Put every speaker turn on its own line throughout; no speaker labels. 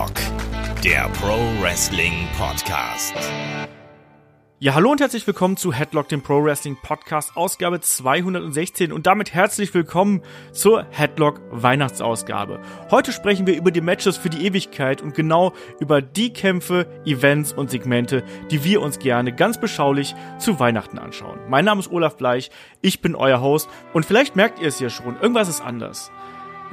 Headlock, der Pro Wrestling Podcast.
Ja, hallo und herzlich willkommen zu Headlock, dem Pro Wrestling Podcast, Ausgabe 216 und damit herzlich willkommen zur Headlock Weihnachtsausgabe. Heute sprechen wir über die Matches für die Ewigkeit und genau über die Kämpfe, Events und Segmente, die wir uns gerne ganz beschaulich zu Weihnachten anschauen. Mein Name ist Olaf Bleich, ich bin euer Host und vielleicht merkt ihr es ja schon, irgendwas ist anders.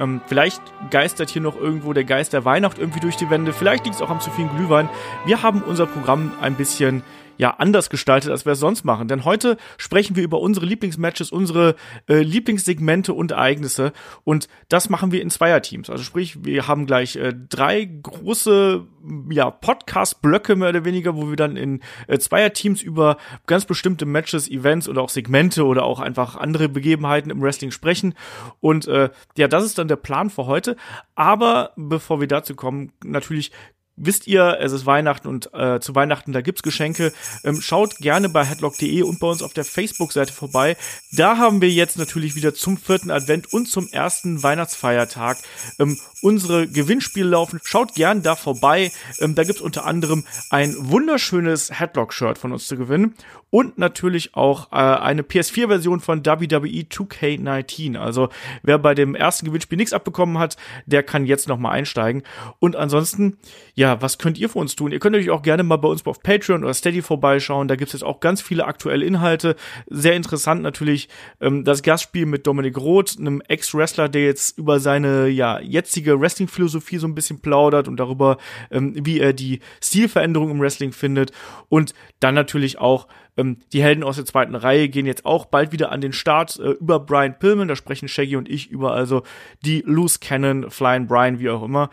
Ähm, vielleicht geistert hier noch irgendwo der Geist der Weihnacht irgendwie durch die Wände. Vielleicht liegt es auch am zu vielen Glühwein. Wir haben unser Programm ein bisschen ja anders gestaltet, als wir es sonst machen. Denn heute sprechen wir über unsere Lieblingsmatches, unsere äh, Lieblingssegmente und Ereignisse. Und das machen wir in Zweierteams. Also sprich, wir haben gleich äh, drei große ja, Podcast-Blöcke mehr oder weniger, wo wir dann in äh, Zweierteams über ganz bestimmte Matches, Events oder auch Segmente oder auch einfach andere Begebenheiten im Wrestling sprechen. Und äh, ja, das ist dann der Plan für heute. Aber bevor wir dazu kommen, natürlich wisst ihr, es ist Weihnachten und äh, zu Weihnachten, da gibt's Geschenke. Ähm, schaut gerne bei headlock.de und bei uns auf der Facebook-Seite vorbei. Da haben wir jetzt natürlich wieder zum vierten Advent und zum ersten Weihnachtsfeiertag ähm, unsere Gewinnspiele laufen. Schaut gern da vorbei. Ähm, da gibt's unter anderem ein wunderschönes Headlock-Shirt von uns zu gewinnen und natürlich auch äh, eine PS4-Version von WWE 2K19. Also wer bei dem ersten Gewinnspiel nichts abbekommen hat, der kann jetzt noch mal einsteigen. Und ansonsten, ja, was könnt ihr für uns tun? Ihr könnt natürlich auch gerne mal bei uns auf Patreon oder Steady vorbeischauen. Da gibt es jetzt auch ganz viele aktuelle Inhalte. Sehr interessant natürlich ähm, das Gastspiel mit Dominik Roth, einem Ex-Wrestler, der jetzt über seine ja jetzige Wrestling-Philosophie so ein bisschen plaudert und darüber, ähm, wie er die Stilveränderung im Wrestling findet. Und dann natürlich auch ähm, die Helden aus der zweiten Reihe gehen jetzt auch bald wieder an den Start äh, über Brian Pillman. Da sprechen Shaggy und ich über also die Loose Cannon, Flying Brian, wie auch immer.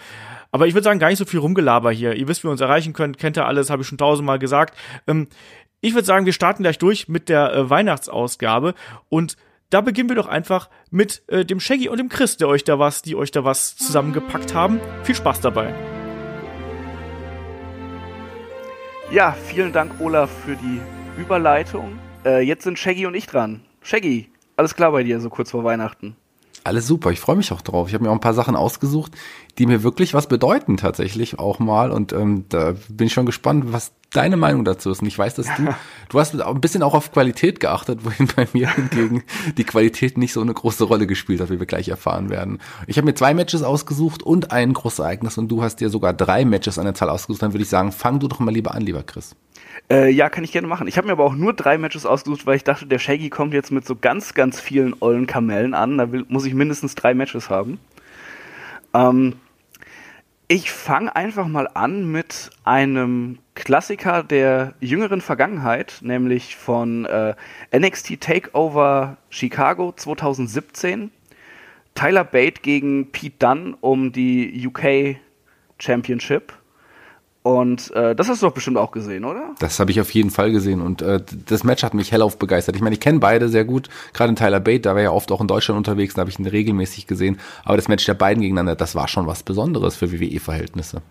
Aber ich würde sagen, gar nicht so viel Rumgelaber hier. Ihr wisst, wie ihr uns erreichen könnt, kennt ihr alles, habe ich schon tausendmal gesagt. Ähm, ich würde sagen, wir starten gleich durch mit der äh, Weihnachtsausgabe und da beginnen wir doch einfach mit äh, dem Shaggy und dem Chris, der euch da was, die euch da was zusammengepackt haben. Viel Spaß dabei.
Ja, vielen Dank, Olaf, für die Überleitung. Äh, jetzt sind Shaggy und ich dran. Shaggy, alles klar bei dir, so kurz vor Weihnachten?
Alles super, ich freue mich auch drauf. Ich habe mir auch ein paar Sachen ausgesucht, die mir wirklich was bedeuten tatsächlich auch mal. Und ähm, da bin ich schon gespannt, was deine Meinung dazu ist. Und ich weiß, dass du, du hast ein bisschen auch auf Qualität geachtet, wohin bei mir hingegen die Qualität nicht so eine große Rolle gespielt hat, wie wir gleich erfahren werden. Ich habe mir zwei Matches ausgesucht und ein großes Ereignis und du hast dir sogar drei Matches an der Zahl ausgesucht. Dann würde ich sagen, fang du doch mal lieber an, lieber Chris.
Äh, ja, kann ich gerne machen. Ich habe mir aber auch nur drei Matches ausgesucht, weil ich dachte, der Shaggy kommt jetzt mit so ganz, ganz vielen ollen Kamellen an. Da will, muss ich mindestens drei Matches haben. Ähm, ich fange einfach mal an mit einem Klassiker der jüngeren Vergangenheit, nämlich von äh, NXT Takeover Chicago 2017. Tyler Bate gegen Pete Dunne um die UK Championship. Und äh, das hast du doch bestimmt auch gesehen, oder?
Das habe ich auf jeden Fall gesehen und äh, das Match hat mich hellauf begeistert. Ich meine, ich kenne beide sehr gut, gerade in Tyler Bate, da war ja oft auch in Deutschland unterwegs, da habe ich ihn regelmäßig gesehen. Aber das Match der beiden gegeneinander, das war schon was Besonderes für WWE-Verhältnisse.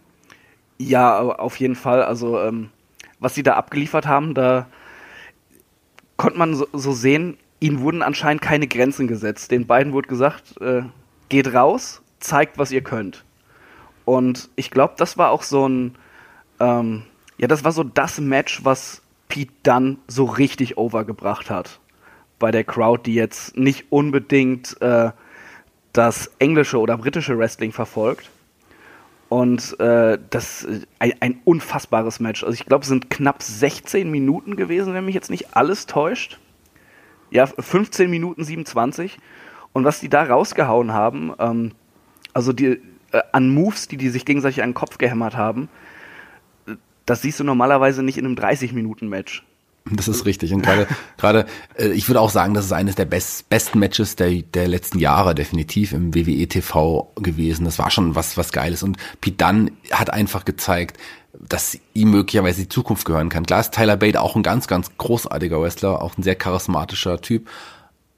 Ja, auf jeden Fall. Also ähm, was sie da abgeliefert haben, da konnte man so, so sehen, ihnen wurden anscheinend keine Grenzen gesetzt. Den beiden wurde gesagt, äh, geht raus, zeigt, was ihr könnt. Und ich glaube, das war auch so ein ähm, ja, das war so das Match, was Pete Dunn so richtig overgebracht hat bei der Crowd, die jetzt nicht unbedingt äh, das englische oder britische Wrestling verfolgt. Und äh, das ein, ein unfassbares Match. Also ich glaube, es sind knapp 16 Minuten gewesen, wenn mich jetzt nicht alles täuscht. Ja, 15 Minuten 27. Und was die da rausgehauen haben, ähm, also die äh, an Moves, die die sich gegenseitig an den Kopf gehämmert haben, das siehst du normalerweise nicht in einem 30-Minuten-Match.
Das ist richtig. Und gerade, gerade, äh, ich würde auch sagen, das ist eines der best, besten Matches der, der letzten Jahre definitiv im WWE TV gewesen. Das war schon was, was Geiles. Und Pete Dunn hat einfach gezeigt, dass ihm möglicherweise die Zukunft gehören kann. Klar ist Tyler Bate auch ein ganz, ganz großartiger Wrestler, auch ein sehr charismatischer Typ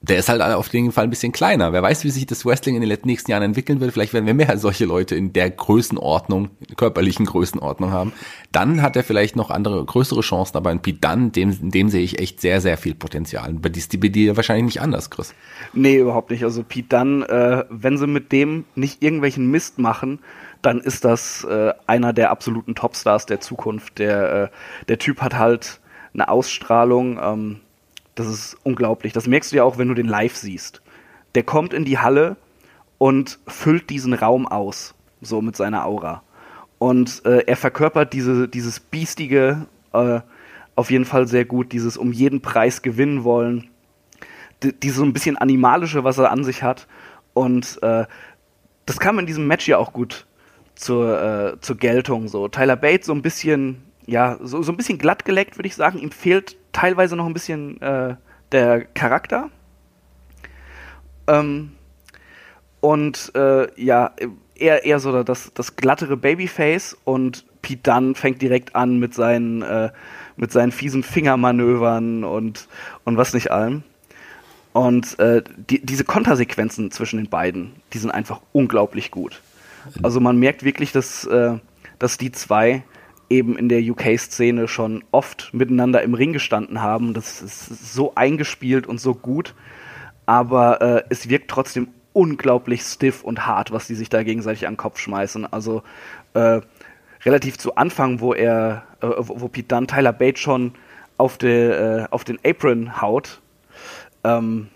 der ist halt auf jeden Fall ein bisschen kleiner. Wer weiß, wie sich das Wrestling in den nächsten Jahren entwickeln wird. Vielleicht werden wir mehr solche Leute in der Größenordnung, körperlichen Größenordnung haben. Dann hat er vielleicht noch andere, größere Chancen, aber in Pete Dunn, dem, dem sehe ich echt sehr, sehr viel Potenzial. Bei dir wahrscheinlich nicht anders, Chris.
Nee, überhaupt nicht. Also Pete Dunn, äh, wenn sie mit dem nicht irgendwelchen Mist machen, dann ist das äh, einer der absoluten Topstars der Zukunft. Der, äh, der Typ hat halt eine Ausstrahlung, ähm, das ist unglaublich. Das merkst du ja auch, wenn du den live siehst. Der kommt in die Halle und füllt diesen Raum aus, so mit seiner Aura. Und äh, er verkörpert diese, dieses biestige, äh, auf jeden Fall sehr gut, dieses um jeden Preis gewinnen wollen, dieses so ein bisschen animalische, was er an sich hat. Und äh, das kam in diesem Match ja auch gut zur, äh, zur Geltung. So Tyler Bates so ein bisschen, ja, so, so ein bisschen glatt geleckt, würde ich sagen. Ihm fehlt teilweise noch ein bisschen äh, der Charakter. Ähm, und äh, ja, eher, eher so das, das glattere Babyface und Pete Dunn fängt direkt an mit seinen, äh, mit seinen fiesen Fingermanövern und, und was nicht allem. Und äh, die, diese Kontersequenzen zwischen den beiden, die sind einfach unglaublich gut. Also man merkt wirklich, dass, äh, dass die zwei eben in der UK-Szene schon oft miteinander im Ring gestanden haben. Das ist so eingespielt und so gut, aber äh, es wirkt trotzdem unglaublich stiff und hart, was die sich da gegenseitig an den Kopf schmeißen. Also äh, relativ zu Anfang, wo er, äh, wo Pete Dunn Tyler Bates schon auf, de, äh, auf den Apron haut, ähm,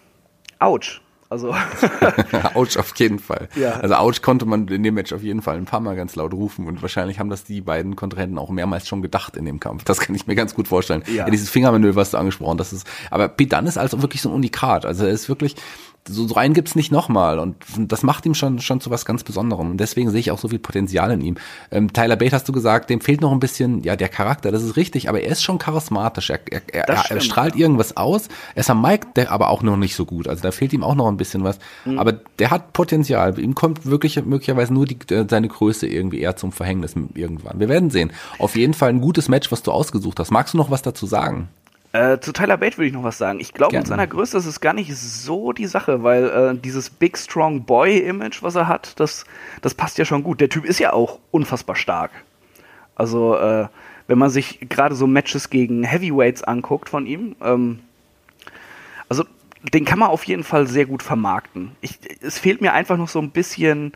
ouch. Also
Ouch auf jeden Fall.
Ja.
Also Ouch konnte man in dem Match auf jeden Fall ein paar Mal ganz laut rufen und wahrscheinlich haben das die beiden Kontrahenten auch mehrmals schon gedacht in dem Kampf. Das kann ich mir ganz gut vorstellen.
Ja.
ja dieses Fingermanöver hast du angesprochen, das ist, aber Pete Dunne ist also wirklich so ein Unikat. Also er ist wirklich, so, so einen gibt's nicht nochmal und das macht ihm schon schon zu was ganz Besonderem und deswegen sehe ich auch so viel Potenzial in ihm. Ähm, Tyler Bate hast du gesagt, dem fehlt noch ein bisschen ja der Charakter, das ist richtig, aber er ist schon charismatisch, er, er, er, er, strahlt irgendwas aus. Er ist am Mic, der aber auch noch nicht so gut, also da fehlt ihm auch noch ein bisschen was,
Mhm.
aber der hat Potenzial. Ihm kommt wirklich möglicherweise nur die, äh, seine Größe irgendwie eher zum Verhängnis irgendwann. Wir werden sehen. Auf jeden Fall ein gutes Match, was du ausgesucht hast. Magst du noch was dazu sagen?
Äh, zu Tyler Bate würde ich noch was sagen. Ich glaube, mit seiner Größe ist es gar nicht so die Sache, weil äh, dieses Big Strong Boy Image, was er hat, das, das passt ja schon gut. Der Typ ist ja auch unfassbar stark. Also, äh, wenn man sich gerade so Matches gegen Heavyweights anguckt von ihm, ähm, den kann man auf jeden Fall sehr gut vermarkten. Ich, es fehlt mir einfach noch so ein bisschen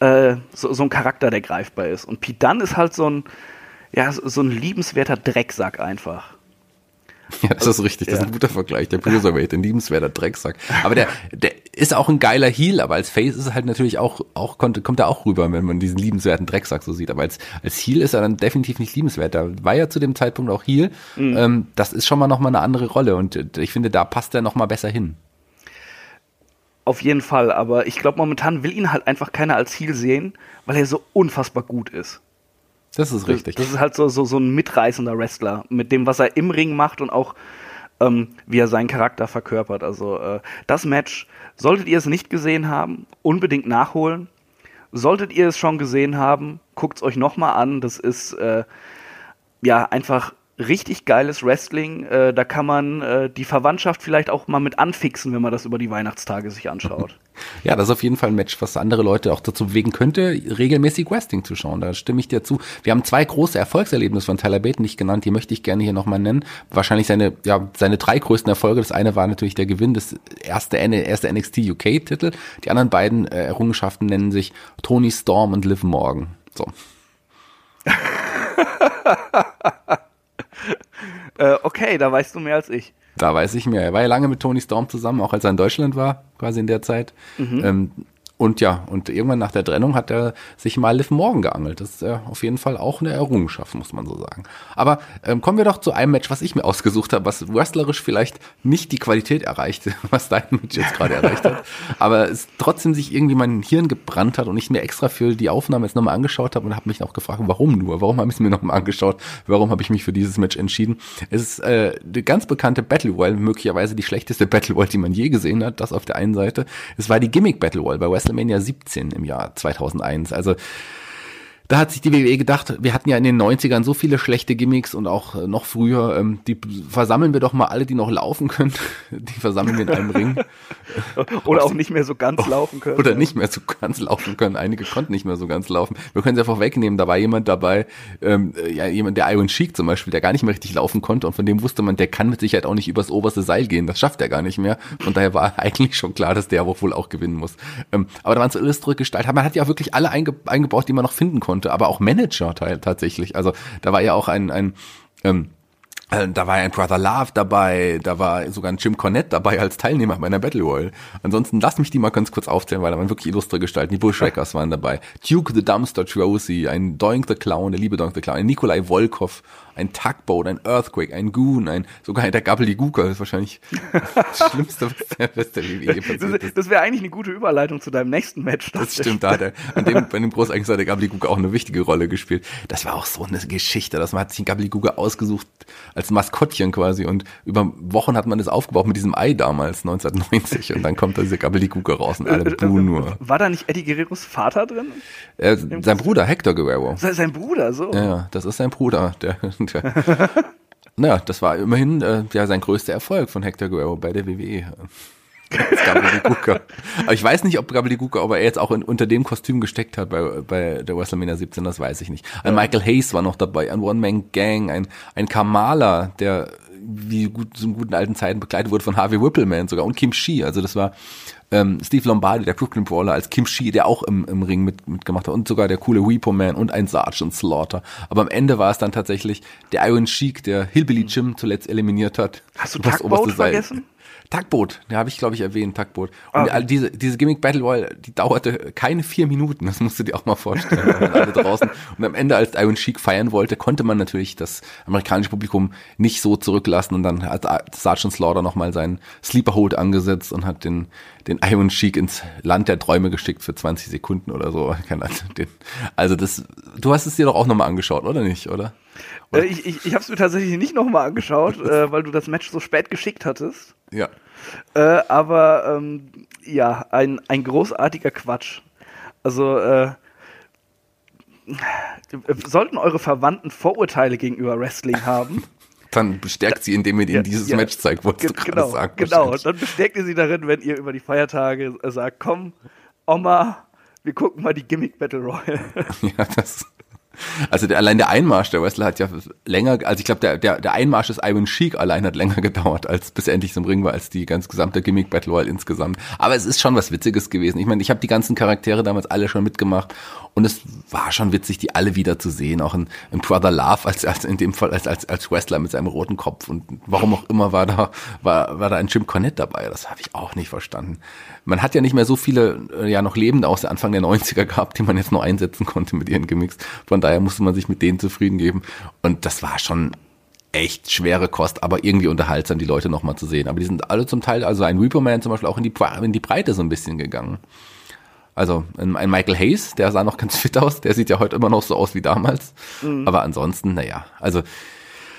äh, so, so ein Charakter, der greifbar ist. Und Dunne ist halt so ein, ja, so ein liebenswerter Drecksack einfach.
Ja, das ist richtig. Das ist
Ja.
ein guter Vergleich. Der Bruiserweight, ein liebenswerter Drecksack. Aber der, der ist auch ein geiler Heel, aber als Face ist er halt natürlich auch, auch kommt, kommt er auch rüber, wenn man diesen liebenswerten Drecksack so sieht. Aber als, als Heel ist er dann definitiv nicht liebenswert. Da war ja zu dem Zeitpunkt auch Heel. Ähm, das ist schon mal nochmal eine andere Rolle und äh, ich finde, da passt er nochmal besser hin.
Auf jeden Fall, aber ich glaube, momentan will ihn halt einfach keiner als Heel sehen, weil er so unfassbar gut ist.
Das ist richtig.
Das ist halt so, so, so ein mitreißender Wrestler, mit dem, was er im Ring macht und auch ähm, wie er seinen Charakter verkörpert. Also äh, das Match, solltet ihr es nicht gesehen haben, unbedingt nachholen. Solltet ihr es schon gesehen haben, guckt es euch nochmal an. Das ist äh, ja einfach richtig geiles Wrestling. Äh, da kann man äh, die Verwandtschaft vielleicht auch mal mit anfixen, wenn man das über die Weihnachtstage sich anschaut.
Ja, das ist auf jeden Fall ein Match, was andere Leute auch dazu bewegen könnte, regelmäßig Wrestling zu schauen. Da stimme ich dir zu. Wir haben zwei große Erfolgserlebnisse von Tyler Bate nicht genannt, die möchte ich gerne hier nochmal nennen. Wahrscheinlich seine, ja, seine drei größten Erfolge. Das eine war natürlich der Gewinn des erste, erste NXT UK Titel. Die anderen beiden äh, Errungenschaften nennen sich Tony Storm und Liv Morgan. So.
äh, okay, da weißt du mehr als ich.
Da weiß ich mehr. Er war ja lange mit Tony Storm zusammen, auch als er in Deutschland war, quasi in der Zeit. Ähm, und ja, und irgendwann nach der Trennung hat er sich mal Liv Morgan geangelt. Das ist ja auf jeden Fall auch eine Errungenschaft, muss man so sagen. Aber ähm, kommen wir doch zu einem Match, was ich mir ausgesucht habe, was wrestlerisch vielleicht nicht die Qualität erreicht, was dein Match jetzt gerade erreicht hat, aber es trotzdem sich irgendwie mein Hirn gebrannt hat und ich mir extra für die Aufnahme jetzt nochmal angeschaut habe und habe mich auch gefragt, warum nur? Warum habe ich es mir nochmal angeschaut? Warum habe ich mich für dieses Match entschieden? Es ist äh, die ganz bekannte Battle Royale, möglicherweise die schlechteste Battle Royale, die man je gesehen hat, das auf der einen Seite. Es war die Gimmick Battle Royale bei WrestleMania 17 im Jahr 2001. Also da hat sich die WWE gedacht, wir hatten ja in den 90ern so viele schlechte Gimmicks und auch äh, noch früher, ähm, die versammeln wir doch mal alle, die noch laufen können, die versammeln wir in einem Ring.
Oder auch nicht mehr so ganz laufen können.
Oder nicht mehr so ganz laufen können. Einige konnten nicht mehr so ganz laufen. Wir können sie einfach wegnehmen. Da war jemand dabei, ähm, ja, jemand, der Iron Sheik zum Beispiel, der gar nicht mehr richtig laufen konnte und von dem wusste man, der kann mit Sicherheit auch nicht übers oberste Seil gehen. Das schafft er gar nicht mehr. Und daher war eigentlich schon klar, dass der wohl auch gewinnen muss. Ähm, aber da waren so illustre Gestalten. Man hat ja wirklich alle einge eingebaut, die man noch finden konnte konnte, aber auch Manager tatsächlich. Also da war ja auch ein, ein ähm, äh, da war ein Brother Love dabei, da war sogar ein Jim Cornette dabei als Teilnehmer bei einer Battle Royale. Ansonsten lass mich die mal ganz kurz aufzählen, weil da waren wirklich illustre Gestalten. Die Bushwreckers waren dabei. Duke the Dumpster Josie, ein Doink the Clown, der liebe Doink the Clown, ein Nikolai Volkov, ein Tugboat, ein Earthquake, ein Goon, ein sogar der Gabbeligooker, das ist wahrscheinlich das Schlimmste, was der, WWE
passiert ist. Das wäre eigentlich eine gute Überleitung zu deinem nächsten Match.
Das stimmt, da hat er, an dem, bei dem Großereignis hat der Gabbeligooker auch eine wichtige Rolle gespielt. Das war auch so eine Geschichte, dass man hat sich einen Gabbeligooker ausgesucht als Maskottchen quasi und über Wochen hat man das aufgebaut mit diesem Ei damals, 1990 und dann kommt da dieser Gabbeligooker raus und alle buhen nur.
War da nicht Eddie Guerreros Vater drin?
Äh, sein Bruder, Hector Guerrero.
Sein Bruder, so.
Ja, das ist sein Bruder, der naja, das war immerhin äh, ja sein größter Erfolg von Hector Guerrero bei der WWE. Aber ich weiß nicht, ob Gabeliguka, ob er jetzt auch in, unter dem Kostüm gesteckt hat bei, bei der WrestleMania 17, das weiß ich nicht. Ein Michael Hayes war noch dabei, ein One-Man-Gang, ein, ein Kamala, der wie gut zu guten alten Zeiten begleitet wurde von Harvey Whippleman sogar und Kim Shee. Also das war ähm, Steve Lombardi, der Brooklyn Brawler, als Kim Shee, der auch im, im Ring mit, mitgemacht hat und sogar der coole Repo Man und ein Sergeant Slaughter. Aber am Ende war es dann tatsächlich der Iron Sheik, der Hillbilly Jim zuletzt eliminiert hat.
Hast du Tugboat vergessen?
Tugboat, den habe ich glaube ich erwähnt, Tugboat. Und okay. all diese, diese Gimmick Battle Royale, die dauerte keine vier Minuten, das musst du dir auch mal vorstellen. alle draußen. Und am Ende, als Iron Sheik feiern wollte, konnte man natürlich das amerikanische Publikum nicht so zurücklassen und dann hat Sergeant Slaughter nochmal seinen Sleeper Hold angesetzt und hat den, den Iron Sheik ins Land der Träume geschickt für 20 Sekunden oder so. Also das, du hast es dir doch auch nochmal angeschaut, oder nicht, oder?
Äh, ich ich, ich habe es mir tatsächlich nicht nochmal angeschaut, äh, weil du das Match so spät geschickt hattest.
Ja.
Äh, aber ähm, ja, ein, ein großartiger Quatsch. Also äh, sollten eure Verwandten Vorurteile gegenüber Wrestling haben,
dann bestärkt sie, indem ihr ihnen ja, dieses ja, Match zeigt, wolltest
du genau, sagen. Genau, dann bestärkt ihr sie darin, wenn ihr über die Feiertage sagt, komm, Oma, wir gucken mal die Gimmick Battle Royale.
Ja, das also der, allein der Einmarsch der Wrestler hat ja länger, also ich glaube, der, der, der Einmarsch des Iron Sheik allein hat länger gedauert, als bis er endlich zum Ring war, als die ganz gesamte Gimmick Battle Royale insgesamt. Aber es ist schon was Witziges gewesen. Ich meine, ich habe die ganzen Charaktere damals alle schon mitgemacht und es war schon witzig, die alle wieder zu sehen. Auch ein, ein Brother Love als, als in dem Fall als, als, als Wrestler mit seinem roten Kopf und warum auch immer war da war, war da ein Jim Cornette dabei. Das habe ich auch nicht verstanden man hat ja nicht mehr so viele äh, ja noch Lebende aus der Anfang der 90er gehabt, die man jetzt noch einsetzen konnte mit ihren Gimmicks. Von daher musste man sich mit denen zufrieden geben. Und das war schon echt schwere Kost, aber irgendwie unterhaltsam, die Leute nochmal zu sehen. Aber die sind alle zum Teil, also ein Reaper Man zum Beispiel auch in die, in die Breite so ein bisschen gegangen. Also ein, Michael Hayes, der sah noch ganz fit aus, der sieht ja heute immer noch so aus wie damals. Mhm. Aber ansonsten, naja, also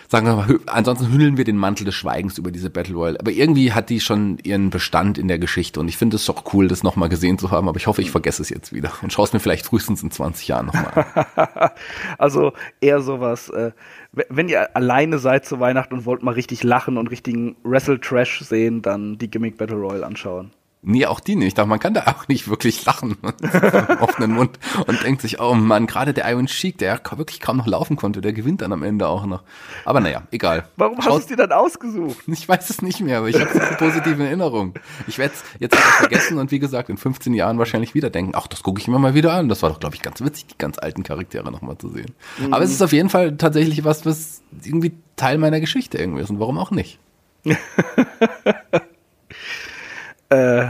sagen wir mal, ansonsten hüllen wir den Mantel des Schweigens über diese Battle Royale. Aber irgendwie hat die schon ihren Bestand in der Geschichte und ich finde es doch cool, das nochmal gesehen zu haben, aber ich hoffe, ich vergesse es jetzt wieder und schaue es mir vielleicht frühestens in 20 Jahren nochmal
an. also eher sowas, äh, wenn ihr alleine seid zu Weihnachten und wollt mal richtig lachen und richtigen Wrestle-Trash sehen, dann die Gimmick Battle Royale anschauen.
Nee, auch die nicht. Aber man kann da auch nicht wirklich lachen mit offenen Mund und denkt sich, oh Mann, gerade der Iron Sheik, der wirklich kaum noch laufen konnte, der gewinnt dann am Ende auch noch. Aber naja, egal.
Warum Schaut, hast du es dir dann ausgesucht?
Ich weiß es nicht mehr, aber ich habe eine positive Erinnerung. Ich werde es jetzt vergessen und wie gesagt, in 15 Jahren wahrscheinlich wieder denken, ach, das gucke ich mir mal wieder an. Das war doch, glaube ich, ganz witzig, die ganz alten Charaktere nochmal zu sehen. Mhm. Aber es ist auf jeden Fall tatsächlich was, was irgendwie Teil meiner Geschichte irgendwie ist und warum auch nicht.
Äh,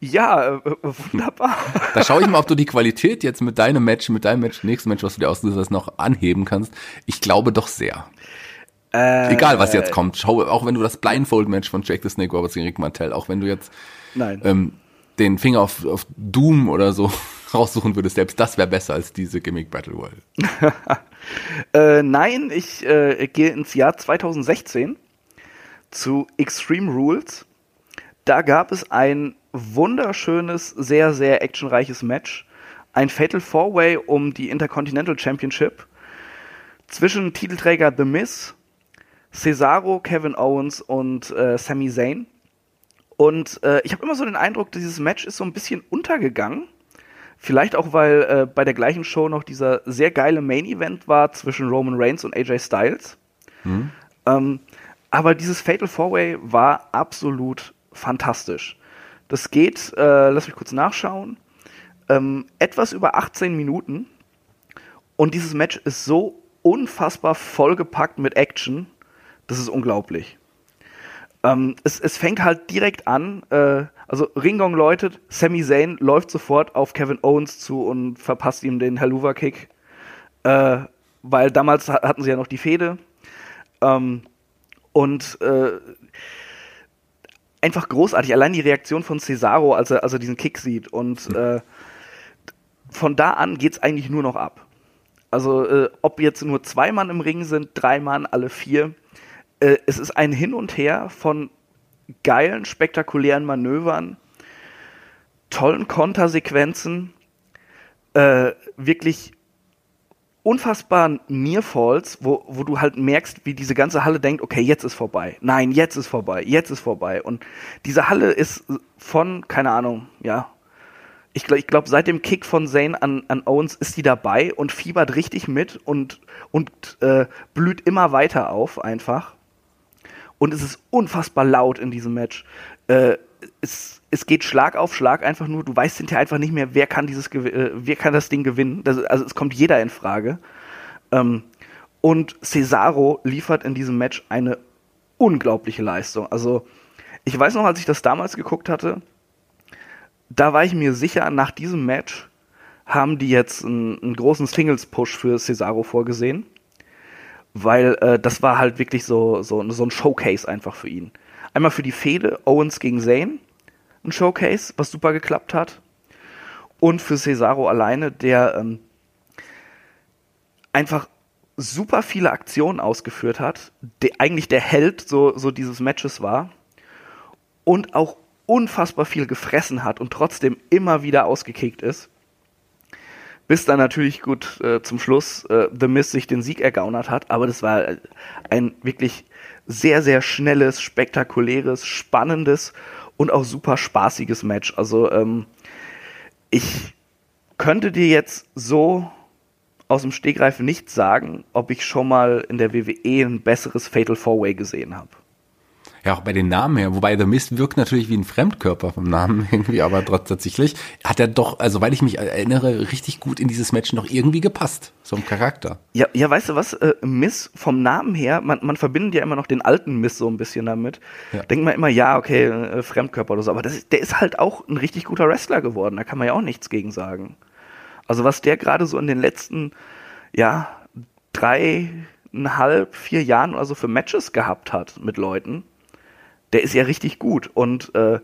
ja, äh, wunderbar.
Da schaue ich mal, ob du die Qualität jetzt mit deinem Match, mit deinem Match, nächsten Match, was du dir ausgesucht hast, noch anheben kannst. Ich glaube doch sehr. Äh, Egal, was jetzt kommt. Schau, auch wenn du das Blindfold-Match von Jake the Snake Roberts gegen Rick Martell, auch wenn du jetzt ähm, den Finger auf, auf Doom oder so raussuchen würdest, selbst das wäre besser als diese Gimmick Battle Royale.
äh, nein, ich äh, gehe ins Jahr 2016 zu Extreme Rules da gab es ein wunderschönes, sehr, sehr actionreiches Match. ein Fatal Four Way um die Intercontinental Championship zwischen Titelträger The Miz, Cesaro, Kevin Owens und äh, Sami Zayn. Und äh, ich habe immer so den Eindruck, dieses Match ist so ein bisschen untergegangen. Vielleicht auch, weil äh, bei der gleichen Show noch dieser sehr geile Main Event war zwischen Roman Reigns und AJ Styles. Mhm. Ähm, aber dieses Fatal Four Way war absolut fantastisch. Das geht, äh, lass mich kurz nachschauen, ähm, etwas über 18 Minuten. Und dieses Match ist so unfassbar vollgepackt mit Action. Das ist unglaublich. Ähm, es, es, fängt halt direkt an, äh, also Ringgong läutet, Sami Zayn läuft sofort auf Kevin Owens zu und verpasst ihm den Helluva-Kick. Äh, weil damals hatten sie ja noch die Fehde. Ähm, und äh, einfach großartig. Allein die Reaktion von Cesaro, als er, als er diesen Kick sieht. Und äh, von da an geht es eigentlich nur noch ab. Also äh, ob jetzt nur zwei Mann im Ring sind, drei Mann, alle vier. Äh, es ist ein Hin und Her von geilen, spektakulären Manövern, tollen Kontersequenzen, äh, wirklich unfassbaren Nearfalls, wo, wo du halt merkst, wie diese ganze Halle denkt, okay, jetzt ist vorbei. Nein, jetzt ist vorbei, jetzt ist vorbei. Und diese Halle ist von, keine Ahnung, ja, ich glaube, glaub, seit dem Kick von Zane an, an Owens ist die dabei und fiebert richtig mit und, und äh, blüht immer weiter auf einfach. Und es ist unfassbar laut in diesem Match. Äh, es, es geht Schlag auf Schlag einfach nur. Du weißt hinterher einfach nicht mehr, wer kann dieses, äh, wer kann das Ding gewinnen. Das, also es kommt jeder in Frage. Ähm, und Cesaro liefert in diesem Match eine unglaubliche Leistung. Also ich weiß noch, als ich das damals geguckt hatte, da war ich mir sicher, nach diesem Match haben die jetzt einen, einen großen Singles-Push für Cesaro vorgesehen. Weil äh, das war halt wirklich so, so, so ein Showcase einfach für ihn. Einmal für die Fehde Owens gegen Zayn, ein Showcase, was super geklappt hat. Und für Cesaro alleine, der ähm, einfach super viele Aktionen ausgeführt hat, der eigentlich der Held so, so dieses Matches war und auch unfassbar viel gefressen hat und trotzdem immer wieder ausgekickt ist. Bis dann natürlich gut äh, zum Schluss äh, The Miz sich den Sieg ergaunert hat, aber das war äh, ein wirklich sehr, sehr schnelles, spektakuläres, spannendes und auch super spaßiges Match. Also ähm, ich könnte dir jetzt so aus dem Stegreif nicht sagen, ob ich schon mal in der WWE ein besseres Fatal Four Way gesehen habe.
Ja, auch bei den Namen her. Wobei The Mist wirkt natürlich wie ein Fremdkörper vom Namen irgendwie, aber tatsächlich hat er doch, also weil ich mich erinnere, richtig gut in dieses Match noch irgendwie gepasst. So ein Charakter.
Ja, ja, weißt du was? Äh, Miss vom Namen her, man, man verbindet ja immer noch den alten Miss so ein bisschen damit. Ja. Denkt man immer, ja, okay, äh, Fremdkörper oder so. Aber das ist, der ist halt auch ein richtig guter Wrestler geworden. Da kann man ja auch nichts gegen sagen. Also was der gerade so in den letzten, ja, dreieinhalb, vier Jahren oder so für Matches gehabt hat mit Leuten, der ist ja richtig gut. Und äh,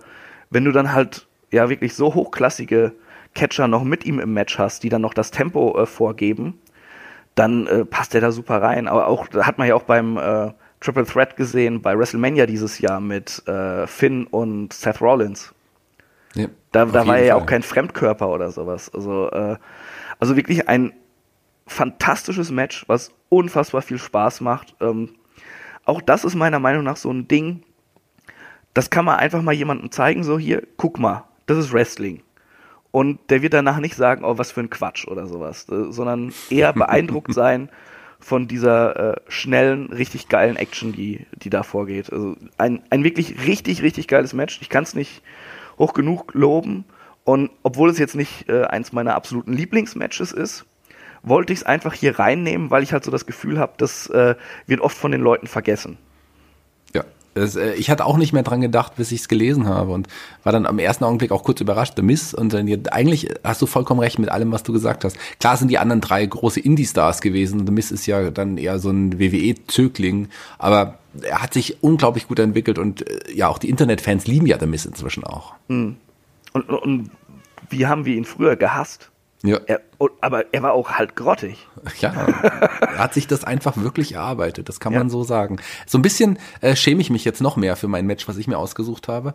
wenn du dann halt ja wirklich so hochklassige Catcher noch mit ihm im Match hast, die dann noch das Tempo äh, vorgeben, dann äh, passt der da super rein. Aber auch, da hat man ja auch beim äh, Triple Threat gesehen, bei WrestleMania dieses Jahr mit äh, Finn und Seth Rollins. Ja, da da war er ja auch kein Fremdkörper oder sowas. Also, äh, also wirklich ein fantastisches Match, was unfassbar viel Spaß macht. Ähm, auch das ist meiner Meinung nach so ein Ding, das kann man einfach mal jemandem zeigen, so hier, guck mal, das ist Wrestling. Und der wird danach nicht sagen, oh, was für ein Quatsch oder sowas, äh, sondern eher beeindruckt sein von dieser äh, schnellen, richtig geilen Action, die, die da vorgeht. Also ein, ein wirklich richtig, richtig geiles Match. Ich kann es nicht hoch genug loben. Und obwohl es jetzt nicht äh, eins meiner absoluten Lieblingsmatches ist, wollte ich es einfach hier reinnehmen, weil ich halt so das Gefühl habe, das äh, wird oft von den Leuten vergessen.
Das, äh, ich hatte auch nicht mehr dran gedacht, bis ich es gelesen habe und war dann am ersten Augenblick auch kurz überrascht, The Miss. Und dann eigentlich hast du vollkommen recht mit allem, was du gesagt hast. Klar sind die anderen drei große Indie-Stars gewesen. The Miss ist ja dann eher so ein WWE-Zögling, aber er hat sich unglaublich gut entwickelt und äh, ja, auch die Internetfans lieben ja The Miss inzwischen auch.
Mhm. Und, und wie haben wir ihn früher gehasst? Ja. Er, aber er war auch halt grottig.
Ja, er hat sich das einfach wirklich erarbeitet, das kann ja. man so sagen. So ein bisschen äh, schäme ich mich jetzt noch mehr für mein Match, was ich mir ausgesucht habe.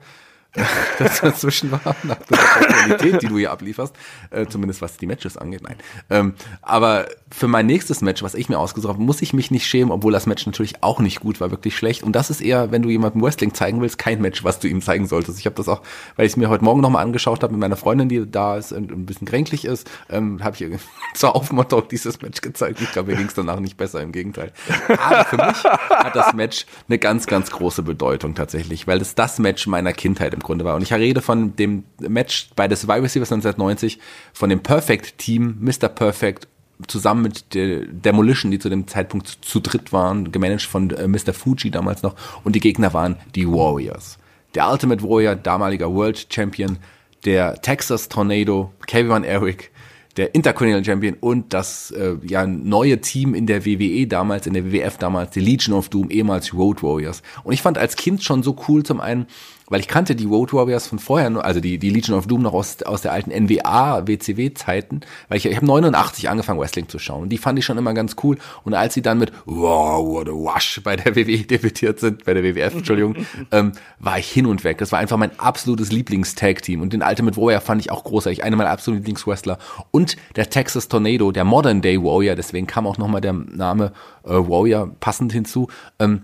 Das dazwischen war, nach der Qualität, die du hier ablieferst, äh, zumindest was die Matches angeht, nein. Ähm, aber für mein nächstes Match, was ich mir ausgesucht habe, muss ich mich nicht schämen, obwohl das Match natürlich auch nicht gut war, wirklich schlecht. Und das ist eher, wenn du jemandem Wrestling zeigen willst, kein Match, was du ihm zeigen solltest. Ich habe das auch, weil ich es mir heute Morgen nochmal angeschaut habe mit meiner Freundin, die da ist und ein bisschen kränklich ist, ähm, habe ich zur Aufmunterung dieses Match gezeigt. Ich glaube, mir ging es danach nicht besser, im Gegenteil. Aber für mich hat das Match eine ganz, ganz große Bedeutung tatsächlich, weil es das Match meiner Kindheit im Grunde war. Und ich rede von dem Match bei des Survivor Series 1990, von dem Perfect Team, Mr. Perfect zusammen mit der Demolition, die zu dem Zeitpunkt zu dritt waren, gemanagt von äh, Mr. Fuji damals noch. Und die Gegner waren die Warriors. Der Ultimate Warrior, damaliger World Champion, der Texas Tornado, Kevin Eric, der Intercontinental Champion und das äh, ja neue Team in der WWE damals, in der WWF damals, die Legion of Doom, ehemals Road Warriors. Und ich fand als Kind schon so cool zum einen, weil ich kannte die Road Warriors von vorher, also die, die Legion of Doom noch aus, aus der alten NWA, WCW-Zeiten, weil ich, ich habe 89 angefangen Wrestling zu schauen. Und die fand ich schon immer ganz cool. Und als sie dann mit Wow, what a wash bei der WWE debütiert sind, bei der WWF, Entschuldigung, ähm, war ich hin und weg. Das war einfach mein absolutes Lieblings-Tag-Team. Und den Ultimate Warrior fand ich auch großartig, einer meiner absoluten Lieblings-Wrestler. Und der Texas Tornado, der Modern Day Warrior, deswegen kam auch nochmal der Name äh, Warrior passend hinzu, ähm,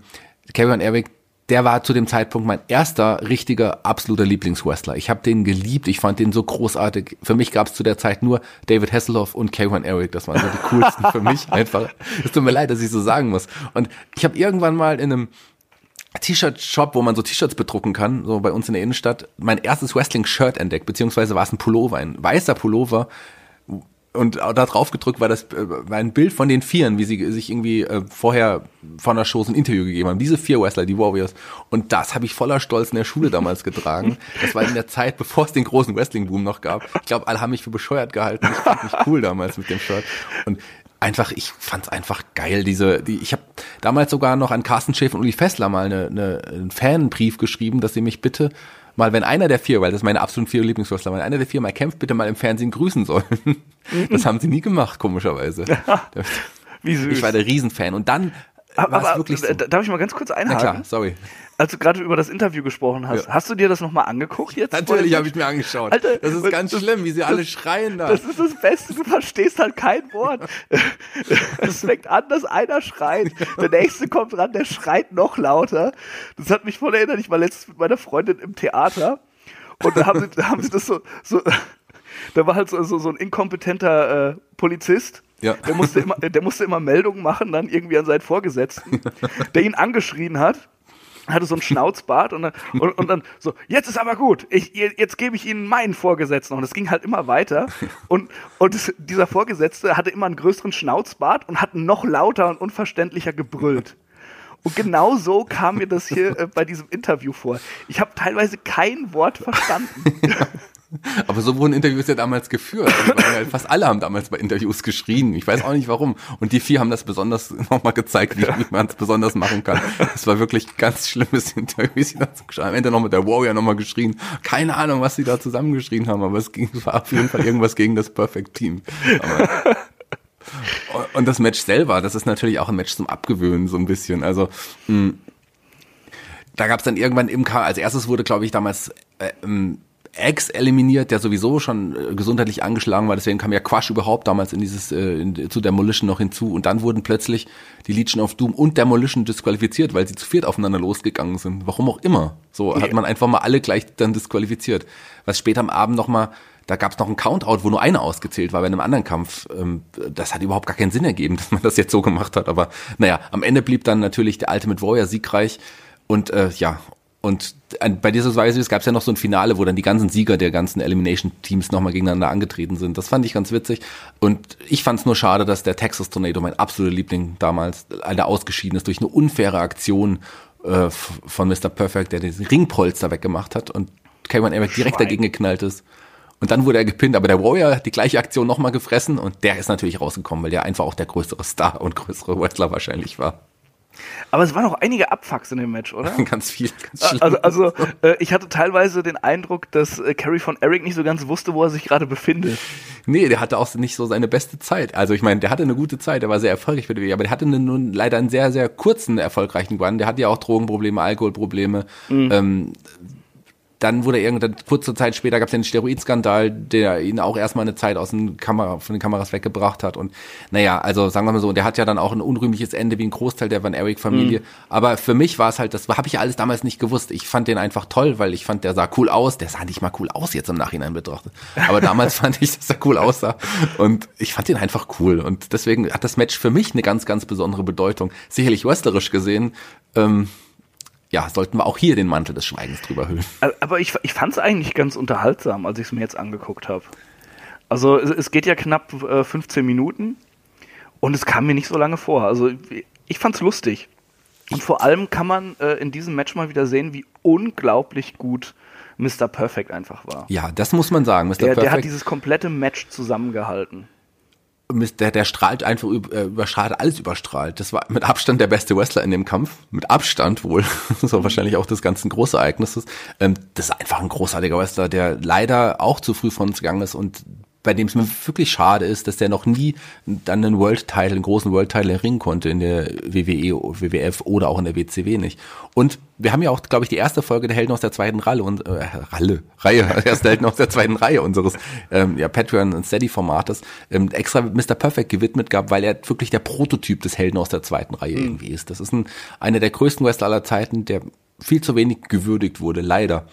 Kevin Eric, der war zu dem Zeitpunkt mein erster richtiger, absoluter Lieblingswrestler. Ich habe den geliebt, ich fand den so großartig. Für mich gab es zu der Zeit nur David Hasselhoff und K1 Eric, das waren so die coolsten für mich einfach. Es tut mir leid, dass ich so sagen muss. Und ich habe irgendwann mal in einem T-Shirt-Shop, wo man so T-Shirts bedrucken kann, so bei uns in der Innenstadt, mein erstes Wrestling-Shirt entdeckt, beziehungsweise war es ein Pullover, ein weißer Pullover und da drauf gedrückt war das äh, war ein Bild von den Vieren, wie sie sich irgendwie äh, vorher von der Show ein Interview gegeben haben. Diese vier Wrestler, die Warriors. Und das habe ich voller Stolz in der Schule damals getragen. Das war in der Zeit, bevor es den großen Wrestling-Boom noch gab. Ich glaube, alle haben mich für bescheuert gehalten. Ich fand mich cool damals mit dem Shirt. Und einfach, ich fand's einfach geil. Diese, die, ich habe damals sogar noch an Carsten Schäfer und Uli Fessler mal eine, eine, einen Fanbrief geschrieben, dass sie mich bitte mal, wenn einer der vier, weil das ist meine absoluten vier Lieblingswrestler, wenn einer der vier mal kämpft, bitte mal im Fernsehen grüßen sollen. Das haben sie nie gemacht, komischerweise.
Wie süß.
Ich war der Riesenfan. Und dann
aber,
wirklich so.
darf ich mal ganz kurz
Na
einhaken?
klar, sorry.
Als du gerade über das Interview gesprochen hast,
Ja.
hast du dir das nochmal angeguckt jetzt?
Natürlich habe ich mir angeschaut.
Alter,
das ist
das-
ganz schlimm, wie sie alle schreien da.
Das ist das Beste, du verstehst halt kein Wort. Es fängt an, dass einer schreit, der nächste kommt ran, der schreit noch lauter. Das hat mich voll erinnert, ich war letztens mit meiner Freundin im Theater und da haben sie, da haben sie das so, so da war halt so, so, so ein inkompetenter äh, Polizist.
Ja.
Der musste, immer, der musste immer Meldungen machen, dann irgendwie an seinen Vorgesetzten, der ihn angeschrien hat hatte so einen Schnauzbart und dann, und, und dann so, jetzt ist aber gut, ich, jetzt gebe ich Ihnen meinen Vorgesetzten. Und es ging halt immer weiter. Und, und es, dieser Vorgesetzte hatte immer einen größeren Schnauzbart und hat noch lauter und unverständlicher gebrüllt. Und genau so kam mir das hier äh, bei diesem Interview vor. Ich habe teilweise kein Wort verstanden.
Aber so wurden Interviews ja damals geführt. Also, fast alle haben damals bei Interviews geschrien. Ich weiß auch nicht warum. Und die vier haben das besonders nochmal gezeigt, wie, wie man es besonders machen kann. Es war wirklich ganz schlimmes Interview, sie. Am Ende noch mit der Warrior nochmal geschrien. Keine Ahnung, was sie da zusammengeschrien haben, aber es ging, war auf jeden Fall irgendwas gegen das Perfect Team. Aber, und das Match selber, das ist natürlich auch ein Match zum Abgewöhnen, so ein bisschen. Also, mh, da gab es dann irgendwann im K, als erstes wurde, glaube ich, damals äh, ähm, X eliminiert, der sowieso schon äh, gesundheitlich angeschlagen war. Deswegen kam ja Quash überhaupt damals in dieses äh, in, zu Demolition noch hinzu. Und dann wurden plötzlich die Legion of Doom und Demolition disqualifiziert, weil sie zu viert aufeinander losgegangen sind. Warum auch immer. So hat man einfach mal alle gleich dann disqualifiziert. Was später am Abend noch mal da gab es noch einen Countout, wo nur einer ausgezählt war bei einem anderen Kampf. Ähm, das hat überhaupt gar keinen Sinn ergeben, dass man das jetzt so gemacht hat. Aber naja, am Ende blieb dann natürlich der Ultimate Warrior siegreich. Und äh, ja, und an- bei dieser Weise gab es ja noch so ein Finale, wo dann die ganzen Sieger der ganzen Elimination-Teams nochmal gegeneinander angetreten sind. Das fand ich ganz witzig. Und ich fand es nur schade, dass der Texas Tornado, mein absoluter Liebling damals, leider ausgeschieden ist durch eine unfaire Aktion äh, von Mr. Perfect, der den Ringpolster weggemacht hat und K1 Eric direkt dagegen geknallt ist. Und dann wurde er gepinnt, aber der Warrior hat die gleiche Aktion nochmal gefressen und der ist natürlich rausgekommen, weil der einfach auch der größere Star und größere Wrestler wahrscheinlich war.
Aber es waren noch einige Abfucks in dem Match, oder?
ganz viel, ganz schlimm.
Also, also äh, ich hatte teilweise den Eindruck, dass äh, Carrie von Eric nicht so ganz wusste, wo er sich gerade befindet.
Nee, der hatte auch nicht so seine beste Zeit. Also ich meine, der hatte eine gute Zeit, der war sehr erfolgreich bei der WWE, aber der hatte einen, nun leider einen sehr, sehr kurzen erfolgreichen Run. Der hatte ja auch Drogenprobleme, Alkoholprobleme. Ähm, dann wurde irgendwann, kurze Zeit später gab es den Steroidskandal, der ihn auch erstmal eine Zeit aus den Kamera, von den Kameras weggebracht hat. Und naja, also sagen wir mal so, der hat ja dann auch ein unrühmliches Ende wie ein Großteil der Van Eric-Familie. Mhm. Aber für mich war es halt, das habe ich alles damals nicht gewusst. Ich fand den einfach toll, weil ich fand, der sah cool aus. Der sah nicht mal cool aus jetzt im Nachhinein betrachtet. Aber damals fand ich, dass er cool aussah. Und ich fand den einfach cool. Und deswegen hat das Match für mich eine ganz, ganz besondere Bedeutung. Sicherlich wrestlerisch gesehen. Ähm, ja, sollten wir auch hier den Mantel des Schweigens drüber hüllen.
Aber ich, ich fand es eigentlich ganz unterhaltsam, als ich es mir jetzt angeguckt habe. Also es, es, geht ja knapp äh, 15 Minuten und es kam mir nicht so lange vor. Also ich fand es lustig. Und vor allem kann man äh, in diesem Match mal wieder sehen, wie unglaublich gut Mr. Perfect einfach war.
Ja, das muss man sagen.
Mr. Der, Perfect, der hat dieses komplette Match zusammengehalten
der, der strahlt einfach äh, überstrahlt, alles überstrahlt. Das war mit Abstand der beste Wrestler in dem Kampf. Mit Abstand wohl. so wahrscheinlich auch des ganzen Großereignisses. Ähm, das ist einfach ein großartiger Wrestler, der leider auch zu früh von uns gegangen ist und bei dem es mir wirklich schade ist, dass der noch nie dann einen World Title, einen großen World Title erringen konnte in der WWE, WWF oder auch in der WCW nicht. Und wir haben ja auch, glaube ich, die erste Folge der Helden aus der zweiten Ralle und äh, Ralle, Reihe, erste Helden aus der zweiten Reihe unseres ähm, ja, Patreon und Steady Formates ähm, extra Mr. Perfect gewidmet gab, weil er wirklich der Prototyp des Helden aus der zweiten Reihe mhm. irgendwie ist. Das ist ein, einer der größten Wrestler aller Zeiten, der viel zu wenig gewürdigt wurde, leider.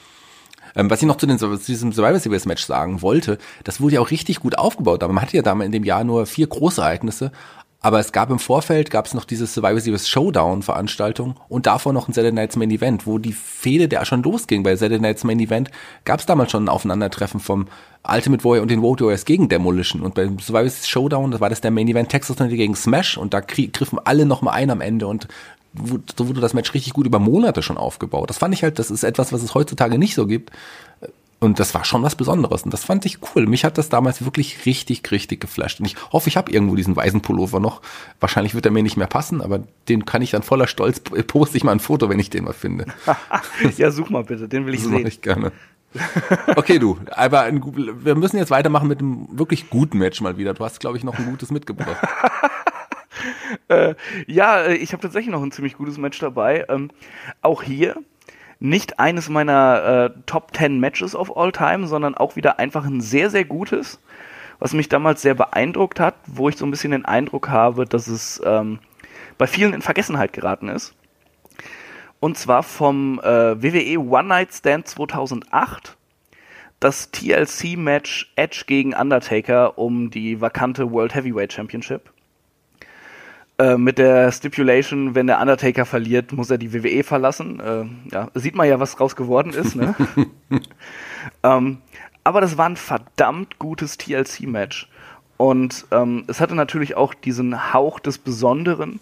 Ähm, was ich noch zu, den, zu diesem Survivor Series Match sagen wollte, das wurde ja auch richtig gut aufgebaut, aber man hatte ja damals in dem Jahr nur vier große Ereignisse, aber es gab im Vorfeld, gab es noch diese Survivor Series Showdown Veranstaltung und davor noch ein Saturday Nights Main Event, wo die Fehde, der schon losging. Bei Saturday Nights Main Event, gab es damals schon ein Aufeinandertreffen vom Ultimate Warrior und den Road Warriors gegen Demolition. Und beim Survivor Series Showdown, das war das der Main Event Texas gegen Smash. Und da griffen alle nochmal ein am Ende. Und so wurde das Match richtig gut über Monate schon aufgebaut. Das fand ich halt, das ist etwas, was es heutzutage nicht so gibt. Und das war schon was Besonderes. Und das fand ich cool. Mich hat das damals wirklich richtig, richtig geflasht. Und ich hoffe, ich habe irgendwo diesen weißen Pullover noch. Wahrscheinlich wird er mir nicht mehr passen, aber den kann ich dann voller Stolz poste ich mal ein Foto, wenn ich den mal finde.
ja, such mal bitte, den will ich das sehen. Das
ich gerne. Okay, du, aber ein, wir müssen jetzt weitermachen mit einem wirklich guten Match mal wieder. Du hast, glaube ich, noch ein gutes mitgebracht.
äh, ja, äh, ich habe tatsächlich noch ein ziemlich gutes Match dabei. Ähm, auch hier nicht eines meiner äh, Top 10 Matches of all time, sondern auch wieder einfach ein sehr, sehr gutes, was mich damals sehr beeindruckt hat, wo ich so ein bisschen den Eindruck habe, dass es ähm, bei vielen in Vergessenheit geraten ist. Und zwar vom äh, WWE One Night Stand 2008 das TLC-Match Edge gegen Undertaker um die vakante World Heavyweight Championship. Äh, mit der Stipulation, wenn der Undertaker verliert, muss er die WWE verlassen. Äh, ja, sieht man ja, was draus geworden ist. Ne? ähm, aber das war ein verdammt gutes TLC-Match. Und ähm, es hatte natürlich auch diesen Hauch des Besonderen,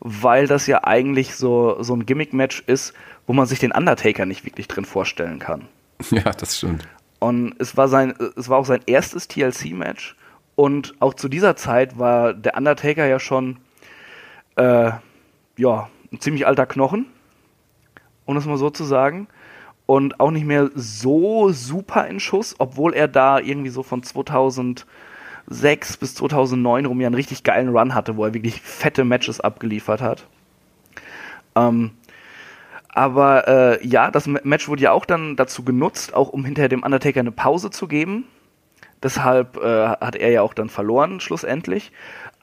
weil das ja eigentlich so, so ein Gimmick-Match ist, wo man sich den Undertaker nicht wirklich drin vorstellen kann.
Ja, das stimmt.
Und es war sein, es war auch sein erstes TLC-Match. Und auch zu dieser Zeit war der Undertaker ja schon äh, ja, ein ziemlich alter Knochen, um das mal so zu sagen. Und auch nicht mehr so super in Schuss, obwohl er da irgendwie so von 2006 bis 2009 rum ja einen richtig geilen Run hatte, wo er wirklich fette Matches abgeliefert hat. Ähm, aber äh, ja, das Match wurde ja auch dann dazu genutzt, auch um hinterher dem Undertaker eine Pause zu geben. Deshalb äh, hat er ja auch dann verloren, schlussendlich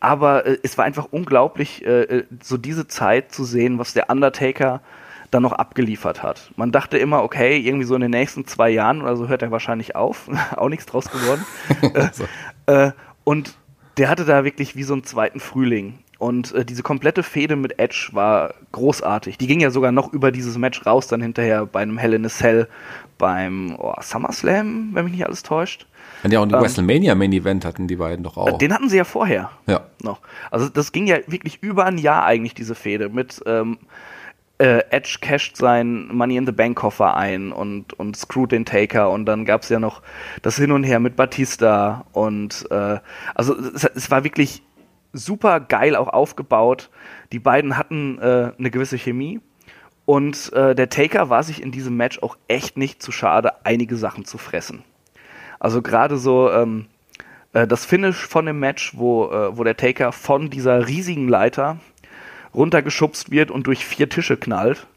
aber äh, es war einfach unglaublich, äh, äh, so diese Zeit zu sehen, was der Undertaker dann noch abgeliefert hat. Man dachte immer, okay, irgendwie so in den nächsten zwei Jahren oder so hört er wahrscheinlich auf. Auch nichts draus geworden. so. äh, und der hatte da wirklich wie so einen zweiten Frühling. Und äh, diese komplette Fehde mit Edge war großartig. Die ging ja sogar noch über dieses Match raus, dann hinterher bei einem Hell in a Cell beim oh, SummerSlam, wenn mich nicht alles täuscht.
Ja, und ähm, WrestleMania Main Event hatten die beiden doch auch.
Den hatten sie ja vorher.
Ja.
Noch. Also das ging ja wirklich über ein Jahr eigentlich, diese Fehde. Mit ähm, äh, Edge casht sein Money in the Bank Koffer ein und, und screwt den Taker und dann gab es ja noch das Hin und Her mit Batista und äh, also es, es war wirklich super geil auch aufgebaut. Die beiden hatten äh, eine gewisse Chemie. Und äh, der Taker war sich in diesem Match auch echt nicht zu schade, einige Sachen zu fressen. Also gerade so ähm, äh, das Finish von dem Match, wo, äh, wo der Taker von dieser riesigen Leiter runtergeschubst wird und durch vier Tische knallt.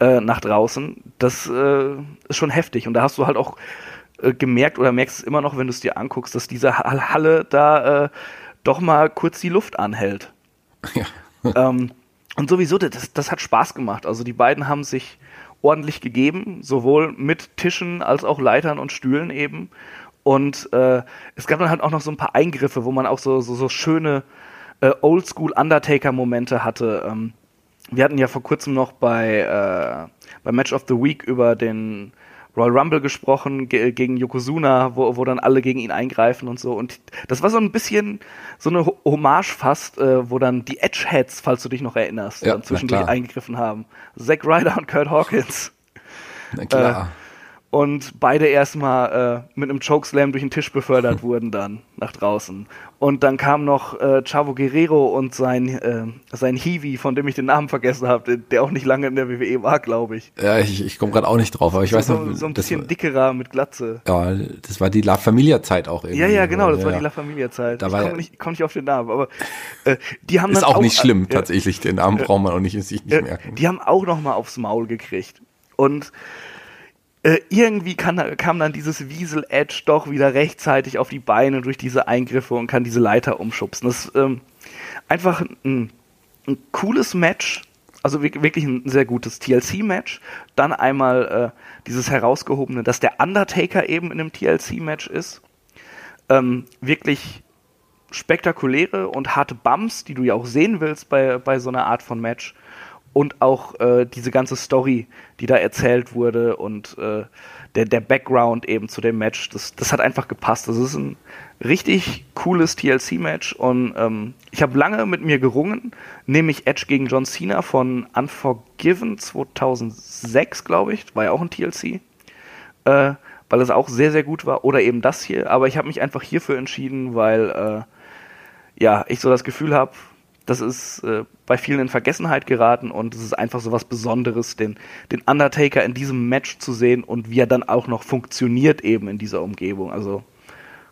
äh, nach draußen, das äh, ist schon heftig. Und da hast du halt auch äh, gemerkt oder merkst es immer noch, wenn du es dir anguckst, dass diese Halle da äh, doch mal kurz die Luft anhält. Ja. ähm, und sowieso, das, das hat Spaß gemacht. Also die beiden haben sich ordentlich gegeben, sowohl mit Tischen als auch Leitern und Stühlen eben. Und äh, es gab dann halt auch noch so ein paar Eingriffe, wo man auch so, so, so schöne äh, Oldschool Undertaker-Momente hatte. Ähm, wir hatten ja vor kurzem noch bei, äh, bei Match of the Week über den Royal Rumble gesprochen ge gegen Yokozuna, wo, wo dann alle gegen ihn eingreifen und so. Und das war so ein bisschen so eine Hommage fast, äh, wo dann die Edgeheads, falls du dich noch erinnerst, ja, dann zwischendurch eingegriffen haben. Zack Ryder und Kurt Hawkins.
Na klar. Äh,
und beide erstmal äh, mit einem Chokeslam durch den Tisch befördert wurden dann nach draußen. Und dann kam noch äh, Chavo Guerrero und sein, äh, sein Hiwi, von dem ich den Namen vergessen habe, der auch nicht lange in der WWE war, glaube ich.
Ja, ich, ich komme gerade auch nicht drauf, aber ich so, weiß
noch. So, so ein bisschen das, dickerer mit Glatze.
Ja, das war die La Familia-Zeit auch irgendwie.
Ja, ja, genau, das ja, war die La Familia-Zeit. Ich komme nicht, komm nicht auf den Namen, aber äh, die haben
Ist auch, auch nicht schlimm, tatsächlich, den Namen braucht man auch nicht, sich nicht merken.
Die haben auch noch mal aufs Maul gekriegt. Und äh, irgendwie kann, kam dann dieses Wiesel Edge doch wieder rechtzeitig auf die Beine durch diese Eingriffe und kann diese Leiter umschubsen. Das ist ähm, einfach ein, ein, cooles Match, also wirklich ein sehr gutes TLC-Match. Dann einmal äh, dieses herausgehobene, dass der Undertaker eben in einem TLC-Match ist. Ähm, wirklich spektakuläre und harte Bumps, die du ja auch sehen willst bei, bei so einer Art von Match und auch äh, diese ganze Story, die da erzählt wurde und äh, der, der Background eben zu dem Match, das, das hat einfach gepasst. Das ist ein richtig cooles TLC-Match und ähm, ich habe lange mit mir gerungen, nämlich Edge gegen John Cena von Unforgiven 2006, glaube ich, war ja auch ein TLC, äh, weil es auch sehr, sehr gut war, oder eben das hier, aber ich habe mich einfach hierfür entschieden, weil äh, ja, ich so das Gefühl habe, das ist äh, bei vielen in Vergessenheit geraten und es ist einfach so was Besonderes, den, den Undertaker in diesem Match zu sehen und wie er dann auch noch funktioniert eben in dieser Umgebung. Also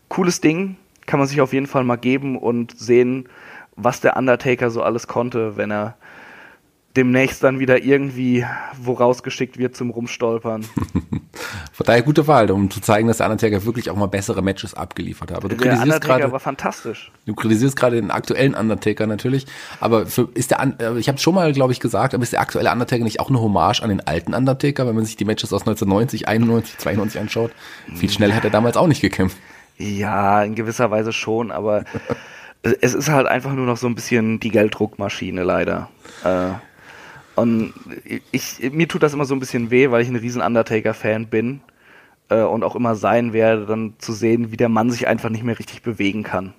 cooles Ding, kann man sich auf jeden Fall mal geben und sehen, was der Undertaker so alles konnte, wenn er demnächst dann wieder irgendwie wo rausgeschickt wird zum Rumstolpern.
Von daher gute Wahl, um zu zeigen, dass der Undertaker wirklich auch mal bessere Matches abgeliefert hat. Aber
du der Undertaker war fantastisch.
Du kritisierst gerade den aktuellen Undertaker natürlich, aber für, ist der, äh, ich habe schon mal, glaube ich, gesagt, aber ist der aktuelle Undertaker nicht auch eine Hommage an den alten Undertaker, wenn man sich die Matches aus 1990, 91, 92 anschaut? Viel schneller hat er damals auch nicht gekämpft.
Ja, in gewisser Weise schon, aber es ist halt einfach nur noch so ein bisschen die Gelddruckmaschine leider. Äh, und ich, mir tut das immer so ein bisschen weh, weil ich ein riesen Undertaker-Fan bin äh, und auch immer sein werde, dann zu sehen, wie der Mann sich einfach nicht mehr richtig bewegen kann.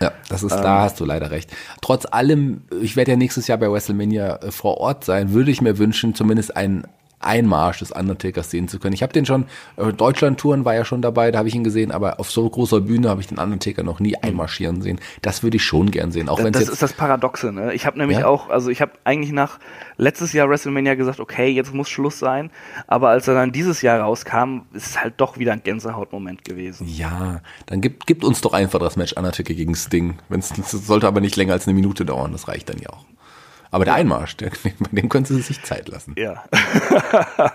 Ja, das ist, ähm, da hast du leider recht. Trotz allem, ich werde ja nächstes Jahr bei WrestleMania äh, vor Ort sein, würde ich mir wünschen, zumindest ein Einmarsch des Undertakers sehen zu können. Ich habe den schon, äh, Deutschland-Touren war ja schon dabei, da habe ich ihn gesehen, aber auf so großer Bühne habe ich den Undertaker noch nie einmarschieren sehen. Das würde ich schon gern sehen. Auch
das,
das
ist das Paradoxe, ne? Ich habe nämlich ja? auch, also ich habe eigentlich nach letztes Jahr WrestleMania gesagt, okay, jetzt muss Schluss sein, aber als er dann dieses Jahr rauskam, ist es halt doch wieder ein Gänsehautmoment gewesen.
Ja, dann gibt, gibt uns doch einfach das Match Undertaker gegen Sting. Wenn's, sollte aber nicht länger als eine Minute dauern, das reicht dann ja auch. Aber der Einmarsch, der, bei dem können sie sich Zeit lassen.
Ja.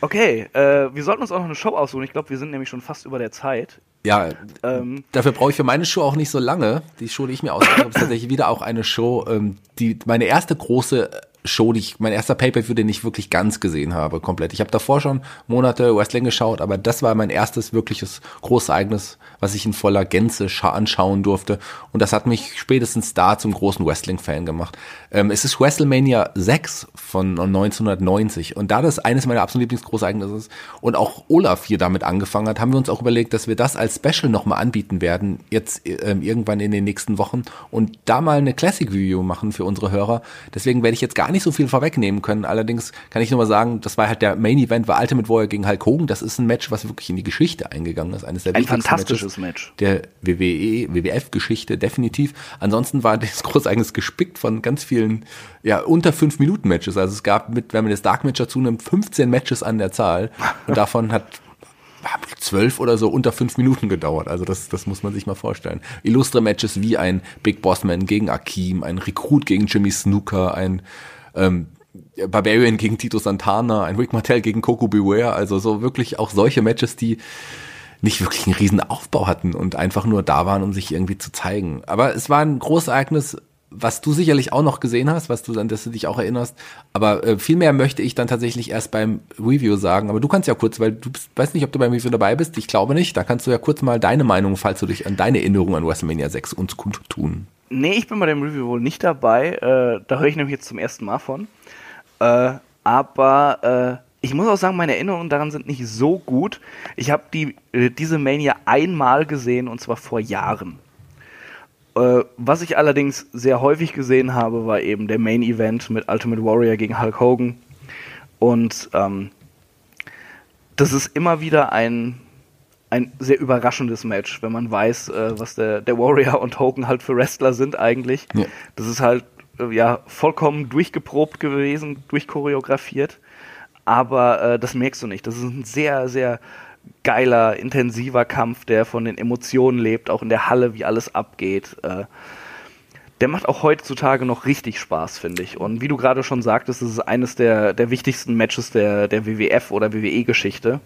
okay, äh, wir sollten uns auch noch eine Show aussuchen. Ich glaube, wir sind nämlich schon fast über der Zeit.
Ja, ähm, dafür brauche ich für meine Show auch nicht so lange. Die Show, die ich mir ausgesucht habe, ist tatsächlich wieder auch eine Show, ähm, die meine erste große Show, die ich, mein erster Pay-Per-View, den ich wirklich ganz gesehen habe, komplett. Ich habe davor schon Monate Wrestling geschaut, aber das war mein erstes wirkliches großes Ereignis, was ich in voller Gänze anschauen durfte. Und das hat mich spätestens da zum großen Wrestling-Fan gemacht. Ähm, es ist WrestleMania 6 von 1990. Und da das eines meiner absoluten Lieblingsgroßereignisse ist und auch Olaf hier damit angefangen hat, haben wir uns auch überlegt, dass wir das als Special nochmal anbieten werden, jetzt ähm, irgendwann in den nächsten Wochen und da mal eine Classic-Video machen für unsere Hörer. Deswegen werde ich jetzt gar nicht so viel vorwegnehmen können. Allerdings kann ich nur mal sagen, das war halt der Main Event, war Ultimate Warrior gegen Hulk Hogan. Das ist ein Match, was wirklich in die Geschichte eingegangen ist. Eines der
ein fantastisches Matches Match.
Der WWE, WWF-Geschichte, definitiv. Ansonsten war das Großereignis gespickt von ganz vielen, ja, unter fünf Minuten Matches. Also es gab mit, wenn man das Dark Match dazu nimmt, 15 Matches an der Zahl. Und davon hat zwölf oder so unter fünf Minuten gedauert. Also das, das muss man sich mal vorstellen. Illustre Matches wie ein Big Boss Man gegen Akeem, ein Recruit gegen Jimmy Snooker, ein ähm, Barbarian gegen Tito Santana, ein Rick Martel gegen Coco Beware, also so wirklich auch solche Matches, die nicht wirklich einen riesen Aufbau hatten und einfach nur da waren, um sich irgendwie zu zeigen. Aber es war ein Großereignis, was du sicherlich auch noch gesehen hast, was du an das du dich auch erinnerst. Aber äh, viel mehr möchte ich dann tatsächlich erst beim Review sagen. Aber du kannst ja kurz, weil du bist, weiß nicht, ob du beim Review dabei bist. Ich glaube nicht. Da kannst du ja kurz mal deine Meinung, falls du dich an deine Erinnerung an WrestleMania 6 uns kundtun.
Nee, ich bin bei dem Review wohl nicht dabei. Äh, da höre ich nämlich jetzt zum ersten Mal von. Äh, aber äh, ich muss auch sagen, meine Erinnerungen daran sind nicht so gut. Ich habe die, äh, diese Mania einmal gesehen und zwar vor Jahren. Äh, was ich allerdings sehr häufig gesehen habe, war eben der Main Event mit Ultimate Warrior gegen Hulk Hogan. Und ähm, das ist immer wieder ein, ein sehr überraschendes Match, wenn man weiß, äh, was der, der Warrior und Hogan halt für Wrestler sind eigentlich. Ja. Das ist halt äh, ja vollkommen durchgeprobt gewesen, durchchoreografiert. Aber äh, das merkst du nicht. Das ist ein sehr, sehr geiler, intensiver Kampf, der von den Emotionen lebt, auch in der Halle, wie alles abgeht. Äh, der macht auch heutzutage noch richtig Spaß, finde ich. Und wie du gerade schon sagtest, ist es eines der, der wichtigsten Matches der, der WWF oder WWE-Geschichte.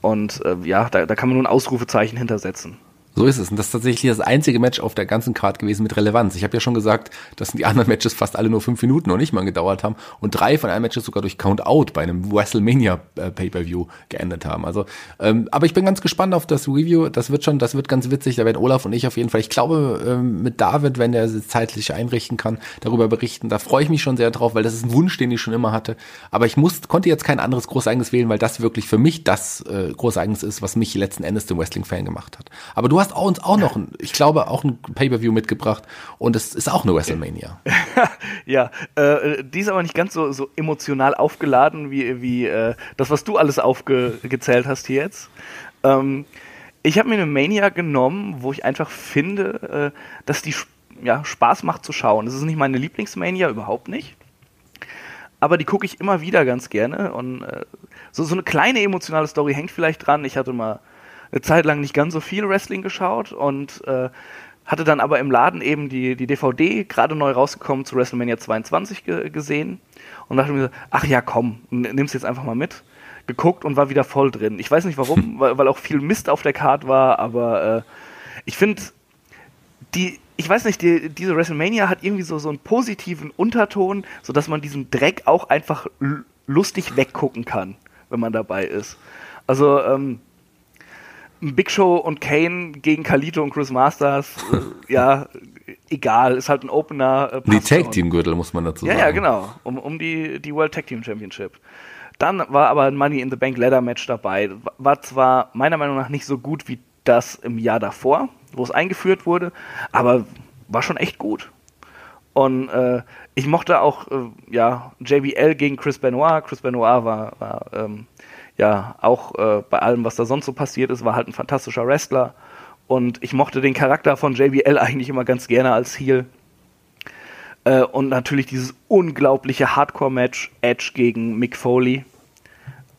Und äh, ja, da, da kann man nur ein Ausrufezeichen hintersetzen.
So ist es. Und das ist tatsächlich das einzige Match auf der ganzen Card gewesen mit Relevanz. Ich habe ja schon gesagt, dass die anderen Matches fast alle nur fünf Minuten noch nicht mal gedauert haben und drei von allen Matches sogar durch Count-Out bei einem WrestleMania äh, Pay-Per-View geendet haben. Also, ähm, aber ich bin ganz gespannt auf das Review. Das wird schon, das wird ganz witzig. Da werden Olaf und ich auf jeden Fall, ich glaube, ähm, mit David, wenn der zeitlich einrichten kann, darüber berichten. Da freue ich mich schon sehr drauf, weil das ist ein Wunsch, den ich schon immer hatte. Aber ich muss, konnte jetzt kein anderes Großereignis wählen, weil das wirklich für mich das äh, Großereignis ist, was mich letzten Endes zum Wrestling-Fan gemacht hat. Aber du hast uns auch noch, ich glaube, auch ein Pay-Per-View mitgebracht und es ist auch eine WrestleMania.
ja, äh, die ist aber nicht ganz so, so emotional aufgeladen wie, wie äh, das, was du alles aufgezählt hast hier jetzt. Ähm, ich habe mir eine Mania genommen, wo ich einfach finde, äh, dass die ja, Spaß macht zu schauen. Das ist nicht meine Lieblingsmania, überhaupt nicht. Aber die gucke ich immer wieder ganz gerne. Und äh, so, so eine kleine emotionale Story hängt vielleicht dran. Ich hatte mal eine Zeit lang nicht ganz so viel Wrestling geschaut und äh, hatte dann aber im Laden eben die, die DVD gerade neu rausgekommen zu WrestleMania 22 ge gesehen und dachte mir, ach ja, komm, nimm's jetzt einfach mal mit. Geguckt und war wieder voll drin. Ich weiß nicht warum, weil, weil auch viel Mist auf der Card war, aber äh, ich finde, die, ich weiß nicht, die, diese WrestleMania hat irgendwie so, so einen positiven Unterton, sodass man diesen Dreck auch einfach lustig weggucken kann, wenn man dabei ist. Also, ähm, Big Show und Kane gegen Kalito und Chris Masters, äh, ja, egal, ist halt ein Opener.
Äh, die Tag Team Gürtel muss man dazu
ja,
sagen.
Ja, ja, genau, um, um die, die World Tag Team Championship. Dann war aber ein Money in the Bank Ladder Match dabei. War zwar meiner Meinung nach nicht so gut wie das im Jahr davor, wo es eingeführt wurde, aber war schon echt gut. Und äh, ich mochte auch äh, ja, JBL gegen Chris Benoit. Chris Benoit war, war ähm, ja, auch äh, bei allem, was da sonst so passiert ist, war halt ein fantastischer Wrestler. Und ich mochte den Charakter von JBL eigentlich immer ganz gerne als Heel. Äh, und natürlich dieses unglaubliche Hardcore-Match Edge gegen Mick Foley,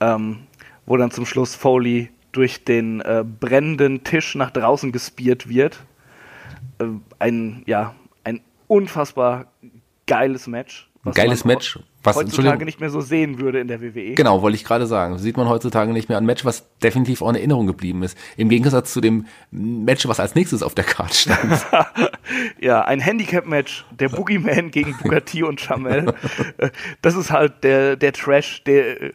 ähm, wo dann zum Schluss Foley durch den äh, brennenden Tisch nach draußen gespiert wird. Äh, ein, ja, ein unfassbar geiles Match.
Geiles Match,
was heutzutage nicht mehr so sehen würde in der WWE.
Genau, wollte ich gerade sagen. sieht man heutzutage nicht mehr ein Match, was definitiv auch in Erinnerung geblieben ist. Im Gegensatz zu dem Match, was als nächstes auf der Karte stand.
ja, ein Handicap-Match, der Boogeyman gegen Bugatti und Chamel. Das ist halt der, der Trash, der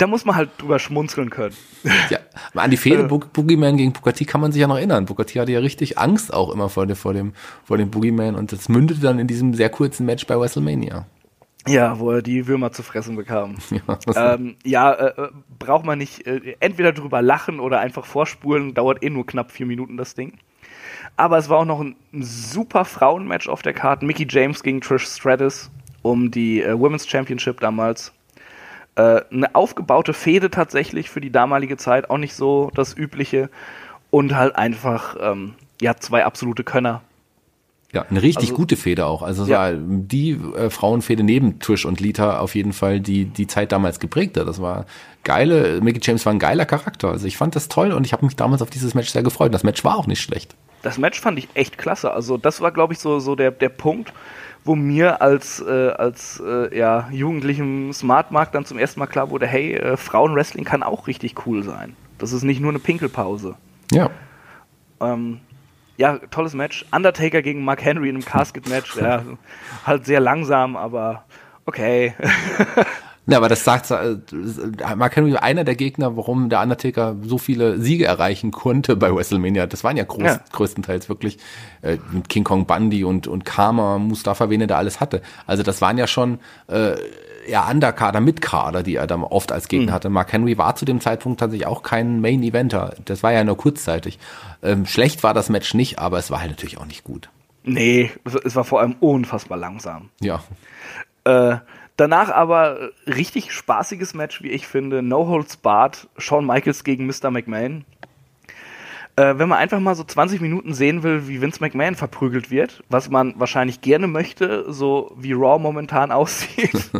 da muss man halt drüber schmunzeln können.
Ja, an die Fehde äh. Boogeyman gegen Bugatti kann man sich ja noch erinnern. Bugatti hatte ja richtig Angst auch immer vor, dem, vor dem, vor dem Boogeyman und das mündete dann in diesem sehr kurzen Match bei WrestleMania.
Ja, wo er die Würmer zu fressen bekam. Ja, ähm, ja äh, äh, braucht man nicht äh, entweder drüber lachen oder einfach vorspulen, dauert eh nur knapp vier Minuten das Ding. Aber es war auch noch ein, ein super Frauenmatch auf der Karte. Mickey James gegen Trish Stratus um die äh, Women's Championship damals. Äh, eine aufgebaute Fehde tatsächlich für die damalige Zeit, auch nicht so das Übliche. Und halt einfach, ähm, ja, zwei absolute Könner.
Ja, eine richtig also, gute Fehde auch. Also ja. war die äh, Frauenfehde neben Trish und Lita auf jeden Fall, die die Zeit damals geprägt hat. Das war geile, Mickey James war ein geiler Charakter. Also ich fand das toll und ich habe mich damals auf dieses Match sehr gefreut. Das Match war auch nicht schlecht.
Das Match fand ich echt klasse. Also das war, glaube ich, so, so der, der Punkt, wo mir als, äh, als äh, ja, jugendlichem Smartmarkt dann zum ersten Mal klar wurde, hey, äh, Frauenwrestling kann auch richtig cool sein. Das ist nicht nur eine Pinkelpause.
Ja.
Ähm, ja, tolles Match. Undertaker gegen Mark Henry in einem Casket-Match. ja, halt sehr langsam, aber okay.
Ja, aber das sagt, Mark Henry einer der Gegner, warum der Undertaker so viele Siege erreichen konnte bei WrestleMania. Das waren ja, groß, ja. größtenteils wirklich äh, mit King Kong Bundy und, und Karma, Mustafa, wen er da alles hatte. Also das waren ja schon äh, ja Underkader, Mitkader, die er dann oft als Gegner mhm. hatte. Mark Henry war zu dem Zeitpunkt tatsächlich auch kein Main Eventer. Das war ja nur kurzzeitig. Ähm, schlecht war das Match nicht, aber es war halt natürlich auch nicht gut.
Nee, es war vor allem unfassbar langsam.
Ja.
Äh, Danach aber richtig spaßiges Match, wie ich finde. No Holds Barred, Shawn Michaels gegen Mr. McMahon. Äh, wenn man einfach mal so 20 Minuten sehen will, wie Vince McMahon verprügelt wird, was man wahrscheinlich gerne möchte, so wie Raw momentan aussieht,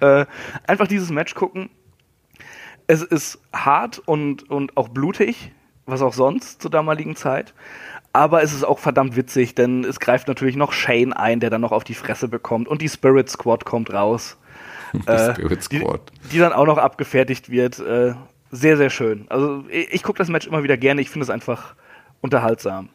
äh, einfach dieses Match gucken. Es ist hart und, und auch blutig, was auch sonst zur damaligen Zeit aber es ist auch verdammt witzig, denn es greift natürlich noch Shane ein, der dann noch auf die Fresse bekommt und die Spirit Squad kommt raus. Die äh, Spirit Squad. Die, die, dann auch noch abgefertigt wird. Äh, sehr, sehr schön. Also ich, ich gucke das Match immer wieder gerne, ich finde es einfach unterhaltsam.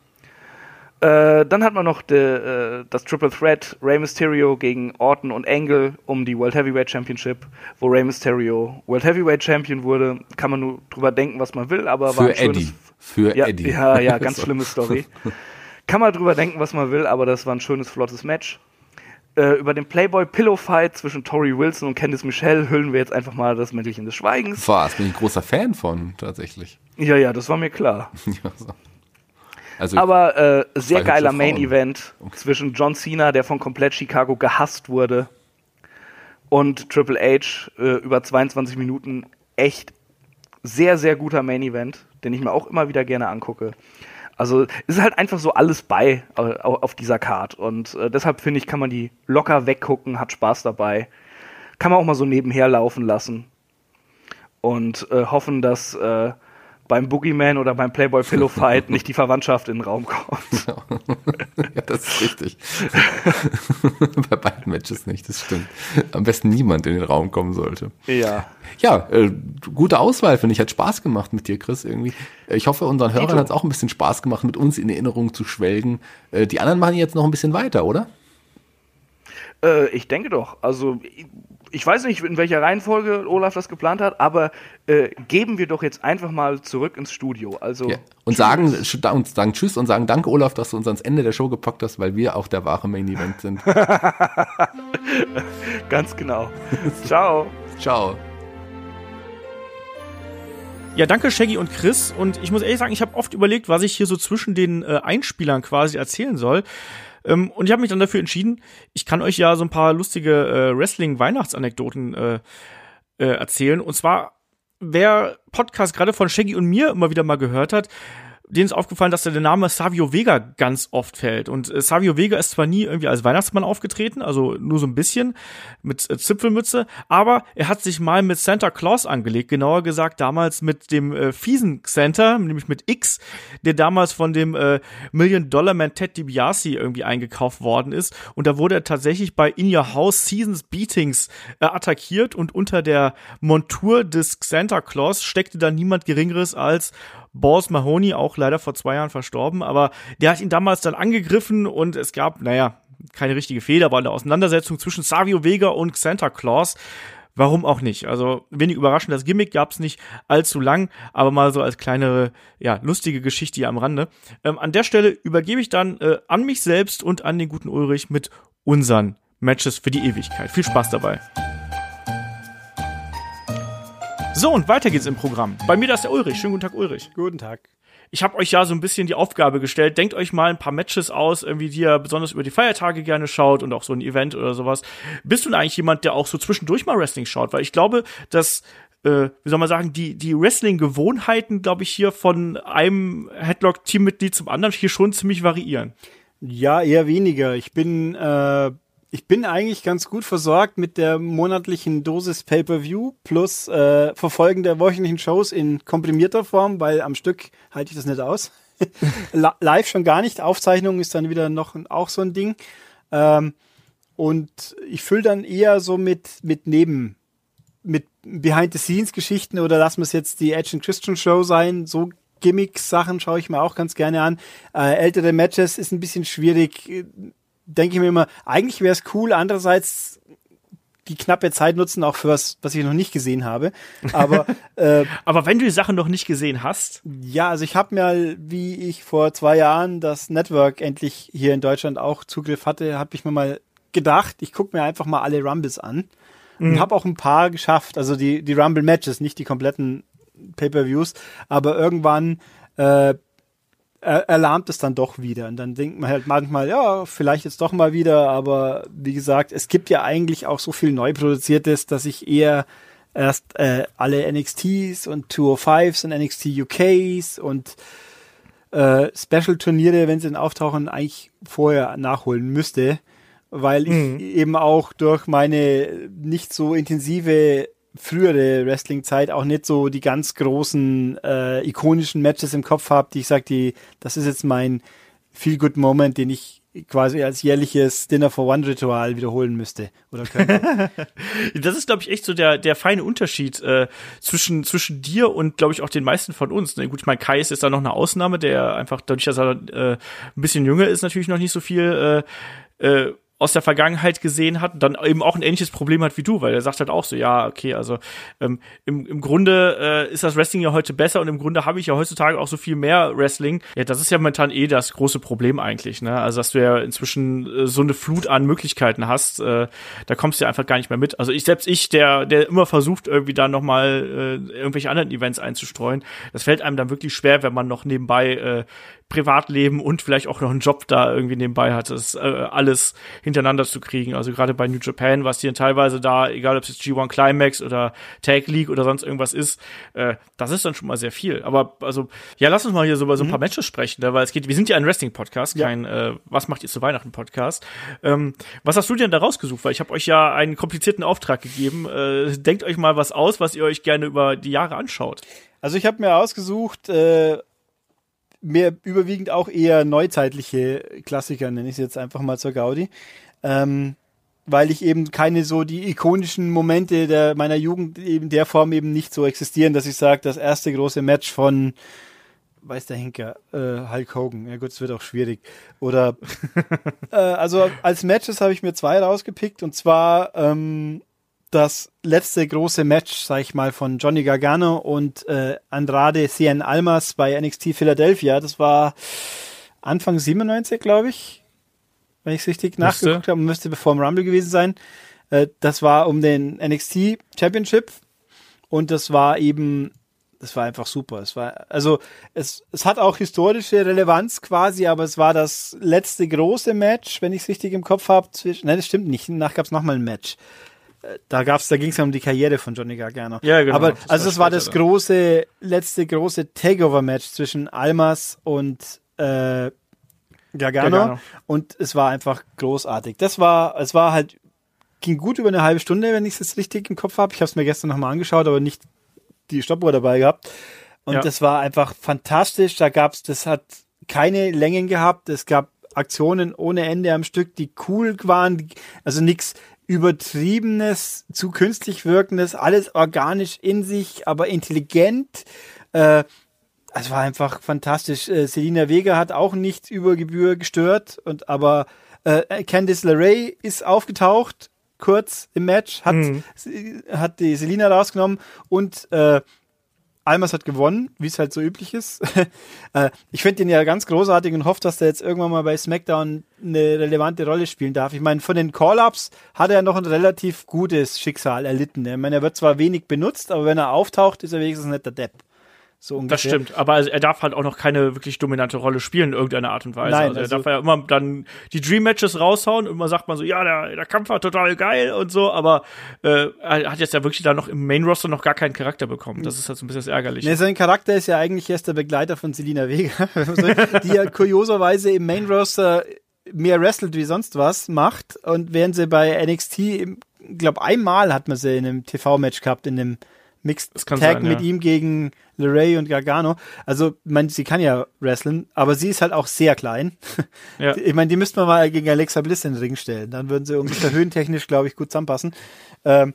Äh, dann hat man noch de, äh, das Triple Threat Rey Mysterio gegen Orton und Angle um die World Heavyweight Championship, wo Rey Mysterio World Heavyweight Champion wurde. Kann man nur drüber denken, was man will, aber
Für war ein Eddie.
schönes
für
ja,
Eddie.
Ja, ja, ganz schlimme Story. Kann man drüber denken, was man will, aber das war ein schönes, flottes Match. Äh, über den Playboy Pillow Fight zwischen Tori Wilson und Candice Michelle hüllen wir jetzt einfach mal das Mäntelchen des Schweigens.
Was, bin ich ein großer Fan von, tatsächlich.
Ja, ja, das war mir klar. ja, so. Also aber äh, sehr geiler Main Event okay. zwischen John Cena, der von komplett Chicago gehasst wurde, und Triple H äh, über 22 Minuten. Echt sehr, sehr guter Main Event den ich mir auch immer wieder gerne angucke. Also ist halt einfach so alles bei äh, auf dieser Card und äh, deshalb finde ich, kann man die locker weggucken, hat Spaß dabei. Kann man auch mal so nebenher laufen lassen und äh, hoffen, dass äh, beim Boogeyman oder beim Playboy Pillow Fight nicht die Verwandtschaft in den Raum kommt.
ja, das ist richtig. Bei beiden Matches nicht, das stimmt. Am besten niemand in den Raum kommen sollte.
Ja.
Ja, äh, gute Auswahl, finde ich. Hat Spaß gemacht mit dir, Chris, irgendwie. Ich hoffe, unseren Hörern hat es auch ein bisschen Spaß gemacht, mit uns in Erinnerung zu schwelgen. Äh, die anderen machen jetzt noch ein bisschen weiter, oder?
Äh, ich denke doch. Also ich weiß nicht, in welcher Reihenfolge Olaf das geplant hat, aber äh, geben wir doch jetzt einfach mal zurück ins Studio. Also
ja. und sagen, und sagen Tschüss und sagen Danke, Olaf, dass du uns ans Ende der Show gepackt hast, weil wir auch der wahre Main Event sind.
Ganz genau. Ciao.
Ciao.
Ja, danke Shaggy und Chris. Und ich muss ehrlich sagen, ich habe oft überlegt, was ich hier so zwischen den äh, Einspielern quasi erzählen soll. Ähm, und ich habe mich dann dafür entschieden, ich kann euch ja so ein paar lustige äh, Wrestling-Weihnachtsanekdoten äh, äh, erzählen. Und zwar, wer Podcast gerade von Shaggy und mir immer wieder mal gehört hat, denen ist aufgefallen, dass der Name Savio Vega ganz oft fällt. Und äh, Savio Vega ist zwar nie irgendwie als Weihnachtsmann aufgetreten, also nur so ein bisschen mit äh, Zipfelmütze, aber er hat sich mal mit Santa Claus angelegt, genauer gesagt damals mit dem äh, fiesen Santa, nämlich mit X, der damals von dem äh, Million Dollar Man Ted DiBiase irgendwie eingekauft worden ist. Und da wurde er tatsächlich bei In Your House Seasons Beatings äh, attackiert und unter der Montur des Santa Claus steckte da niemand Geringeres als Balls Mahoney, auch leider vor zwei Jahren verstorben, aber der hat ihn damals dann angegriffen und es gab, naja, keine richtige Fehler, aber eine Auseinandersetzung zwischen Savio Vega und Santa Claus. Warum auch nicht? Also wenig überraschend, das Gimmick gab es nicht allzu lang, aber mal so als kleinere, ja, lustige Geschichte hier am Rande. Ähm, an der Stelle übergebe ich dann äh, an mich selbst und an den guten Ulrich mit unseren Matches für die Ewigkeit. Viel Spaß dabei. So, und weiter geht's im Programm. Bei mir da ist der Ulrich. Schönen guten Tag, Ulrich.
Guten Tag.
Ich habe euch ja so ein bisschen die Aufgabe gestellt. Denkt euch mal ein paar Matches aus, irgendwie, die ihr besonders über die Feiertage gerne schaut und auch so ein Event oder sowas. Bist du denn eigentlich jemand, der auch so zwischendurch mal Wrestling schaut? Weil ich glaube, dass äh, wie soll man sagen, die, die Wrestling-Gewohnheiten, glaube ich, hier von einem Headlock-Teammitglied zum anderen hier schon ziemlich variieren.
Ja, eher weniger. Ich bin äh, ich bin eigentlich ganz gut versorgt mit der monatlichen Dosis Pay-per-View plus äh, Verfolgen der wöchentlichen Shows in komprimierter Form, weil am Stück halte ich das nicht aus. Live schon gar nicht. Aufzeichnung ist dann wieder noch auch so ein Ding. Ähm, und ich fülle dann eher so mit, mit Neben, mit Behind-the-Scenes-Geschichten oder lassen wir es jetzt die Edge and Christian Show sein. So Gimmicks-Sachen schaue ich mir auch ganz gerne an. Äh, ältere Matches ist ein bisschen schwierig. Denke ich mir immer, eigentlich wäre es cool. Andererseits die knappe Zeit nutzen auch für was, was ich noch nicht gesehen habe. Aber
äh, aber wenn du die Sachen noch nicht gesehen hast,
ja, also ich habe mir, wie ich vor zwei Jahren das Network endlich hier in Deutschland auch Zugriff hatte, habe ich mir mal gedacht, ich gucke mir einfach mal alle Rumbles an mhm. und habe auch ein paar geschafft. Also die die Rumble Matches, nicht die kompletten Pay-per-Views, aber irgendwann äh, erlahmt es dann doch wieder. Und dann denkt man halt manchmal, ja, vielleicht jetzt doch mal wieder, aber wie gesagt, es gibt ja eigentlich auch so viel neu produziertes, dass ich eher erst äh, alle NXTs und 205s und NXT UKs und äh, Special-Turniere, wenn sie dann auftauchen, eigentlich vorher nachholen müsste, weil ich mhm. eben auch durch meine nicht so intensive frühere Wrestling-Zeit auch nicht so die ganz großen äh, ikonischen Matches im Kopf habe, die ich sage, die, das ist jetzt mein Feel-Good-Moment, den ich quasi als jährliches Dinner for One Ritual wiederholen müsste oder könnte.
das ist glaube ich echt so der der feine Unterschied äh, zwischen zwischen dir und glaube ich auch den meisten von uns. Ne? Gut, ich meine Kai ist jetzt da noch eine Ausnahme, der einfach dadurch, dass er äh, ein bisschen jünger ist, natürlich noch nicht so viel äh, äh, aus der Vergangenheit gesehen hat, dann eben auch ein ähnliches Problem hat wie du, weil er sagt halt auch so, ja, okay, also ähm, im, im Grunde äh, ist das Wrestling ja heute besser und im Grunde habe ich ja heutzutage auch so viel mehr Wrestling. Ja, das ist ja momentan eh das große Problem eigentlich, ne? Also, dass du ja inzwischen äh, so eine Flut an Möglichkeiten hast, äh, da kommst du ja einfach gar nicht mehr mit. Also ich selbst ich, der, der immer versucht, irgendwie da nochmal äh, irgendwelche anderen Events einzustreuen, das fällt einem dann wirklich schwer, wenn man noch nebenbei äh, Privatleben und vielleicht auch noch einen Job da irgendwie nebenbei hat, das äh, alles hintereinander zu kriegen. Also gerade bei New Japan, was hier teilweise da, egal ob es jetzt G1 Climax oder Tag League oder sonst irgendwas ist, äh, das ist dann schon mal sehr viel. Aber also, ja, lass uns mal hier so über so ein mhm. paar Matches sprechen, ne? weil es geht, wir sind ja ein Wrestling-Podcast, kein ja. äh, Was macht ihr zu Weihnachten-Podcast. Ähm, was hast du denn da rausgesucht? Weil ich habe euch ja einen komplizierten Auftrag gegeben. Äh, denkt euch mal was aus, was ihr euch gerne über die Jahre anschaut.
Also ich habe mir ausgesucht, äh, mehr überwiegend auch eher neuzeitliche Klassiker, nenne ich es jetzt einfach mal zur Gaudi. Ähm, weil ich eben keine so die ikonischen Momente der meiner Jugend in der Form eben nicht so existieren, dass ich sage, das erste große Match von weiß der Henker, äh, Hulk Hogan. Ja gut, es wird auch schwierig. Oder äh, also als Matches habe ich mir zwei rausgepickt und zwar ähm, das letzte große Match, sag ich mal, von Johnny Gargano und äh, Andrade Cien Almas bei NXT Philadelphia. Das war Anfang 97, glaube ich, wenn ich es richtig müsste. nachgeguckt habe. Müsste bevor im Rumble gewesen sein. Äh, das war um den NXT Championship und das war eben, das war einfach super. Es war, also es, es hat auch historische Relevanz quasi, aber es war das letzte große Match, wenn ich es richtig im Kopf habe. Nein, das stimmt nicht. Danach gab es nochmal ein Match da gab's, da ging es ja um die Karriere von Johnny Gargano. Ja, genau. Aber das also es war das große, letzte große Takeover-Match zwischen Almas und äh, Gargano, Gargano, und es war einfach großartig. Das war, es war halt ging gut über eine halbe Stunde, wenn ich es jetzt richtig im Kopf habe. Ich habe es mir gestern nochmal angeschaut, aber nicht die Stoppuhr dabei gehabt. Und ja. das war einfach fantastisch. Da gab's, das hat keine Längen gehabt. Es gab Aktionen ohne Ende am Stück, die cool waren. Also nichts übertriebenes, zu künstlich wirkendes, alles organisch in sich, aber intelligent. Äh, es war einfach fantastisch. Äh, Selina Vega hat auch nicht über Gebühr gestört und aber äh, Candice LeRae ist aufgetaucht kurz im Match, hat, mhm. hat die Selina rausgenommen und äh, Almas hat gewonnen, wie es halt so üblich ist. Äh, ich finde ihn ja ganz großartig und hoffe, dass er jetzt irgendwann mal bei SmackDown eine relevante Rolle spielen darf. Ich meine, von den Call-Ups hat er noch ein relativ gutes Schicksal erlitten. Ich meine, er wird zwar wenig benutzt, aber wenn er auftaucht, ist er wenigstens nicht der Depp.
So ungefähr. Das stimmt, aber er darf halt auch noch keine wirklich dominante Rolle spielen in irgendeiner Art und Weise. Nein, also er also darf ja immer dann die Dream Matches raushauen und immer sagt man so, ja, der, der Kampf war total geil und so, aber äh, er hat jetzt ja wirklich da noch im Main Roster noch gar keinen Charakter bekommen. Das ist halt so ein bisschen ärgerlich.
Nee, sein Charakter ist ja eigentlich erst der Begleiter von Selina Vega, die ja kurioserweise im Main Roster mehr wrestelt wie sonst was macht und während sie bei NXT, ich glaube einmal hat man sie in einem TV-Match gehabt in dem Mixed Tag
sein,
mit
ja.
ihm gegen LeRae und Gargano. Also, ich meine, sie kann ja wrestlen, aber sie ist halt auch sehr klein.
Ja.
Ich meine, die müsste man mal gegen Alexa Bliss in den Ring stellen. Dann würden sie ungefähr höhentechnisch, glaube ich, gut zusammenpassen. Ähm,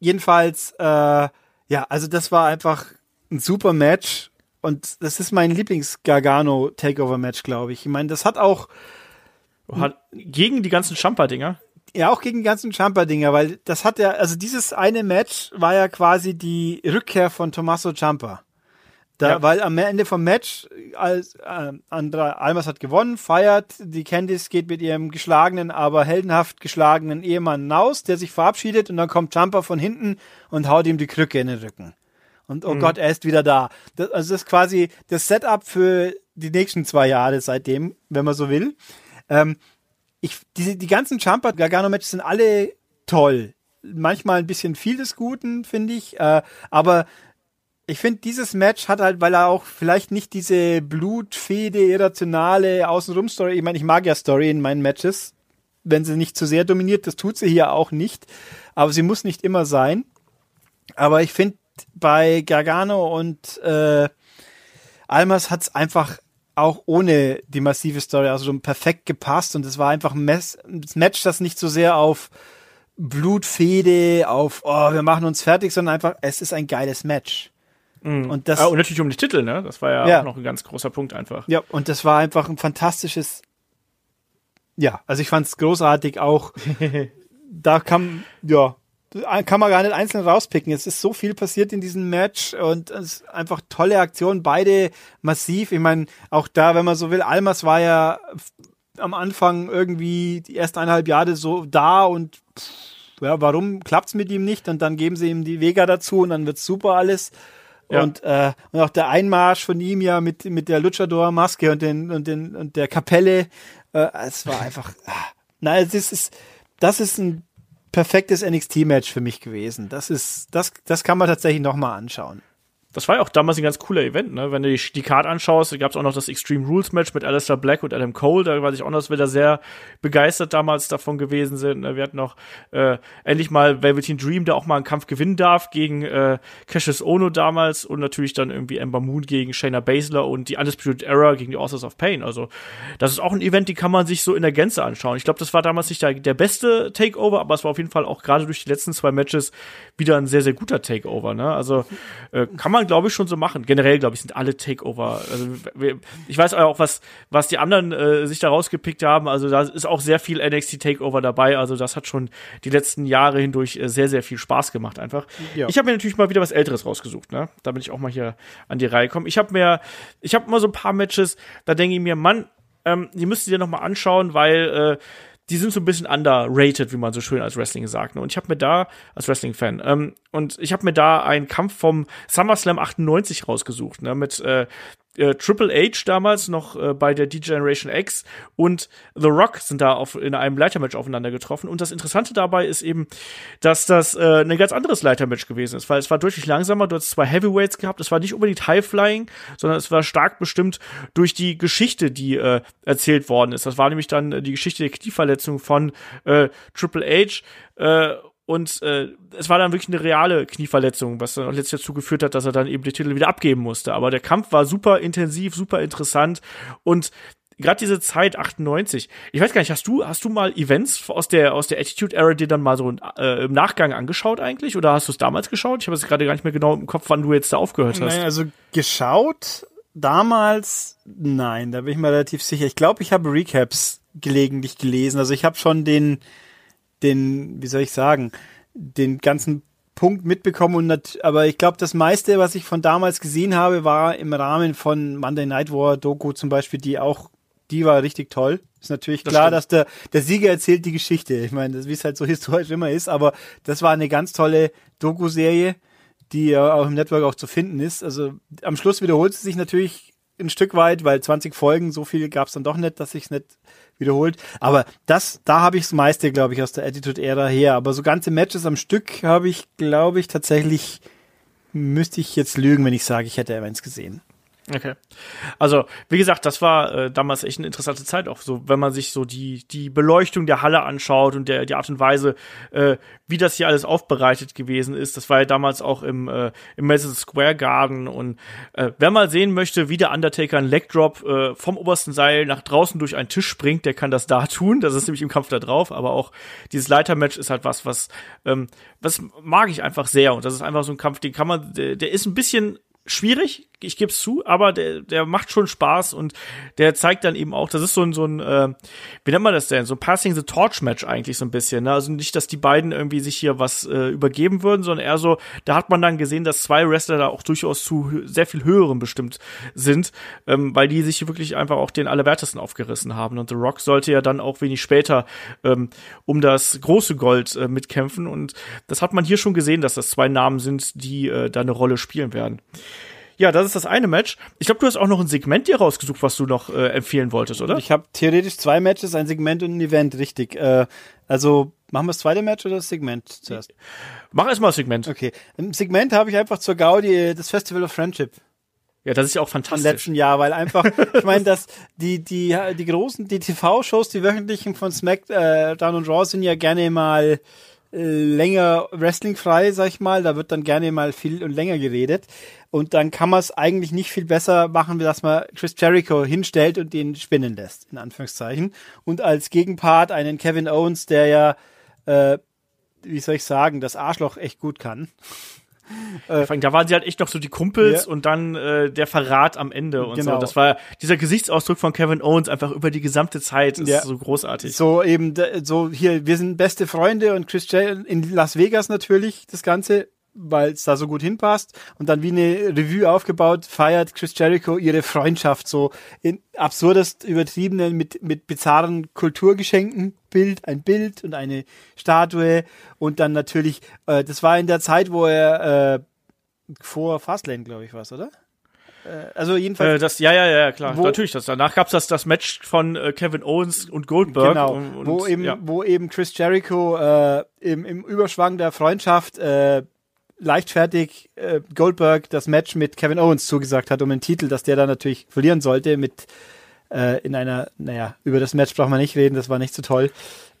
jedenfalls, äh, ja, also das war einfach ein super Match. Und das ist mein Lieblings-Gargano-Takeover-Match, glaube ich. Ich meine, das hat auch
Hat, gegen die ganzen Champa-Dinger.
Ja, auch gegen die ganzen Champa-Dinger, weil das hat ja, also dieses eine Match war ja quasi die Rückkehr von Tommaso Ciampa. Da,
Ja.
Weil am Ende vom Match, als äh, Andra Almas hat gewonnen, feiert, die Candice geht mit ihrem geschlagenen, aber heldenhaft geschlagenen Ehemann hinaus, der sich verabschiedet und dann kommt Ciampa von hinten und haut ihm die Krücke in den Rücken. Und oh Gott, er ist wieder da. Das, also das ist quasi das Setup für die nächsten zwei Jahre seitdem, wenn man so will. Ähm, ich, diese, die ganzen Jumper Gargano Matches sind alle toll. Manchmal ein bisschen viel des Guten, finde ich. Äh, aber ich finde, dieses Match hat halt, weil er auch vielleicht nicht diese blutfede, irrationale Außenrum-Story, ich meine, ich mag ja Story in meinen Matches, wenn sie nicht zu sehr dominiert, das tut sie hier auch nicht. Aber sie muss nicht immer sein. Aber ich finde, bei Gargano und äh, Almas hat's einfach auch ohne die massive Story also schon perfekt gepasst und es war einfach ein Match, das nicht so sehr auf Blutfede, auf oh, wir machen uns fertig, sondern einfach, es ist ein geiles Match. Und das,
Ah, und natürlich um die Titel, ne? Das war ja,
Ja.
auch noch ein ganz großer Punkt einfach.
ja, und das war einfach ein fantastisches, ja, also ich fand's großartig auch. da kam, ja, kann man gar nicht einzeln rauspicken. Es ist so viel passiert in diesem Match und es ist einfach tolle Aktionen, beide massiv. Ich meine, auch da, wenn man so will, Almas war ja am Anfang irgendwie die ersten eineinhalb Jahre so da und pff, ja, warum klappt's mit ihm nicht? Und dann geben sie ihm die Vega dazu und dann wird's super alles.
Ja.
Und, äh, und auch der Einmarsch von ihm ja mit, mit der Luchador-Maske und, den, und, den, und der Kapelle, äh, es war einfach, ah. nein, es ist, das ist ein perfektes NXT-Match für mich gewesen. Das ist, das, das kann man tatsächlich nochmal anschauen.
Das war ja auch damals ein ganz cooler Event, ne? Wenn du die, die Card anschaust, gab es auch noch das Extreme Rules Match mit Alistair Black und Adam Cole. Da weiß ich auch noch, dass wir da sehr begeistert damals davon gewesen sind. ne? Wir hatten noch äh, endlich mal Velveteen Dream, der auch mal einen Kampf gewinnen darf gegen äh, Cassius Ono damals und natürlich dann irgendwie Ember Moon gegen Shayna Baszler und die Undisputed Era gegen die Authors of Pain. Also das ist auch ein Event, die kann man sich so in der Gänze anschauen. Ich glaube, das war damals nicht der, der beste Takeover, aber es war auf jeden Fall auch gerade durch die letzten zwei Matches wieder ein sehr, sehr guter Takeover. Ne? Also äh, kann man, glaube ich, schon so machen. Generell, glaube ich, sind alle Takeover. Also ich weiß auch, was, was die anderen äh, sich da rausgepickt haben. Also da ist auch sehr viel NXT Takeover dabei. Also das hat schon die letzten Jahre hindurch äh, sehr, sehr viel Spaß gemacht einfach.
Ja.
Ich habe mir natürlich mal wieder was Älteres rausgesucht. Ne? Da bin ich auch mal hier an die Reihe gekommen. Ich habe mir, ich habe mal so ein paar Matches, da denke ich mir, Mann, ähm, die müsst ihr dir noch mal anschauen, weil äh, die sind so ein bisschen underrated, wie man so schön als Wrestling sagt. Ne? Und ich habe mir da, als Wrestling-Fan, ähm, und ich habe mir da einen Kampf vom SummerSlam 98 rausgesucht, ne? mit äh, äh, Triple H damals noch äh, bei der D-Generation X und The Rock sind da auf, in einem Leitermatch aufeinander getroffen. Und das Interessante dabei ist eben, dass das äh, ein ganz anderes Leitermatch gewesen ist, weil es war deutlich langsamer. Du hast zwei Heavyweights gehabt. Es war nicht unbedingt High-Flying, sondern es war stark bestimmt durch die Geschichte, die äh, erzählt worden ist. Das war nämlich dann äh, die Geschichte der Knieverletzung von äh, Triple H. Äh, und äh, es war dann wirklich eine reale Knieverletzung, was dann auch letztlich dazu geführt hat, dass er dann eben die Titel wieder abgeben musste. Aber der Kampf war super intensiv, super interessant und gerade diese Zeit 98. Ich weiß gar nicht, hast du hast du mal Events aus der aus der Attitude Era dir dann mal so äh, im Nachgang angeschaut eigentlich oder hast du es damals geschaut? Ich habe es gerade gar nicht mehr genau im Kopf, wann du jetzt da aufgehört hast.
Nein, also geschaut damals, nein, da bin ich mir relativ sicher. Ich glaube, ich habe Recaps gelegentlich gelesen. Also ich habe schon den, den, wie soll ich sagen, den ganzen Punkt mitbekommen und nat- aber ich glaube, das meiste, was ich von damals gesehen habe, war im Rahmen von Monday Night War Doku zum Beispiel, die auch, die war richtig toll. Ist natürlich
Das
klar,
stimmt.
dass der, der Sieger erzählt die Geschichte. Ich meine, das wie es halt so historisch immer ist, aber das war eine ganz tolle Doku-Serie, die ja auch im Network auch zu finden ist. Also am Schluss wiederholt sie sich natürlich ein Stück weit, weil 20 Folgen, so viel gab es dann doch nicht, dass sich's nicht wiederholt. Aber das, da habe ich das meiste, glaube ich, aus der Attitude-Ära her. Aber so ganze Matches am Stück habe ich, glaube ich, tatsächlich, müsste ich jetzt lügen, wenn ich sage, ich hätte eins gesehen.
Okay. Also, wie gesagt, das war äh, damals echt eine interessante Zeit auch so, wenn man sich so die, die Beleuchtung der Halle anschaut und der, die Art und Weise, äh, wie das hier alles aufbereitet gewesen ist. Das war ja damals auch im, äh, im Madison Square Garden und äh, wer mal sehen möchte, wie der Undertaker einen Legdrop äh, vom obersten Seil nach draußen durch einen Tisch springt, der kann das da tun. Das ist nämlich im Kampf da drauf, aber auch dieses Leitermatch ist halt was, was, ähm, was mag ich einfach sehr und das ist einfach so ein Kampf, den kann man, der, der ist ein bisschen schwierig, ich gebe es zu, aber der, der macht schon Spaß und der zeigt dann eben auch, das ist so ein, so ein äh, wie nennt man das denn, so ein Passing the Torch Match eigentlich so ein bisschen. Ne? Also nicht, dass die beiden irgendwie sich hier was äh, übergeben würden, sondern eher so, da hat man dann gesehen, dass zwei Wrestler da auch durchaus zu sehr viel höheren bestimmt sind, ähm, weil die sich wirklich einfach auch den Allerwertesten aufgerissen haben. Und The Rock sollte ja dann auch wenig später ähm, um das große Gold äh, mitkämpfen und das hat man hier schon gesehen, dass das zwei Namen sind, die äh, da eine Rolle spielen werden. Ja, das ist das eine Match. Ich glaube, du hast auch noch ein Segment dir rausgesucht, was du noch äh, empfehlen wolltest, oder?
Ich habe theoretisch zwei Matches, ein Segment und ein Event, richtig. Äh, also machen wir das zweite Match oder das Segment zuerst?
Mach erstmal das Segment.
Okay. Im Segment habe ich einfach zur Gaudi äh, das Festival of Friendship.
Ja, das ist ja auch
Im
fantastisch.
letzten Jahr, weil einfach, ich meine, dass die, die, die großen, die TV-Shows, die wöchentlichen von SmackDown und Raw sind ja gerne mal äh, länger wrestlingfrei, sag ich mal. Da wird dann gerne mal viel und länger geredet. Und dann kann man es eigentlich nicht viel besser machen, dass man Chris Jericho hinstellt und den spinnen lässt, in Anführungszeichen. Und als Gegenpart einen Kevin Owens, der ja, äh, wie soll ich sagen, das Arschloch echt gut kann.
Vor allem, Da waren sie halt echt noch so die Kumpels
Ja.
und dann äh, der Verrat am Ende und
Genau.
so. Das war dieser Gesichtsausdruck von Kevin Owens einfach über die gesamte Zeit ist
Ja.
so großartig.
So eben, so hier, wir sind beste Freunde und Chris Jericho in Las Vegas natürlich das Ganze, weil es da so gut hinpasst. Und dann wie eine Revue aufgebaut, feiert Chris Jericho ihre Freundschaft so in absurdest übertriebenen, mit, mit bizarren Kulturgeschenken. Bild, ein Bild und eine Statue. Und dann natürlich, äh, das war in der Zeit, wo er äh, vor Fastlane, glaube ich, was, oder? Äh, also jedenfalls
Äh, das, ja, ja, ja, klar.
Wo-
Natürlich. Das, danach gab's das, das Match von äh, Kevin Owens und Goldberg.
Genau,
und, und,
wo, eben,
ja.
wo eben Chris Jericho äh, im, im Überschwang der Freundschaft äh, leichtfertig äh, Goldberg das Match mit Kevin Owens zugesagt hat um den Titel, dass der dann natürlich verlieren sollte mit äh, in einer, naja, über das Match braucht man nicht reden, das war nicht so toll.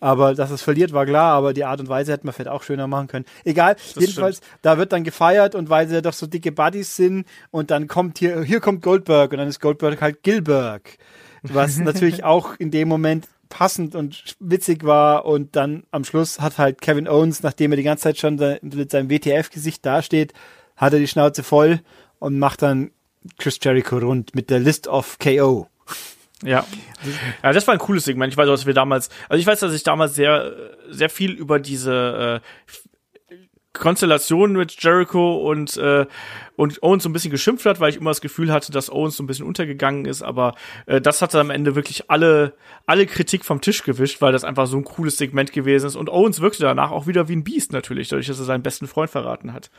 Aber dass es verliert, war klar, aber die Art und Weise hätte man vielleicht auch schöner machen können. Egal, jedenfalls, da wird dann gefeiert und weil sie ja doch so dicke Buddies sind und dann kommt hier, hier kommt Goldberg und dann ist Goldberg halt Gilberg. Was natürlich auch in dem Moment passend und witzig war und dann am Schluss hat halt Kevin Owens, nachdem er die ganze Zeit schon mit seinem WTF-Gesicht dasteht, hat er die Schnauze voll und macht dann Chris Jericho rund mit der List of KO.
Ja. Ja, das war ein cooles Segment. Ich weiß, dass wir damals, also ich weiß, dass ich damals sehr, sehr viel über diese äh, Konstellation mit Jericho und äh, und Owens so ein bisschen geschimpft hat, weil ich immer das Gefühl hatte, dass Owens so ein bisschen untergegangen ist, aber äh, das hat am Ende wirklich alle alle Kritik vom Tisch gewischt, weil das einfach so ein cooles Segment gewesen ist und Owens wirkte danach auch wieder wie ein Biest natürlich, dadurch, dass er seinen besten Freund verraten hat.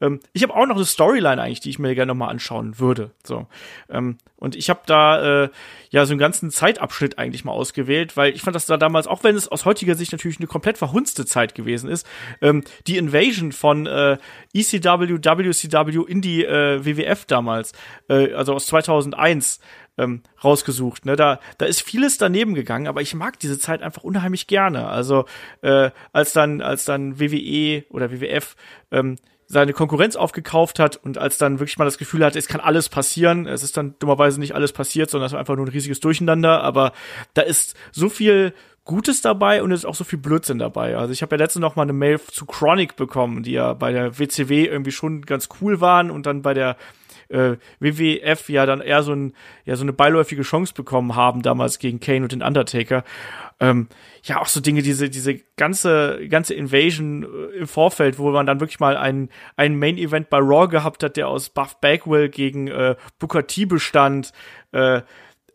Ähm, ich habe auch noch eine Storyline eigentlich, die ich mir gerne noch mal anschauen würde. So ähm, und ich habe da äh, ja so einen ganzen Zeitabschnitt eigentlich mal ausgewählt, weil ich fand das da damals, auch wenn es aus heutiger Sicht natürlich eine komplett verhunzte Zeit gewesen ist, ähm, die Invasion von äh, ECW, WCW in die äh, WWF damals, äh, also aus 2001 ähm, rausgesucht. Ne? Da, da ist vieles daneben gegangen, aber ich mag diese Zeit einfach unheimlich gerne. Also äh, als dann, als dann WWE oder WWF ähm, seine Konkurrenz aufgekauft hat und als dann wirklich mal das Gefühl hatte, es kann alles passieren. Es ist dann dummerweise nicht alles passiert, sondern es war einfach nur ein riesiges Durcheinander. Aber da ist so viel Gutes dabei und es ist auch so viel Blödsinn dabei. Also ich habe ja letztens noch mal eine Mail zu Chronic bekommen, die ja bei der WCW irgendwie schon ganz cool waren und dann bei der äh, WWF ja dann eher so, ein, ja, so eine beiläufige Chance bekommen haben, damals gegen Kane und den Undertaker. Ähm, ja, auch so Dinge, diese, diese ganze, ganze Invasion äh, im Vorfeld, wo man dann wirklich mal einen, einen Main-Event bei Raw gehabt hat, der aus Buff Bagwell gegen äh, Booker T bestand, äh,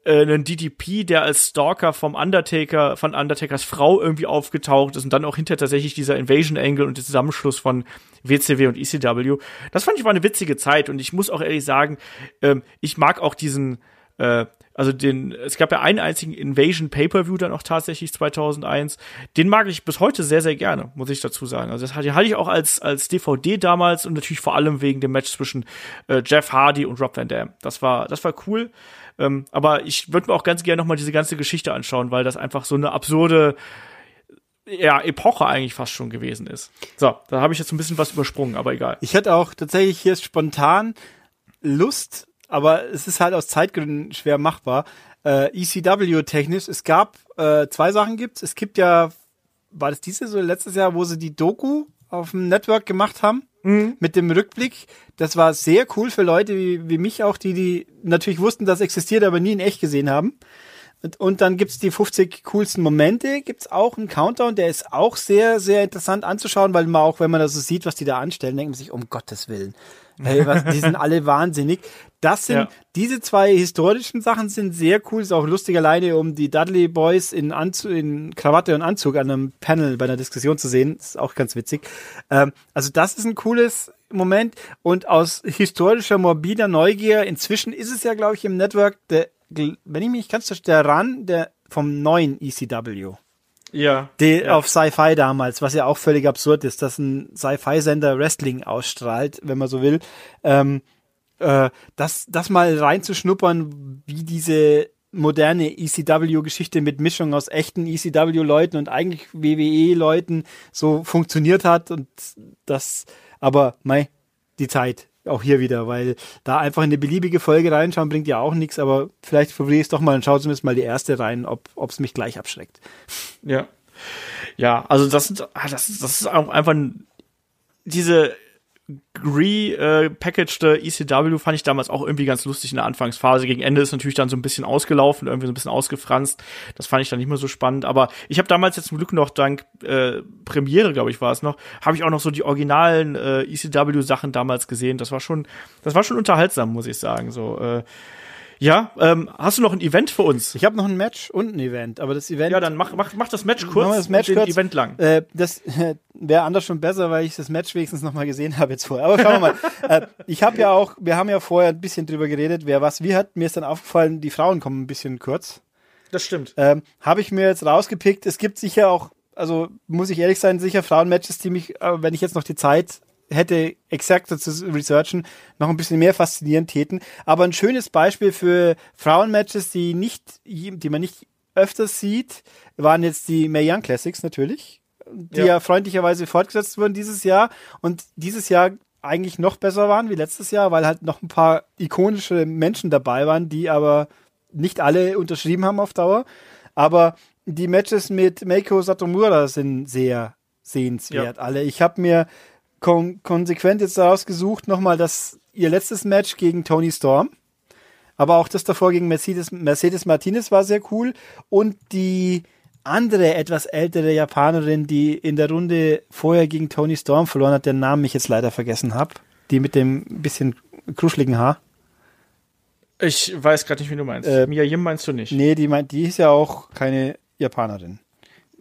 äh, einen DDP, der als Stalker vom Undertaker, von Undertakers Frau irgendwie aufgetaucht ist und dann auch hinter tatsächlich dieser Invasion Angle und der Zusammenschluss von WCW und ECW. Das fand ich war eine witzige Zeit und ich muss auch ehrlich sagen, ähm, ich mag auch diesen äh, also den, es gab ja einen einzigen Invasion Pay-Per-View dann auch tatsächlich 2001. Den mag ich bis heute sehr, sehr gerne, muss ich dazu sagen. Also das hatte, hatte ich auch als, als DVD damals und natürlich vor allem wegen dem Match zwischen äh, Jeff Hardy und Rob Van Dam. Das war, das war cool. Ähm, aber ich würde mir auch ganz gerne nochmal diese ganze Geschichte anschauen, weil das einfach so eine absurde, ja, Epoche eigentlich fast schon gewesen ist. So, da habe ich jetzt ein bisschen was übersprungen, aber egal.
Ich hätte auch tatsächlich hier spontan Lust, aber es ist halt aus Zeitgründen schwer machbar. Äh, ECW-technisch, es gab äh, zwei Sachen gibt's. Es gibt ja, war das dieses oder letztes Jahr, wo sie die Doku auf dem Network gemacht haben? Mhm. Mit dem Rückblick. Das war sehr cool für Leute wie, wie mich auch, die, die natürlich wussten, dass existiert, aber nie in echt gesehen haben. Und, und dann gibt's die 50 coolsten Momente, gibt's auch einen Countdown, der ist auch sehr, sehr interessant anzuschauen, weil man auch, wenn man das so sieht, was die da anstellen, denkt man sich, um Gottes Willen. Hey, was, die sind alle wahnsinnig. Das sind, ja. diese zwei historischen Sachen sind sehr cool. Ist auch lustig alleine, um die Dudley Boys in, Anzug, in Krawatte und Anzug an einem Panel bei einer Diskussion zu sehen. Ist auch ganz witzig. Ähm, also das ist ein cooles Moment. Und aus historischer, morbider Neugier, inzwischen ist es ja, glaube ich, im Network, der, wenn ich mich ganz der Run der, vom neuen ECW.
Ja.
Die
ja.
auf Sci-Fi damals, was ja auch völlig absurd ist, dass ein Sci-Fi-Sender Wrestling ausstrahlt, wenn man so will. Ähm, äh, das, das mal reinzuschnuppern, wie diese moderne ECW-Geschichte mit Mischung aus echten ECW-Leuten und eigentlich WWE-Leuten so funktioniert hat und das, aber mei, die Zeit auch hier wieder, weil da einfach in eine beliebige Folge reinschauen bringt ja auch nichts, aber vielleicht probiere ich es doch mal und schau zumindest mal die erste rein, ob es mich gleich abschreckt.
Ja. Ja, also das ah, das das ist auch einfach diese re-packaged ECW fand ich damals auch irgendwie ganz lustig in der Anfangsphase. Gegen Ende ist natürlich dann so ein bisschen ausgelaufen, irgendwie so ein bisschen ausgefranst. Das fand ich dann nicht mehr so spannend. Aber ich habe damals jetzt zum Glück noch dank äh, Premiere, glaube ich, war es noch, habe ich auch noch so die originalen äh, ECW-Sachen damals gesehen. Das war schon, das war schon unterhaltsam, muss ich sagen. So, äh, ja, ähm, hast du noch ein Event für uns?
Ich habe noch ein Match und ein Event, aber das Event.
Ja, dann mach, mach, mach das Match kurz
das Match und
kurz. Event lang.
Äh, das äh, wäre anders schon besser, weil ich das Match wenigstens noch mal gesehen habe jetzt vorher. Aber schauen wir mal. äh, ich habe ja auch, wir haben ja vorher ein bisschen drüber geredet, wer was wie hat. Mir ist dann aufgefallen, die Frauen kommen ein bisschen kurz.
Das stimmt.
Ähm, habe ich mir jetzt rausgepickt. Es gibt sicher auch, also muss ich ehrlich sein, sicher Frauenmatches, die mich, äh, wenn ich jetzt noch die Zeit hätte exakter zu researchen, noch ein bisschen mehr faszinieren täten. Aber ein schönes Beispiel für Frauenmatches, die nicht, die man nicht öfters sieht, waren jetzt die Mae Young Classics natürlich, die ja. ja freundlicherweise fortgesetzt wurden dieses Jahr und dieses Jahr eigentlich noch besser waren wie letztes Jahr, weil halt noch ein paar ikonische Menschen dabei waren, die aber nicht alle unterschrieben haben auf Dauer. Aber die Matches mit Meiko Satomura sind sehr sehenswert. Ja. Alle. Ich habe mir kon konsequent jetzt daraus gesucht, nochmal das, ihr letztes Match gegen Tony Storm. Aber auch das davor gegen Mercedes, Mercedes Martinez war sehr cool. Und die andere, etwas ältere Japanerin, die in der Runde vorher gegen Tony Storm verloren hat, deren Namen ich jetzt leider vergessen habe. Die mit dem bisschen kruscheligen Haar.
Ich weiß gerade nicht, wie du meinst. Äh, Mia Yim meinst du nicht?
Nee, die, meint, die ist ja auch keine Japanerin.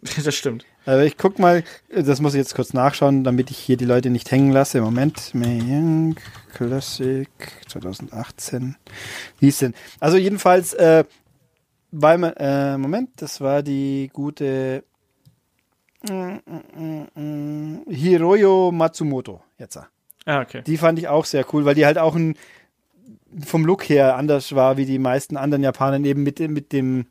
das stimmt.
Aber ich guck mal, das muss ich jetzt kurz nachschauen, damit ich hier die Leute nicht hängen lasse. Moment, Young Classic 2018. Wie ist denn? Also jedenfalls, äh, weil man, äh, Moment, das war die gute Hiroyo Matsumoto jetzt.
Ah, okay.
Die fand ich auch sehr cool, weil die halt auch ein vom Look her anders war wie die meisten anderen Japaner eben mit, mit dem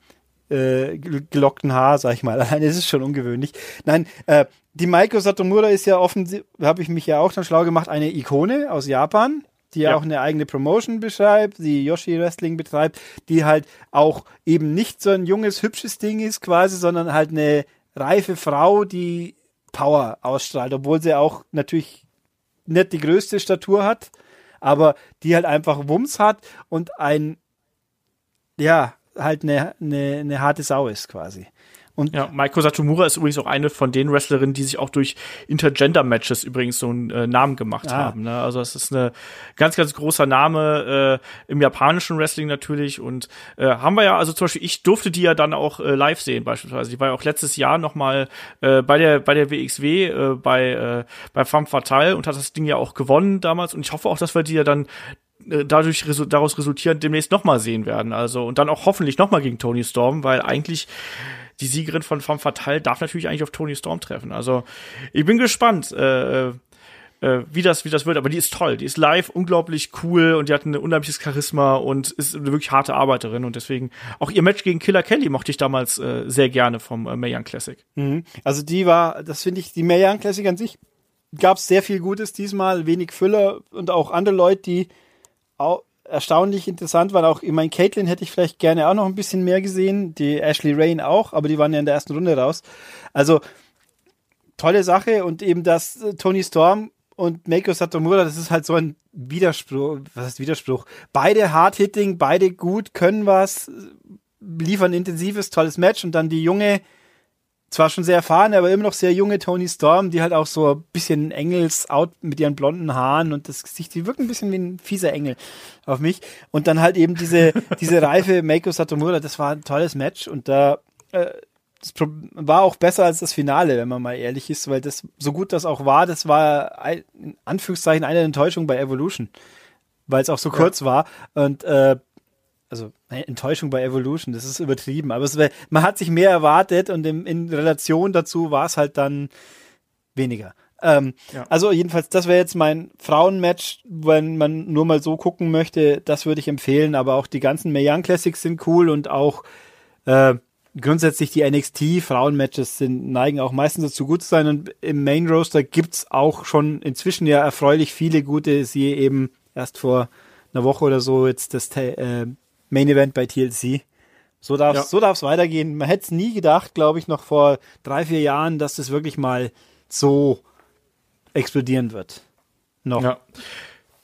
äh, gelockten Haar, sag ich mal. Allein ist es schon ungewöhnlich. Nein, äh, die Maiko Satomura ist ja offensichtlich, habe ich mich ja auch dann schlau gemacht, eine Ikone aus Japan, die ja. auch eine eigene Promotion beschreibt, die Yoshi Wrestling betreibt, die halt auch eben nicht so ein junges, hübsches Ding ist quasi, sondern halt eine reife Frau, die Power ausstrahlt, obwohl sie auch natürlich nicht die größte Statur hat, aber die halt einfach Wumms hat und ein, ja, halt eine, eine, eine harte Sau ist quasi.
Und ja, Maiko Satomura ist übrigens auch eine von den Wrestlerinnen, die sich auch durch Intergender-Matches übrigens so einen äh, Namen gemacht ah. haben. Ne? Also es ist eine ganz, ganz großer Name äh, im japanischen Wrestling natürlich. Und äh, haben wir ja, also zum Beispiel, ich durfte die ja dann auch äh, live sehen beispielsweise. Die war ja auch letztes Jahr noch mal äh, bei der bei der WXW äh, bei äh, bei Femme Fatale und hat das Ding ja auch gewonnen damals. Und ich hoffe auch, dass wir die ja dann dadurch resu daraus resultierend demnächst nochmal sehen werden. Also und dann auch hoffentlich nochmal gegen Tony Storm, weil eigentlich die Siegerin von Femme Fatale darf natürlich eigentlich auf Tony Storm treffen. Also ich bin gespannt, äh, äh, wie das, wie das wird. Aber die ist toll. Die ist live unglaublich cool und die hat ein unheimliches Charisma und ist eine wirklich harte Arbeiterin. Und deswegen auch ihr Match gegen Killer Kelly mochte ich damals äh, sehr gerne vom äh, Mae Young Classic.
Mhm. Also die war, das finde ich, die Mae Young Classic an sich gab es sehr viel Gutes diesmal, wenig Füller und auch andere Leute, die erstaunlich interessant waren. Auch, ich meine, Caitlin hätte ich vielleicht gerne auch noch ein bisschen mehr gesehen, die Ashley Rain auch, aber die waren ja in der ersten Runde raus. Also tolle Sache und eben das äh, Tony Storm und Meiko Satomura, das ist halt so ein Widerspruch, was heißt Widerspruch? Beide hard-hitting, beide gut, können was, liefern intensives, tolles Match und dann die junge zwar schon sehr erfahrene, aber immer noch sehr junge Tony Storm, die halt auch so ein bisschen Engels-out mit ihren blonden Haaren und das Gesicht, die wirkt ein bisschen wie ein fieser Engel auf mich. Und dann halt eben diese, diese reife Meiko Satomura, das war ein tolles Match und da, äh, das war auch besser als das Finale, wenn man mal ehrlich ist, weil das, so gut das auch war, das war in Anführungszeichen eine Enttäuschung bei Evolution, weil es auch so ja. kurz war und, äh, also Enttäuschung bei Evolution, das ist übertrieben, aber es man hat sich mehr erwartet und in, in Relation dazu war es halt dann weniger. Ähm, ja. Also jedenfalls, das wäre jetzt mein Frauenmatch, wenn man nur mal so gucken möchte, das würde ich empfehlen, aber auch die ganzen Mae Young Classics sind cool und auch äh, grundsätzlich die NXT Frauenmatches sind neigen auch meistens dazu gut zu sein und im Main Roster gibt's auch schon inzwischen ja erfreulich viele gute, siehe eben erst vor einer Woche oder so jetzt das äh, Main Event bei TLC. So darf es ja. so darf's weitergehen. Man hätte es nie gedacht, glaube ich, noch vor drei, vier Jahren, dass das wirklich mal so explodieren wird.
Noch. Ja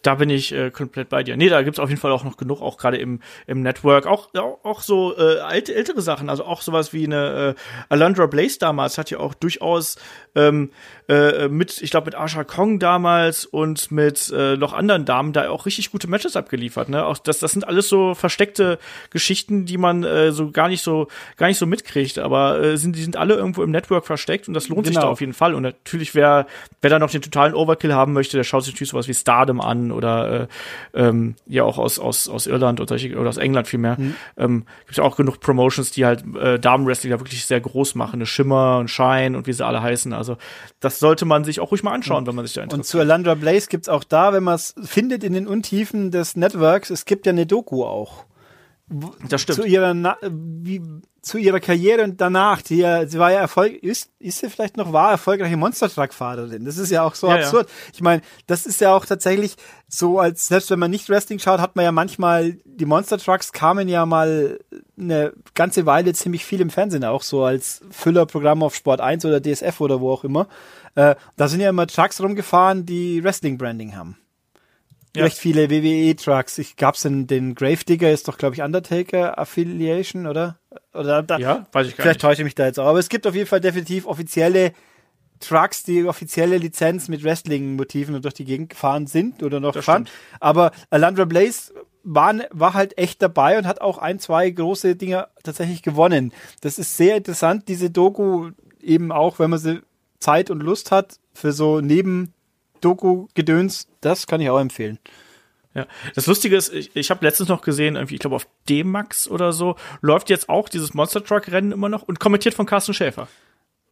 da bin ich äh, komplett bei dir. Nee, da gibt's auf jeden Fall auch noch genug, auch gerade im, im Network. Auch, auch, auch so äh, alte, ältere Sachen, also auch sowas wie eine äh, Alundra Blaze damals hat ja auch durchaus ähm, äh, mit, ich glaube, mit Asha Kong damals und mit äh, noch anderen Damen da auch richtig gute Matches abgeliefert. Ne? Auch das, das sind alles so versteckte Geschichten, die man äh, so gar nicht so gar nicht so mitkriegt, aber äh, sind die sind alle irgendwo im Network versteckt und das lohnt genau. sich da auf jeden Fall. Und natürlich, wer wer da noch den totalen Overkill haben möchte, der schaut sich natürlich sowas wie Stardom an oder äh, ähm, ja auch aus aus aus Irland oder, oder aus England vielmehr. Mhm. Ähm, gibt ja auch genug Promotions, die halt äh, Damenwrestling da wirklich sehr groß machen, eine Schimmer und Shine und wie sie alle heißen. Also das sollte man sich auch ruhig mal anschauen, wenn man sich da interessiert.
Und zu Alandra Blaze gibt's auch da, wenn man es findet in den Untiefen des Networks, es gibt ja eine Doku auch.
Das stimmt.
Zu ihrer, Na wie, zu ihrer Karriere und danach, die ja, sie war ja Erfolg, ist, ist sie vielleicht noch war erfolgreiche Monster Truck Fahrerin. Das ist ja auch so ja, absurd. Ja. Ich meine, das ist ja auch tatsächlich so, als selbst wenn man nicht Wrestling schaut, hat man ja manchmal, die Monster Trucks kamen ja mal eine ganze Weile ziemlich viel im Fernsehen auch so als Füllerprogramm auf Sport 1 oder DSF oder wo auch immer. Äh, da sind ja immer Trucks rumgefahren, die Wrestling Branding haben ja. recht viele WWE-Trucks. Ich gab's den, den Gravedigger, ist doch, glaube ich, Undertaker Affiliation, oder? Oder
da, ja, weiß ich
gar Vielleicht täusche ich mich da jetzt auch. Aber es gibt auf jeden Fall definitiv offizielle Trucks, die offizielle Lizenz mit Wrestling-Motiven durch die Gegend gefahren sind oder noch das fahren. Stimmt. Aber Alandra Blaze war, war halt echt dabei und hat auch ein, zwei große Dinge tatsächlich gewonnen. Das ist sehr interessant, diese Doku eben auch, wenn man sie Zeit und Lust hat, für so neben Doku-Gedöns, das kann ich auch empfehlen.
Ja, das Lustige ist, ich, ich habe letztens noch gesehen, irgendwie, ich glaube auf D-Max oder so, läuft jetzt auch dieses Monster Truck-Rennen immer noch und kommentiert von Carsten Schäfer.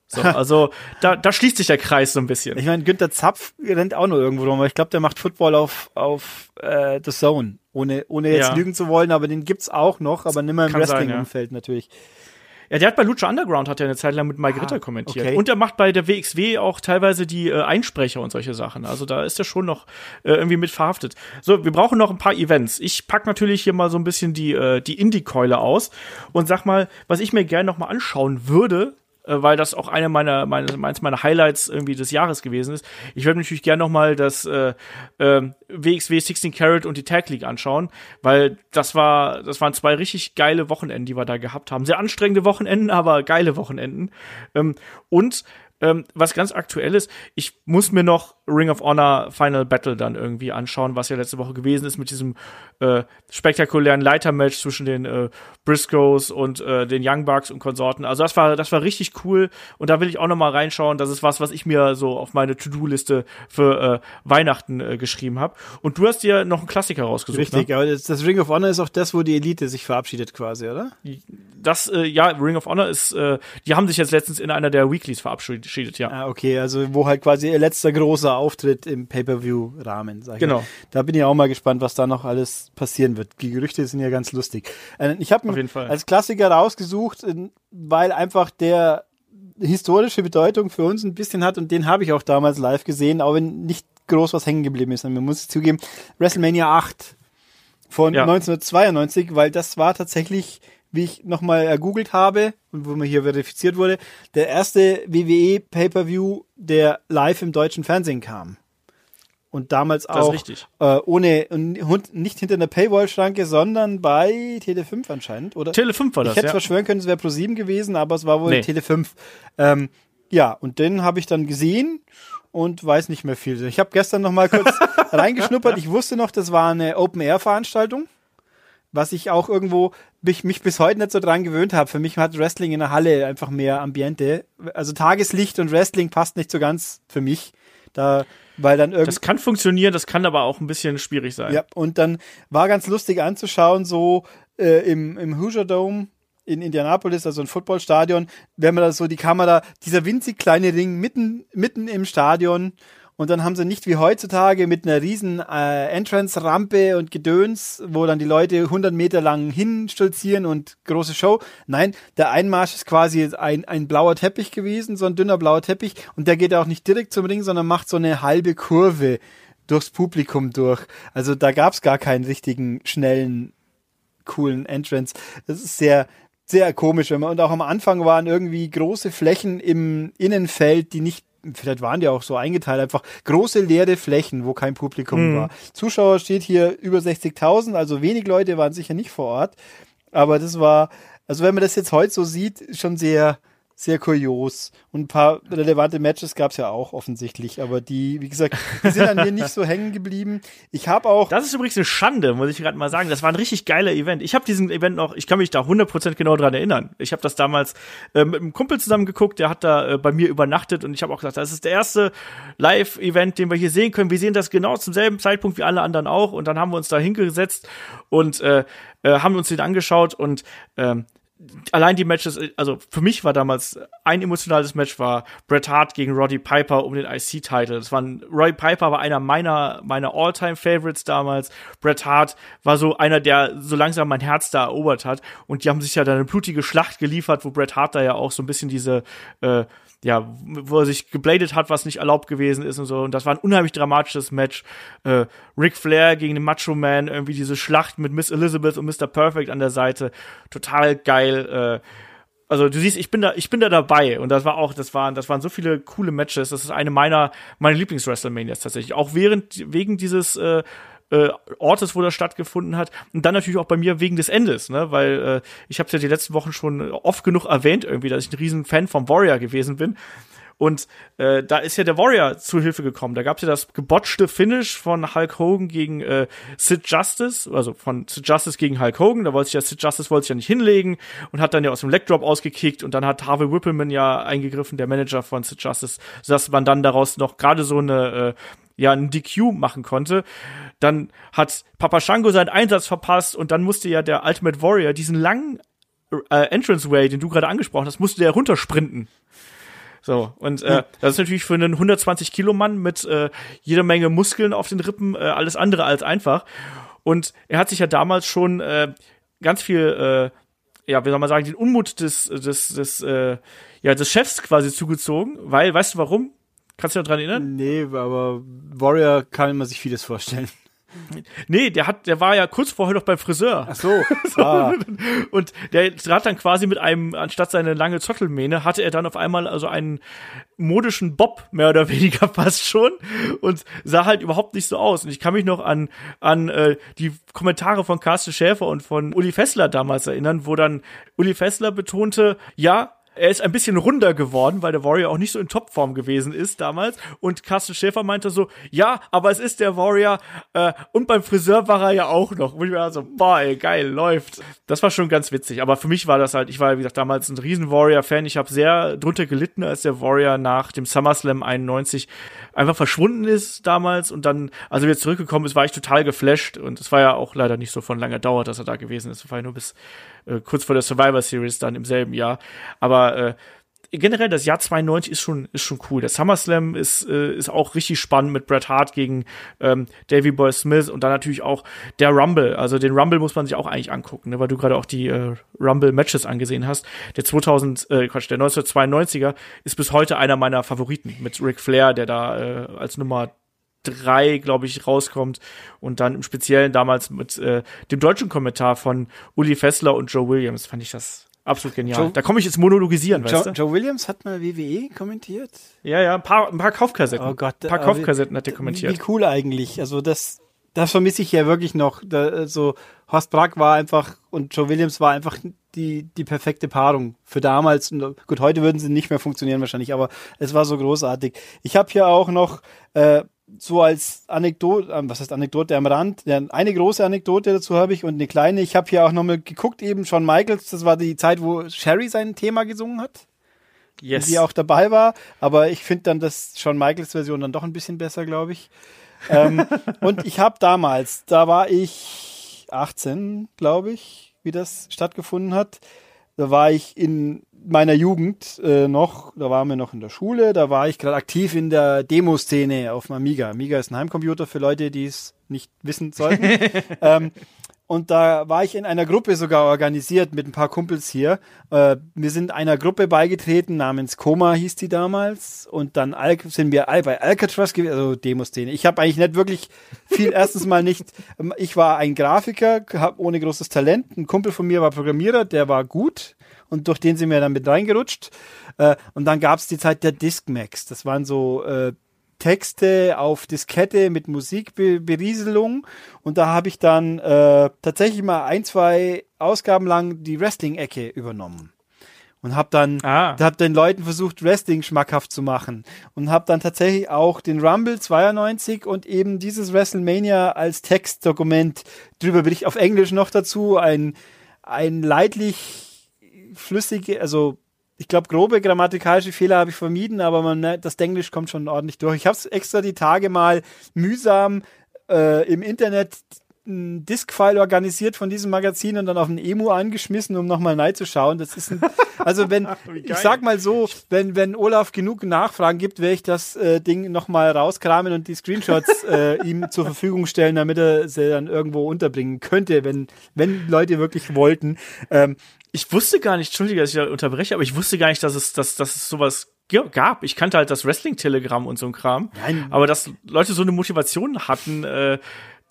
So, also da, da schließt sich der Kreis so ein bisschen.
Ich meine, Günther Zapf rennt auch noch irgendwo rum, aber ich glaube, der macht Football auf, auf äh, The Zone. Ohne, ohne jetzt ja. lügen zu wollen, aber den gibt's auch noch, aber nimmer im Wrestling-Umfeld ja. natürlich.
Ja, der hat bei Lucha Underground hat er eine Zeit lang mit Mike ah, Ritter kommentiert. Okay. Und er macht bei der WXW auch teilweise die äh, Einsprecher und solche Sachen. Also da ist er schon noch äh, irgendwie mit verhaftet. So, wir brauchen noch ein paar Events. Ich pack natürlich hier mal so ein bisschen die, äh, die Indie-Keule aus und sag mal, was ich mir gerne noch mal anschauen würde, weil das auch eine meiner, meine, meins meiner Highlights irgendwie des Jahres gewesen ist. Ich würde natürlich gerne noch mal das äh, äh, WXW 16 Carat und die Tag League anschauen, weil das war, das waren zwei richtig geile Wochenenden, die wir da gehabt haben. Sehr anstrengende Wochenenden, aber geile Wochenenden. Ähm, und ähm, was ganz aktuell ist, ich muss mir noch Ring of Honor Final Battle dann irgendwie anschauen, was ja letzte Woche gewesen ist mit diesem äh, spektakulären Leitermatch zwischen den äh, Briscoes und äh, den Young Bucks und Konsorten. Also das war das war richtig cool und da will ich auch noch mal reinschauen. Das ist was, was ich mir so auf meine To-Do-Liste für äh, Weihnachten äh, geschrieben habe. Und du hast dir noch einen Klassiker rausgesucht.
Richtig,
ne?
aber das, das Ring of Honor ist auch das, wo die Elite sich verabschiedet quasi, oder?
Das äh, ja, Ring of Honor ist, äh, die haben sich jetzt letztens in einer der Weeklies verabschiedet, ja.
Ah, okay, also wo halt quasi ihr letzter großer Auftritt im Pay-per-view-Rahmen, sag ich
Genau.
Mal. Da bin ich auch mal gespannt, was da noch alles passieren wird. Die Gerüchte sind ja ganz lustig. Äh, Ich habe
Fall.
als Klassiker rausgesucht, äh, weil einfach der historische Bedeutung für uns ein bisschen hat und den habe ich auch damals live gesehen, auch wenn nicht groß was hängen geblieben ist. Und man muss zugeben, WrestleMania 8 von
Ja.
1992, weil das war tatsächlich, wie ich nochmal ergoogelt habe und wo mir hier verifiziert wurde, der erste WWE Pay-per-View, der live im deutschen Fernsehen kam. Und damals auch
richtig.
Äh, ohne und nicht hinter einer Paywall-Schranke, sondern bei Tele5 anscheinend, oder?
Tele 5 war
ich
das,
hätte
ja.
zwar schwören können, es wäre Pro 7 gewesen, aber es war wohl
Nee.
Tele 5. Ähm, ja, und den habe ich dann gesehen und weiß nicht mehr viel. Ich habe gestern noch mal kurz reingeschnuppert. Ich wusste noch, das war eine Open-Air-Veranstaltung, was ich auch irgendwo mich, mich bis heute nicht so dran gewöhnt habe. Für mich hat Wrestling in der Halle einfach mehr Ambiente. Also Tageslicht und Wrestling passt nicht so ganz für mich. Da, weil dann irgendwie.
Das kann funktionieren, das kann aber auch ein bisschen schwierig sein.
Ja, und dann war ganz lustig anzuschauen, so äh, im, im Hoosier Dome in Indianapolis, also ein Footballstadion, wenn man da so die Kamera, dieser winzig kleine Ring mitten, mitten im Stadion und dann haben sie nicht wie heutzutage mit einer riesen äh, Entrance-Rampe und Gedöns, wo dann die Leute 100 Meter lang hinstolzieren und große Show. Nein, der Einmarsch ist quasi ein, ein blauer Teppich gewesen, so ein dünner blauer Teppich und der geht auch nicht direkt zum Ring, sondern macht so eine halbe Kurve durchs Publikum durch. Also da gab's gar keinen richtigen, schnellen, coolen Entrance. Das ist sehr, sehr komisch. Und auch am Anfang waren irgendwie große Flächen im Innenfeld, die nicht, vielleicht waren die auch so eingeteilt, einfach große leere Flächen, wo kein Publikum war. Zuschauer steht hier über 60.000, also wenig Leute waren sicher nicht vor Ort. Aber das war, also wenn man das jetzt heute so sieht, schon sehr, sehr kurios. Und ein paar relevante Matches gab's ja auch offensichtlich, aber die, wie gesagt, die sind an mir nicht so hängen geblieben. Ich habe auch
Das ist übrigens eine Schande, muss ich gerade mal sagen. Das war ein richtig geiler Event. Ich habe diesen Event noch, ich kann mich da 100% genau dran erinnern. Ich habe das damals äh, mit einem Kumpel zusammen geguckt, der hat da äh, bei mir übernachtet und ich habe auch gesagt, das ist der erste Live-Event, den wir hier sehen können. Wir sehen das genau zum selben Zeitpunkt wie alle anderen auch und dann haben wir uns da hingesetzt und äh, äh, haben uns den angeschaut und ähm, allein die Matches, also für mich war damals ein emotionales Match war Bret Hart gegen Roddy Piper um den IC-Title. Das war ein, Roddy Piper war einer meiner meiner All-Time-Favorites damals. Bret Hart war so einer, der so langsam mein Herz da erobert hat. Und die haben sich ja dann eine blutige Schlacht geliefert, wo Bret Hart da ja auch so ein bisschen diese äh, ja, wo er sich gebladet hat, was nicht erlaubt gewesen ist und so. Und das war ein unheimlich dramatisches Match. Äh, Ric Flair gegen den Macho Man, irgendwie diese Schlacht mit Miss Elizabeth und Mr. Perfect an der Seite. Total geil. Äh, also du siehst, ich bin da, ich bin da dabei und das war auch, das waren, das waren so viele coole Matches. Das ist eine meiner, meiner Lieblings-WrestleManias tatsächlich. Auch während, wegen dieses äh, äh, Ortes, wo das stattgefunden hat. Und dann natürlich auch bei mir wegen des Endes, ne? Weil äh, ich habe es ja die letzten Wochen schon oft genug erwähnt, irgendwie, dass ich ein riesen Fan vom Warrior gewesen bin. Und äh, da ist ja der Warrior zu Hilfe gekommen. Da gab es ja das gebotchte Finish von Hulk Hogan gegen äh, Sid Justice, also von Sid Justice gegen Hulk Hogan. Da wollte sich ja Sid Justice wollte sich ja nicht hinlegen und hat dann ja aus dem Leg Drop ausgekickt und dann hat Harvey Whippleman ja eingegriffen, der Manager von Sid Justice, sodass man dann daraus noch gerade so eine äh, ja ein DQ machen konnte. Dann hat Papa Shango seinen Einsatz verpasst und dann musste ja der Ultimate Warrior diesen langen äh, Entranceway, den du gerade angesprochen hast, musste der runtersprinten. So, und äh, das ist natürlich für einen 120 Kilo Mann mit äh, jeder Menge Muskeln auf den Rippen äh, alles andere als einfach. Und er hat sich ja damals schon äh, ganz viel, äh, ja, wie soll man sagen, den Unmut des, des, des, äh, ja, des Chefs quasi zugezogen, weil, weißt du warum? Kannst du dich noch dran erinnern?
Nee, aber Warrior kann man sich vieles vorstellen.
Nee, der hat, der war ja kurz vorher noch beim Friseur.
Ach so. ah.
Und der hat dann quasi mit einem, anstatt seine lange Zottelmähne, hatte er dann auf einmal also einen modischen Bob, mehr oder weniger fast schon, und sah halt überhaupt nicht so aus. Und ich kann mich noch an, an äh, die Kommentare von Carsten Schäfer und von Uli Fessler damals erinnern, wo dann Uli Fessler betonte, ja, er ist ein bisschen runder geworden, weil der Warrior auch nicht so in Topform gewesen ist damals. Und Carsten Schäfer meinte so, ja, aber es ist der Warrior äh, und beim Friseur war er ja auch noch. Und ich war so, boah, ey, geil, läuft. Das war schon ganz witzig. Aber für mich war das halt, ich war, wie gesagt, damals ein riesen Warrior-Fan. Ich habe sehr drunter gelitten, als der Warrior nach dem SummerSlam 91 einfach verschwunden ist damals und dann, als er wieder zurückgekommen ist, war ich total geflasht und es war ja auch leider nicht so von langer Dauer, dass er da gewesen ist. Es war ja nur bis äh, kurz vor der Survivor Series dann im selben Jahr. Aber äh, generell das Jahr 92 ist schon ist schon cool. Der SummerSlam ist äh, ist auch richtig spannend mit Bret Hart gegen ähm, Davy Boy Smith und dann natürlich auch der Rumble. Also den Rumble muss man sich auch eigentlich angucken, ne, weil du gerade auch die äh, Rumble Matches angesehen hast. Der 2000 äh, Quatsch, der 1992er ist bis heute einer meiner Favoriten mit Ric Flair, der da äh, als Nummer drei, glaube ich, rauskommt und dann im Speziellen damals mit äh, dem deutschen Kommentar von Uli Fessler und Joe Williams fand ich das absolut genial. Joe, da komme ich jetzt monologisieren,
Joe,
weißt du?
Joe Williams hat mal WWE kommentiert.
Ja, ja, ein paar, ein paar Kaufkassetten.
Oh Gott,
ein paar Kaufkassetten hat er kommentiert.
Wie cool eigentlich. Also das, das vermisse ich ja wirklich noch. Da, also Horst Brack war einfach und Joe Williams war einfach die, die perfekte Paarung für damals. Und gut, heute würden sie nicht mehr funktionieren wahrscheinlich, aber es war so großartig. Ich habe hier auch noch äh, so als Anekdote, äh, was heißt Anekdote am Rand, ja, eine große Anekdote dazu habe ich und eine kleine. Ich habe hier auch nochmal geguckt, eben Shawn Michaels, das war die Zeit, wo Sherry sein Thema gesungen hat. Yes. Die auch dabei war, aber ich finde dann das Shawn Michaels Version dann doch ein bisschen besser, glaube ich. ähm, und ich habe damals, da war ich 18, glaube ich, wie das stattgefunden hat. Da war ich in meiner Jugend äh, noch, da waren wir noch in der Schule, da war ich gerade aktiv in der Demoszene auf dem Amiga. Amiga ist ein Heimcomputer für Leute, die es nicht wissen sollten. ähm, und da war ich in einer Gruppe sogar organisiert mit ein paar Kumpels hier. Äh, wir sind einer Gruppe beigetreten, namens Koma hieß die damals. Und dann Al sind wir bei Alcatraz gewesen, also Demoszene. Ich habe eigentlich nicht wirklich viel, erstens mal nicht, ich war ein Grafiker, hab ohne großes Talent. Ein Kumpel von mir war Programmierer, der war gut und durch den sind wir dann mit reingerutscht. Äh, und dann gab es die Zeit der Discmax. Das waren so äh, Texte auf Diskette mit Musikberieselung. Und da habe ich dann äh, tatsächlich mal ein, zwei Ausgaben lang die Wrestling-Ecke übernommen und habe dann ah. hab den Leuten versucht Wrestling schmackhaft zu machen und habe dann tatsächlich auch den Rumble 92 und eben dieses WrestleMania als Textdokument drüber bin ich auf Englisch noch dazu ein ein leidlich flüssige, also ich glaube, grobe grammatikalische Fehler habe ich vermieden, aber man, ne, das Englisch kommt schon ordentlich durch. Ich habe es extra die Tage mal mühsam äh, im Internet ein Disk-File organisiert von diesem Magazin und dann auf ein Emu angeschmissen, um nochmal reinzuschauen. Das ist ein, also wenn, ich sag mal so, wenn, wenn Olaf genug Nachfragen gibt, werde ich das äh, Ding nochmal rauskramen und die Screenshots äh, ihm zur Verfügung stellen, damit er sie dann irgendwo unterbringen könnte, wenn, wenn Leute wirklich wollten. Ähm,
ich wusste gar nicht, entschuldige, dass ich da unterbreche, aber ich wusste gar nicht, dass es, dass, dass es sowas gab. Ich kannte halt das Wrestling-Telegramm und so ein Kram. Nein. Aber dass Leute so eine Motivation hatten, äh,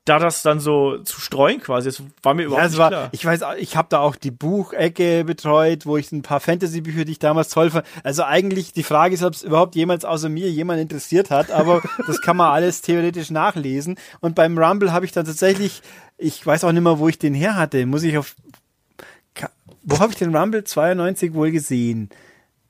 da das dann so zu streuen quasi, das war mir überhaupt ja, nicht
war,
klar.
Ich weiß, ich habe da auch die Buchecke betreut, wo ich ein paar Fantasy-Bücher, die ich damals toll fand. Also eigentlich die Frage ist, ob es überhaupt jemals außer mir jemand interessiert hat, aber das kann man alles theoretisch nachlesen. Und beim Rumble habe ich dann tatsächlich, ich weiß auch nicht mehr, wo ich den her hatte. Muss ich auf wo habe ich den Rumble 92 wohl gesehen?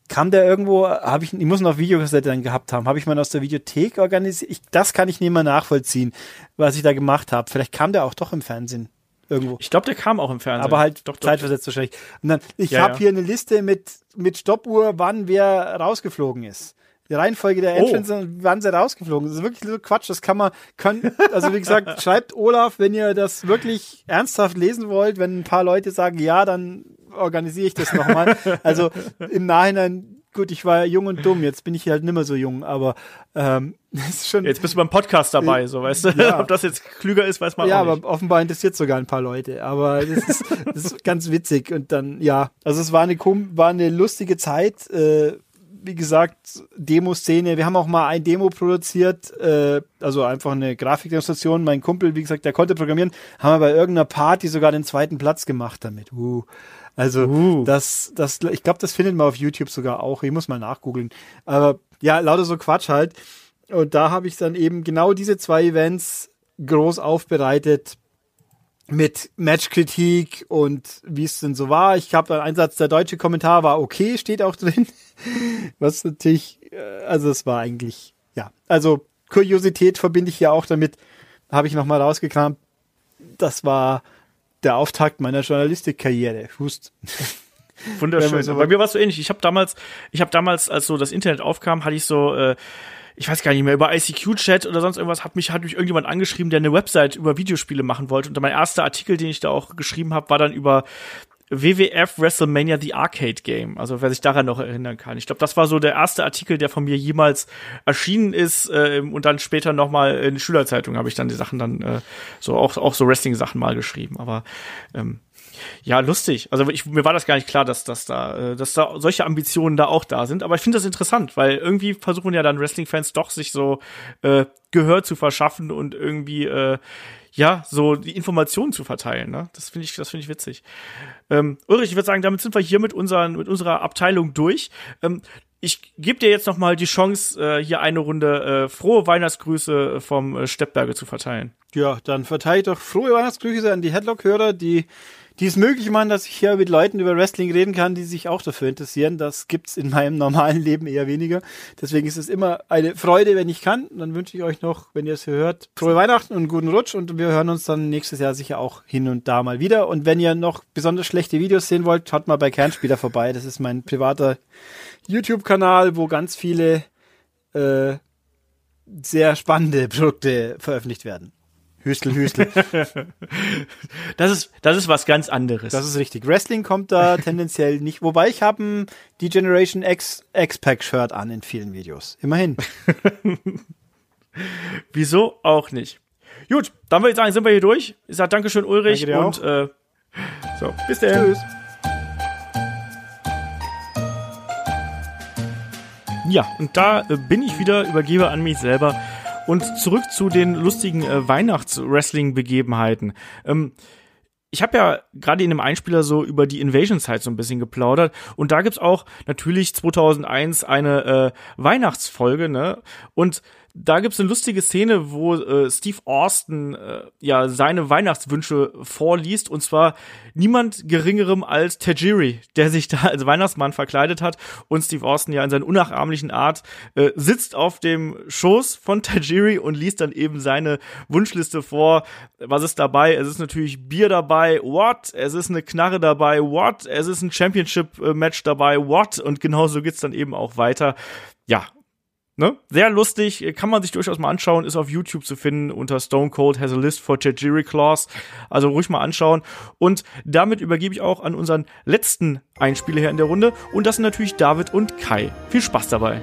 Kam der irgendwo, habe ich, ich muss noch Videokassette dann gehabt haben, habe ich mal aus der Videothek organisiert? Ich, das kann ich nicht mehr nachvollziehen, was ich da gemacht habe. Vielleicht kam der auch doch im Fernsehen irgendwo.
Ich glaube, der kam auch im Fernsehen.
Aber halt doch, zeitversetzt doch. wahrscheinlich. Und dann, ich ja, habe ja. hier eine Liste mit, mit Stoppuhr, wann wer rausgeflogen ist die Reihenfolge der Entrance oh. und wann sie rausgeflogen. Das ist wirklich so Quatsch. Das kann man, können, also wie gesagt, schreibt Olaf, wenn ihr das wirklich ernsthaft lesen wollt, wenn ein paar Leute sagen, ja, dann organisiere ich das nochmal. also im Nachhinein, gut, ich war jung und dumm, jetzt bin ich halt nimmer so jung, aber ähm, das ist schon.
Jetzt bist du beim Podcast dabei, so weißt du. Ja. Ob das jetzt klüger ist, weiß man
ja,
auch nicht.
Ja, aber offenbar interessiert sogar ein paar Leute. Aber das ist, das ist ganz witzig. Und dann, ja, also es war eine, war eine lustige Zeit. Äh, wie gesagt, Demo-Szene. Wir haben auch mal ein Demo produziert, äh, also einfach eine Grafikdemonstration. Mein Kumpel, wie gesagt, der konnte programmieren, haben wir bei irgendeiner Party sogar den zweiten Platz gemacht damit. Uh. Also uh. das, das, ich glaube, das findet man auf YouTube sogar auch. Ich muss mal nachgoogeln. Aber ja, lauter so Quatsch halt. Und da habe ich dann eben genau diese zwei Events groß aufbereitet mit Matchkritik und wie es denn so war. Ich habe einen Einsatz, der deutsche Kommentar war okay, steht auch drin. Was natürlich, äh, also es war eigentlich, ja, also Kuriosität verbinde ich ja auch damit, habe ich nochmal rausgekramt. Das war der Auftakt meiner Journalistikkarriere. Hust.
Wunderschön. So Bei mir war es so ähnlich. Ich habe damals, ich habe damals, als so das Internet aufkam, hatte ich so äh, ich weiß gar nicht mehr, über ICQ-Chat oder sonst irgendwas hat mich, hat mich irgendjemand angeschrieben, der eine Website über Videospiele machen wollte. Und mein erster Artikel, den ich da auch geschrieben habe, war dann über WWF WrestleMania The Arcade Game. Also wer sich daran noch erinnern kann. Ich glaube, das war so der erste Artikel, der von mir jemals erschienen ist. Äh, und dann später noch mal in Schülerzeitung habe ich dann die Sachen dann äh, so auch auch so Wrestling Sachen mal geschrieben. Aber ähm, ja, lustig. Also ich, mir war das gar nicht klar, dass, dass, da, äh, dass da solche Ambitionen da auch da sind. Aber ich finde das interessant, weil irgendwie versuchen ja dann Wrestling-Fans doch sich so äh, Gehör zu verschaffen und irgendwie äh, ja so die Informationen zu verteilen. Ne? Das finde ich, das finde ich witzig. Ähm, Ulrich, ich würde sagen, damit sind wir hier mit, unseren, mit unserer Abteilung durch. Ähm, ich gebe dir jetzt noch mal die Chance, äh, hier eine Runde äh, frohe Weihnachtsgrüße vom äh, Steppberge zu verteilen.
Ja, dann verteile ich doch frohe Weihnachtsgrüße an die Headlock-Hörer, die die es möglich machen, dass ich hier mit Leuten über Wrestling reden kann, die sich auch dafür interessieren. Das gibt's in meinem normalen Leben eher weniger. Deswegen ist es immer eine Freude, wenn ich kann. Dann wünsche ich euch noch, wenn ihr es hier hört, frohe Weihnachten und guten Rutsch und wir hören uns dann nächstes Jahr sicher auch hin und da mal wieder. Und wenn ihr noch besonders schlechte Videos sehen wollt, schaut mal bei Kernspieler vorbei. Das ist mein privater YouTube-Kanal, wo ganz viele äh, sehr spannende Produkte veröffentlicht werden. Hüstel, Hüstel.
das ist, das ist was ganz anderes.
Das ist richtig. Wrestling kommt da tendenziell nicht. Wobei ich habe ein die Generation X X-Pack Shirt an in vielen Videos. Immerhin.
Wieso auch nicht? Gut, dann würde ich sagen, sind wir hier durch. Ich sage Dankeschön, Ulrich. Danke und äh, so, bis dann. Tschüss. Ja, und da äh, bin ich wieder, übergebe an mich selber und zurück zu den lustigen äh, Weihnachts-Wrestling-Begebenheiten. Ähm, ich habe ja gerade in dem Einspieler so über die Invasion-Zeit so ein bisschen geplaudert und da gibt's auch natürlich 2001 eine äh, Weihnachtsfolge, ne? Und da gibt's eine lustige Szene, wo äh, Steve Austin äh, ja seine Weihnachtswünsche vorliest und zwar niemand geringerem als Tajiri, der sich da als Weihnachtsmann verkleidet hat und Steve Austin ja in seiner unnachahmlichen Art äh, sitzt auf dem Schoß von Tajiri und liest dann eben seine Wunschliste vor. Was ist dabei? Es ist natürlich Bier dabei, what? Es ist eine Knarre dabei, what? Es ist ein Championship Match dabei, what? Und genauso geht's dann eben auch weiter. Ja, Ne? Sehr lustig, kann man sich durchaus mal anschauen, ist auf YouTube zu finden unter Stone Cold has a list for Tajiri Claws. Also ruhig mal anschauen. Und damit übergebe ich auch an unseren letzten Einspieler hier in der Runde. Und das sind natürlich David und Kai. Viel Spaß dabei.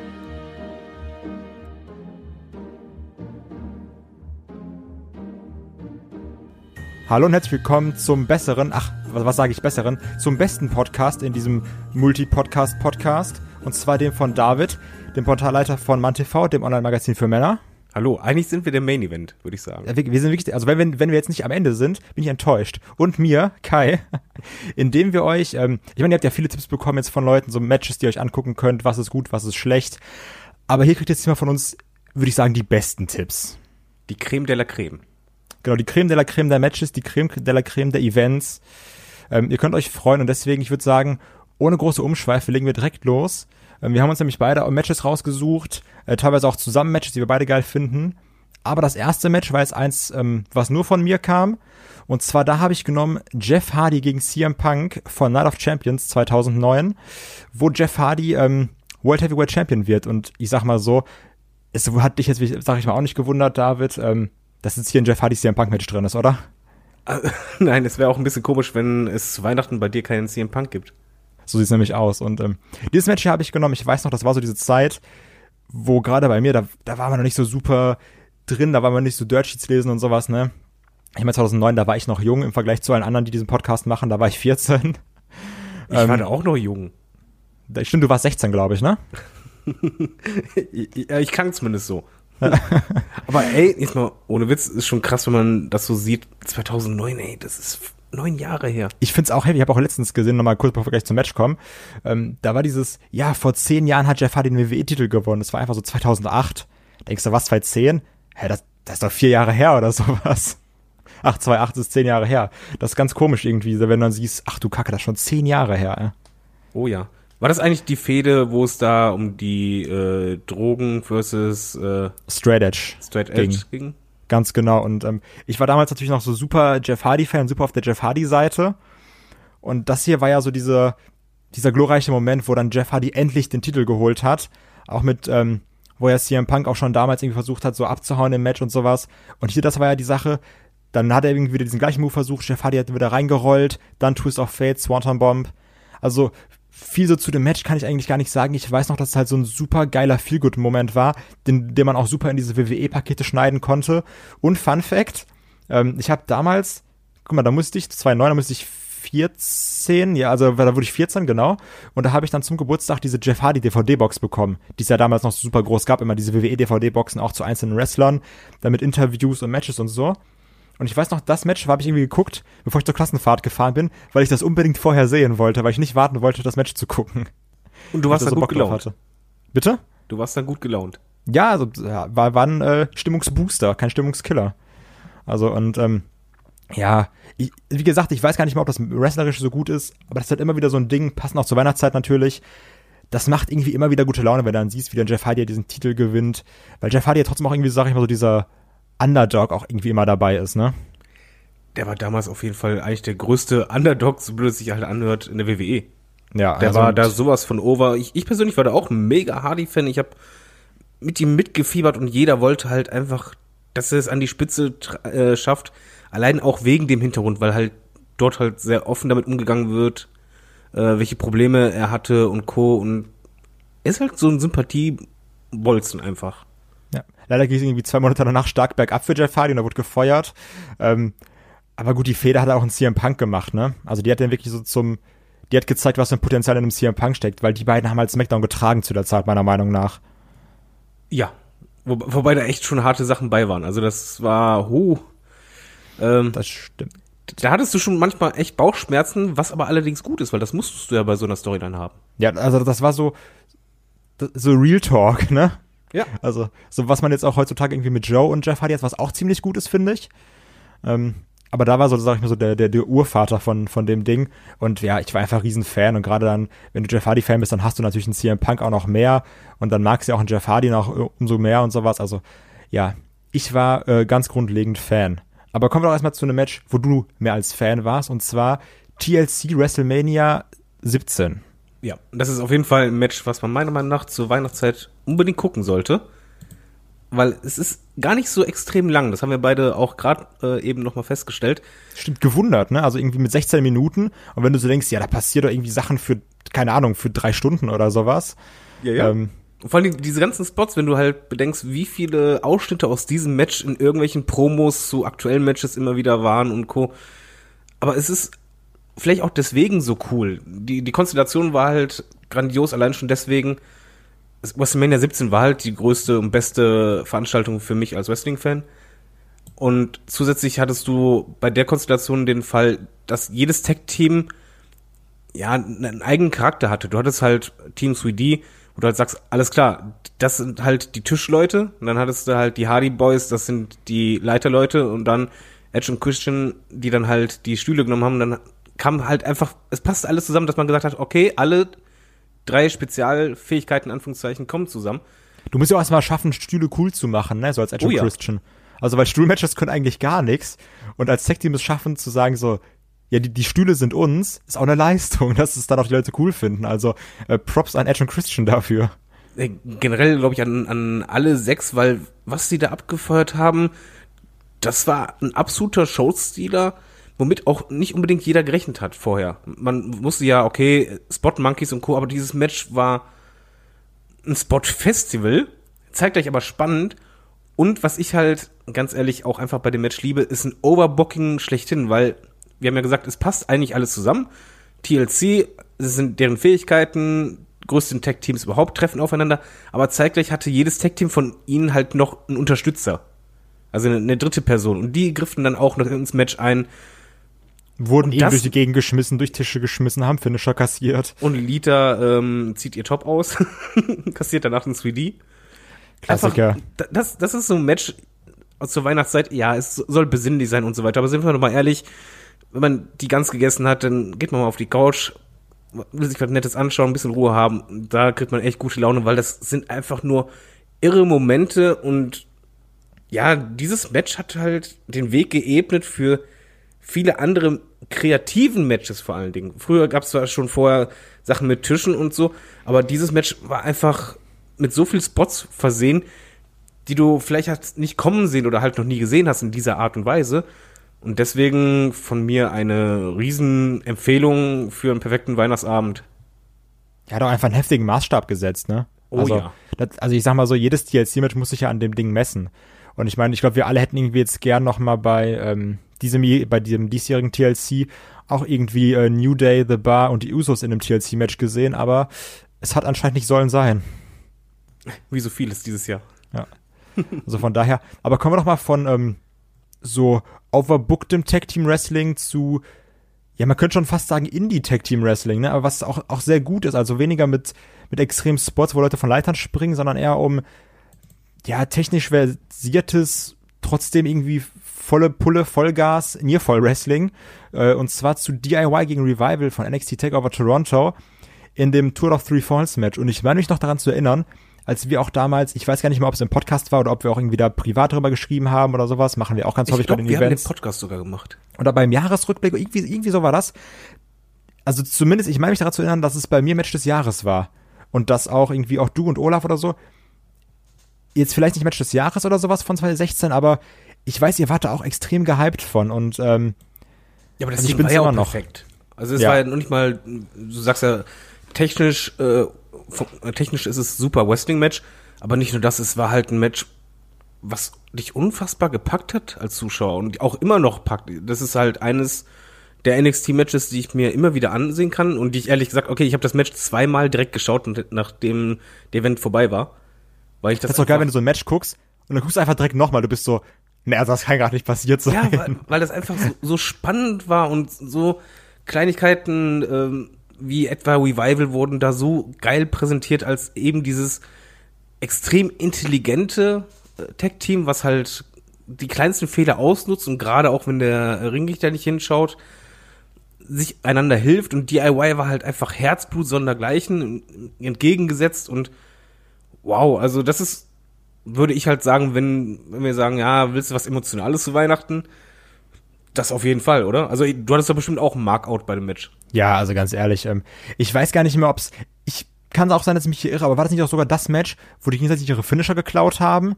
Hallo und herzlich willkommen zum besseren, ach, was, was sage ich besseren, zum besten Podcast in diesem Multi-Podcast-Podcast. Und zwar dem von David dem Portalleiter von MannTV, dem Online-Magazin für Männer.
Hallo, eigentlich sind wir der Main Event, würde ich sagen.
wir, wir, sind wirklich, also wenn, wenn wir jetzt nicht am Ende sind, bin ich enttäuscht. Und mir, Kai, indem wir euch, ähm, ich meine, ihr habt ja viele Tipps bekommen jetzt von Leuten, so Matches, die ihr euch angucken könnt, was ist gut, was ist schlecht. Aber hier kriegt ihr jetzt mal von uns, würde ich sagen, die besten Tipps.
Die Creme de la Creme.
Genau, die Creme de la Creme der Matches, die Creme de la Creme der Events. Ähm, ihr könnt euch freuen und deswegen, ich würde sagen, ohne große Umschweife legen wir direkt los. Ähm, wir haben uns nämlich beide Matches rausgesucht, äh, teilweise auch zusammen Matches, die wir beide geil finden. Aber das erste Match war jetzt eins, ähm, was nur von mir kam. Und zwar da habe ich genommen Jeff Hardy gegen CM Punk von Night of Champions 2009, wo Jeff Hardy ähm, World Heavyweight Champion wird. Und ich sag mal so, es hat dich jetzt, sag ich mal, auch nicht gewundert, David, ähm, dass jetzt hier ein Jeff Hardy CM Punk Match drin ist, oder?
Nein, es wäre auch ein bisschen komisch, wenn es Weihnachten bei dir keinen CM Punk gibt.
So sieht's nämlich aus. Und ähm, dieses Match hier habe ich genommen. Ich weiß noch, das war so diese Zeit, wo gerade bei mir, da, da war man noch nicht so super drin, da war man nicht so Dirt Sheets lesen und sowas, ne? Ich meine, 2009, da war ich noch jung im Vergleich zu allen anderen, die diesen Podcast machen, da war ich 14.
Ich ähm, war da auch noch jung.
Stimmt, du warst 16, glaube ich, ne?
ja, ich kann zumindest so. Aber ey, jetzt mal, ohne Witz, ist schon krass, wenn man das so sieht. 2009, ey, das ist neun Jahre her.
Ich find's auch heavy. Ich habe auch letztens gesehen, nochmal kurz bevor wir gleich zum Match kommen. Ähm, da war dieses, ja, vor zehn Jahren hat Jeff Hardy den WWE-Titel gewonnen. Das war einfach so 2008. Denkst du, was, 2010? Hä, das, das ist doch vier Jahre her oder sowas. 828 ist zehn Jahre her. Das ist ganz komisch irgendwie, wenn du dann siehst, ach du Kacke, das ist schon zehn Jahre her. Ja.
Oh ja. War das eigentlich die Fehde, wo es da um die äh, Drogen versus äh,
Straight Edge.
Straight Edge
Ging.
ging?
Ganz genau. Und ähm, ich war damals natürlich noch so super Jeff Hardy-Fan, super auf der Jeff Hardy-Seite. Und das hier war ja so diese, dieser glorreiche Moment, wo dann Jeff Hardy endlich den Titel geholt hat. Auch mit, ähm, wo ja CM Punk auch schon damals irgendwie versucht hat, so abzuhauen im Match und sowas. Und hier, das war ja die Sache. Dann hat er irgendwie wieder diesen gleichen Move versucht. Jeff Hardy hat wieder reingerollt. Dann Twist of Fate, Swanton Bomb. Also viel so zu dem Match kann ich eigentlich gar nicht sagen. Ich weiß noch, dass es halt so ein super geiler Feelgood-Moment war, den, den man auch super in diese WWE-Pakete schneiden konnte. Und Fun Fact, ähm, ich habe damals, guck mal, da musste ich, 2009, da musste ich 14, ja, also da wurde ich 14, genau. Und da habe ich dann zum Geburtstag diese Jeff Hardy DVD-Box bekommen, die es ja damals noch super groß gab, immer diese WWE-DVD-Boxen auch zu einzelnen Wrestlern, dann mit Interviews und Matches und so. Und ich weiß noch, das Match habe ich irgendwie geguckt, bevor ich zur Klassenfahrt gefahren bin, weil ich das unbedingt vorher sehen wollte, weil ich nicht warten wollte, das Match zu gucken.
Und du warst da
so
gut
Bock
gelaunt.
hatte. Bitte?
Du warst da gut gelaunt.
Ja, also ja, war, war ein äh, Stimmungsbooster, kein Stimmungskiller. Also und ähm, ja, ich, wie gesagt, ich weiß gar nicht mal, ob das wrestlerisch so gut ist, aber das ist halt immer wieder so ein Ding, passend auch zur Weihnachtszeit natürlich. Das macht irgendwie immer wieder gute Laune, wenn du dann siehst, wie dann Jeff Hardy diesen Titel gewinnt. Weil Jeff Hardy ja trotzdem auch irgendwie, sag ich mal, so dieser Underdog auch irgendwie immer dabei ist, ne?
Der war damals auf jeden Fall eigentlich der größte Underdog, so blöd es sich halt anhört, in der WWE.
Ja,
Der
also
war da sowas von over. Ich, ich persönlich war da auch ein mega Hardy-Fan. Ich habe mit ihm mitgefiebert und jeder wollte halt einfach, dass er es an die Spitze äh, schafft. Allein auch wegen dem Hintergrund, weil halt dort halt sehr offen damit umgegangen wird, äh, welche Probleme er hatte und Co. Und er ist halt so ein Sympathiebolzen einfach.
Leider ging es irgendwie zwei Monate danach stark bergab für Jeff Hardy und er wurde gefeuert. Ähm, aber gut, die Feder hat auch ein CM Punk gemacht, ne? Also die hat dann wirklich so zum, die hat gezeigt, was für ein Potenzial in einem CM Punk steckt, weil die beiden haben halt SmackDown getragen zu der Zeit, meiner Meinung nach.
Ja. Wo, wobei da echt schon harte Sachen bei waren. Also das war, huh. Ähm,
Das stimmt.
da hattest du schon manchmal echt Bauchschmerzen, was aber allerdings gut ist, weil das musstest du ja bei so einer Story dann haben.
Ja, also das war so, so Real Talk, ne?
Ja.
Also, so was man jetzt auch heutzutage irgendwie mit Joe und Jeff Hardy hat, was auch ziemlich gut ist, finde ich. Ähm, aber da war so, sag ich mal so, der, der, der Urvater von, von dem Ding. Und ja, ich war einfach ein Riesenfan. Und gerade dann, wenn du Jeff Hardy-Fan bist, dann hast du natürlich einen CM Punk auch noch mehr. Und dann magst du ja auch einen Jeff Hardy noch umso mehr und sowas. Also, ja, ich war äh, ganz grundlegend Fan. Aber kommen wir doch erstmal zu einem Match, wo du mehr als Fan warst. Und zwar TLC WrestleMania 17.
Ja, das ist auf jeden Fall ein Match, was man meiner Meinung nach zur Weihnachtszeit unbedingt gucken sollte. Weil es ist gar nicht so extrem lang. Das haben wir beide auch gerade äh, eben nochmal festgestellt.
Stimmt, gewundert, ne? Also irgendwie mit 16 Minuten. Und wenn du so denkst, ja, da passiert doch irgendwie Sachen für, keine Ahnung, für drei Stunden oder sowas.
Ja,
Ähm,
Und vor allem diese ganzen Spots, wenn du halt bedenkst, wie viele Ausschnitte aus diesem Match in irgendwelchen Promos zu aktuellen Matches immer wieder waren und Co. Aber es ist vielleicht auch deswegen so cool. Die, die Konstellation war halt grandios, allein schon deswegen. es- WrestleMania 17 war halt die größte und beste Veranstaltung für mich als Wrestling-Fan. Und zusätzlich hattest du bei der Konstellation den Fall, dass jedes Tech-Team ja, einen eigenen Charakter hatte. Du hattest halt Team 3D, wo du halt sagst, alles klar, das sind halt die Tischleute und dann hattest du halt die Hardy Boys, das sind die Leiterleute und dann Edge und Christian, die dann halt die Stühle genommen haben und dann kam halt einfach, es passte alles zusammen, dass man gesagt hat, okay, alle drei Spezialfähigkeiten, Anführungszeichen, kommen zusammen.
du musst ja auch erstmal schaffen, Stühle cool zu machen, ne? So als Edge
Oh
und
ja.
Christian. Also, weil Stuhlmatches können eigentlich gar nichts. Und als Tech-Team es schaffen, zu sagen so, ja, die, die Stühle sind uns, ist auch eine Leistung, dass es dann auch die Leute cool finden. Also, äh, Props an Edge und Christian dafür.
Äh, Generell glaube ich an, an alle sechs, weil was sie da abgefeuert haben, das war ein absoluter Showstealer, womit auch nicht unbedingt jeder gerechnet hat vorher. Man wusste ja, okay, Spot Monkeys und Co., aber dieses Match war ein Spot-Festival, zeigt euch aber spannend. Und was ich halt ganz ehrlich auch einfach bei dem Match liebe, ist ein Overbooking schlechthin, weil wir haben ja gesagt, es passt eigentlich alles zusammen. TLC, das sind deren Fähigkeiten, größten Tech-Teams überhaupt treffen aufeinander, aber zeitgleich hatte jedes Tech-Team von ihnen halt noch einen Unterstützer. Also eine, eine dritte Person. Und die griffen dann auch noch ins Match ein.
Wurden
das-
durch die Gegend geschmissen, durch Tische geschmissen, haben Finisher kassiert.
Und Lita ähm, zieht ihr Top aus, kassiert danach ein 3D.
Klassiker.
Einfach, da- das, das ist so ein Match, zur Weihnachtszeit, ja, es soll besinnlich sein und so weiter. Aber sind wir doch mal ehrlich, wenn man die ganz gegessen hat, dann geht man mal auf die Couch, will sich was Nettes anschauen, ein bisschen Ruhe haben. Da kriegt man echt gute Laune, weil das sind einfach nur irre Momente und ja, dieses Match hat halt den Weg geebnet für viele andere kreativen Matches vor allen Dingen. Früher gab es zwar schon vorher Sachen mit Tischen und so, aber dieses Match war einfach mit so viel Spots versehen, die du vielleicht hast nicht kommen sehen oder halt noch nie gesehen hast in dieser Art und Weise. Und deswegen von mir eine Riesenempfehlung für einen perfekten Weihnachtsabend.
Er hat auch einfach einen heftigen Maßstab gesetzt, ne?
Oh
also,
ja.
Das, also ich sag mal so, jedes DLC-Match muss sich ja an dem Ding messen. Und ich meine, ich glaube, wir alle hätten irgendwie jetzt gern noch mal bei ähm, diesem bei diesem diesjährigen TLC auch irgendwie äh, New Day, The Bar und die Usos in einem TLC-Match gesehen, aber es hat anscheinend nicht sollen sein.
Wie so vieles dieses Jahr.
Also von daher, aber kommen wir doch mal von ähm, so overbooktem Tag Team Wrestling zu, ja, man könnte schon fast sagen Indie Tag Team Wrestling, ne? Aber was auch, auch sehr gut ist, also weniger mit, mit extremen Spots, wo Leute von Leitern springen, sondern eher um, ja, technisch versiertes, trotzdem irgendwie volle Pulle, Vollgas, Nearfall Wrestling. Äh, und zwar zu DIY gegen Revival von NXT Takeover Toronto in dem Tour of Three Falls Match. Und ich meine mich noch daran zu erinnern, als wir auch damals, ich weiß gar nicht mehr, ob es im Podcast war oder ob wir auch irgendwie da privat drüber geschrieben haben oder sowas, machen wir auch ganz häufig
Ich glaube,
bei den
wir haben den
Events.
Podcast sogar gemacht.
Oder beim Jahresrückblick, irgendwie, irgendwie so war das. Also zumindest, ich meine mich daran zu erinnern, dass es bei mir Match des Jahres war. Und dass auch irgendwie auch du und Olaf oder so, jetzt vielleicht nicht Match des Jahres oder sowas von 2016, aber ich weiß, ihr wart da auch extrem gehypt von und ähm,
Ja, aber das
Also ich
war ja
immer noch.
perfekt. Also es
Ja.
war ja noch nicht mal, du sagst ja, technisch, äh, fu- äh, technisch ist es super Wrestling-Match, aber nicht nur das, es war halt ein Match, was dich unfassbar gepackt hat als Zuschauer und auch immer noch packt. Das ist halt eines der NXT-Matches, die ich mir immer wieder ansehen kann und die ich ehrlich gesagt, okay, ich habe das Match zweimal direkt geschaut, nachdem der Event vorbei war. Weil ich das,
das ist doch geil, wenn du so ein Match guckst und dann guckst du einfach direkt nochmal, du bist so, ne, also das kann gerade nicht passiert sein.
Ja, weil, weil das einfach so, so spannend war und so Kleinigkeiten ähm, wie etwa Revival wurden da so geil präsentiert als eben dieses extrem intelligente äh, Tech-Team, was halt die kleinsten Fehler ausnutzt und gerade auch wenn der Ringrichter nicht hinschaut, sich einander hilft und DIY war halt einfach Herzblut sondergleichen entgegengesetzt und wow, also das ist würde ich halt sagen, wenn, wenn wir sagen, ja, willst du was Emotionales zu Weihnachten? Das auf jeden Fall, oder? Also du hattest doch bestimmt auch einen Markout bei dem Match.
Ja, also ganz ehrlich, ähm, ich weiß gar nicht mehr, ob's. Ich kann auch sein, dass ich mich hier irre, aber war das nicht auch sogar das Match, wo die gegenseitig ihre Finisher geklaut haben?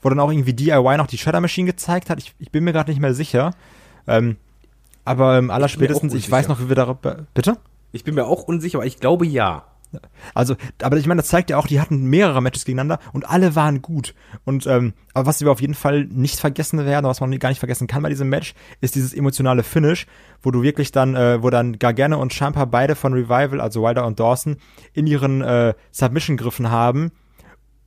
Wo dann auch irgendwie DIY noch die Shredder Machine gezeigt hat? Ich, ich bin mir gerade nicht mehr sicher. Ähm, aber ähm, allerspätestens, ich,
unsicher.
weiß noch, wie wir darüber. Bitte?
Ich bin mir auch unsicher, aber ich glaube ja.
Also, aber ich meine, das zeigt ja auch, die hatten mehrere Matches gegeneinander und alle waren gut. Und ähm, aber was wir auf jeden Fall nicht vergessen werden, was man gar nicht vergessen kann bei diesem Match, ist dieses emotionale Finish, wo du wirklich dann, äh, wo dann Gargano und Champa beide von Revival, also Wilder und Dawson, in ihren äh, Submission griffen haben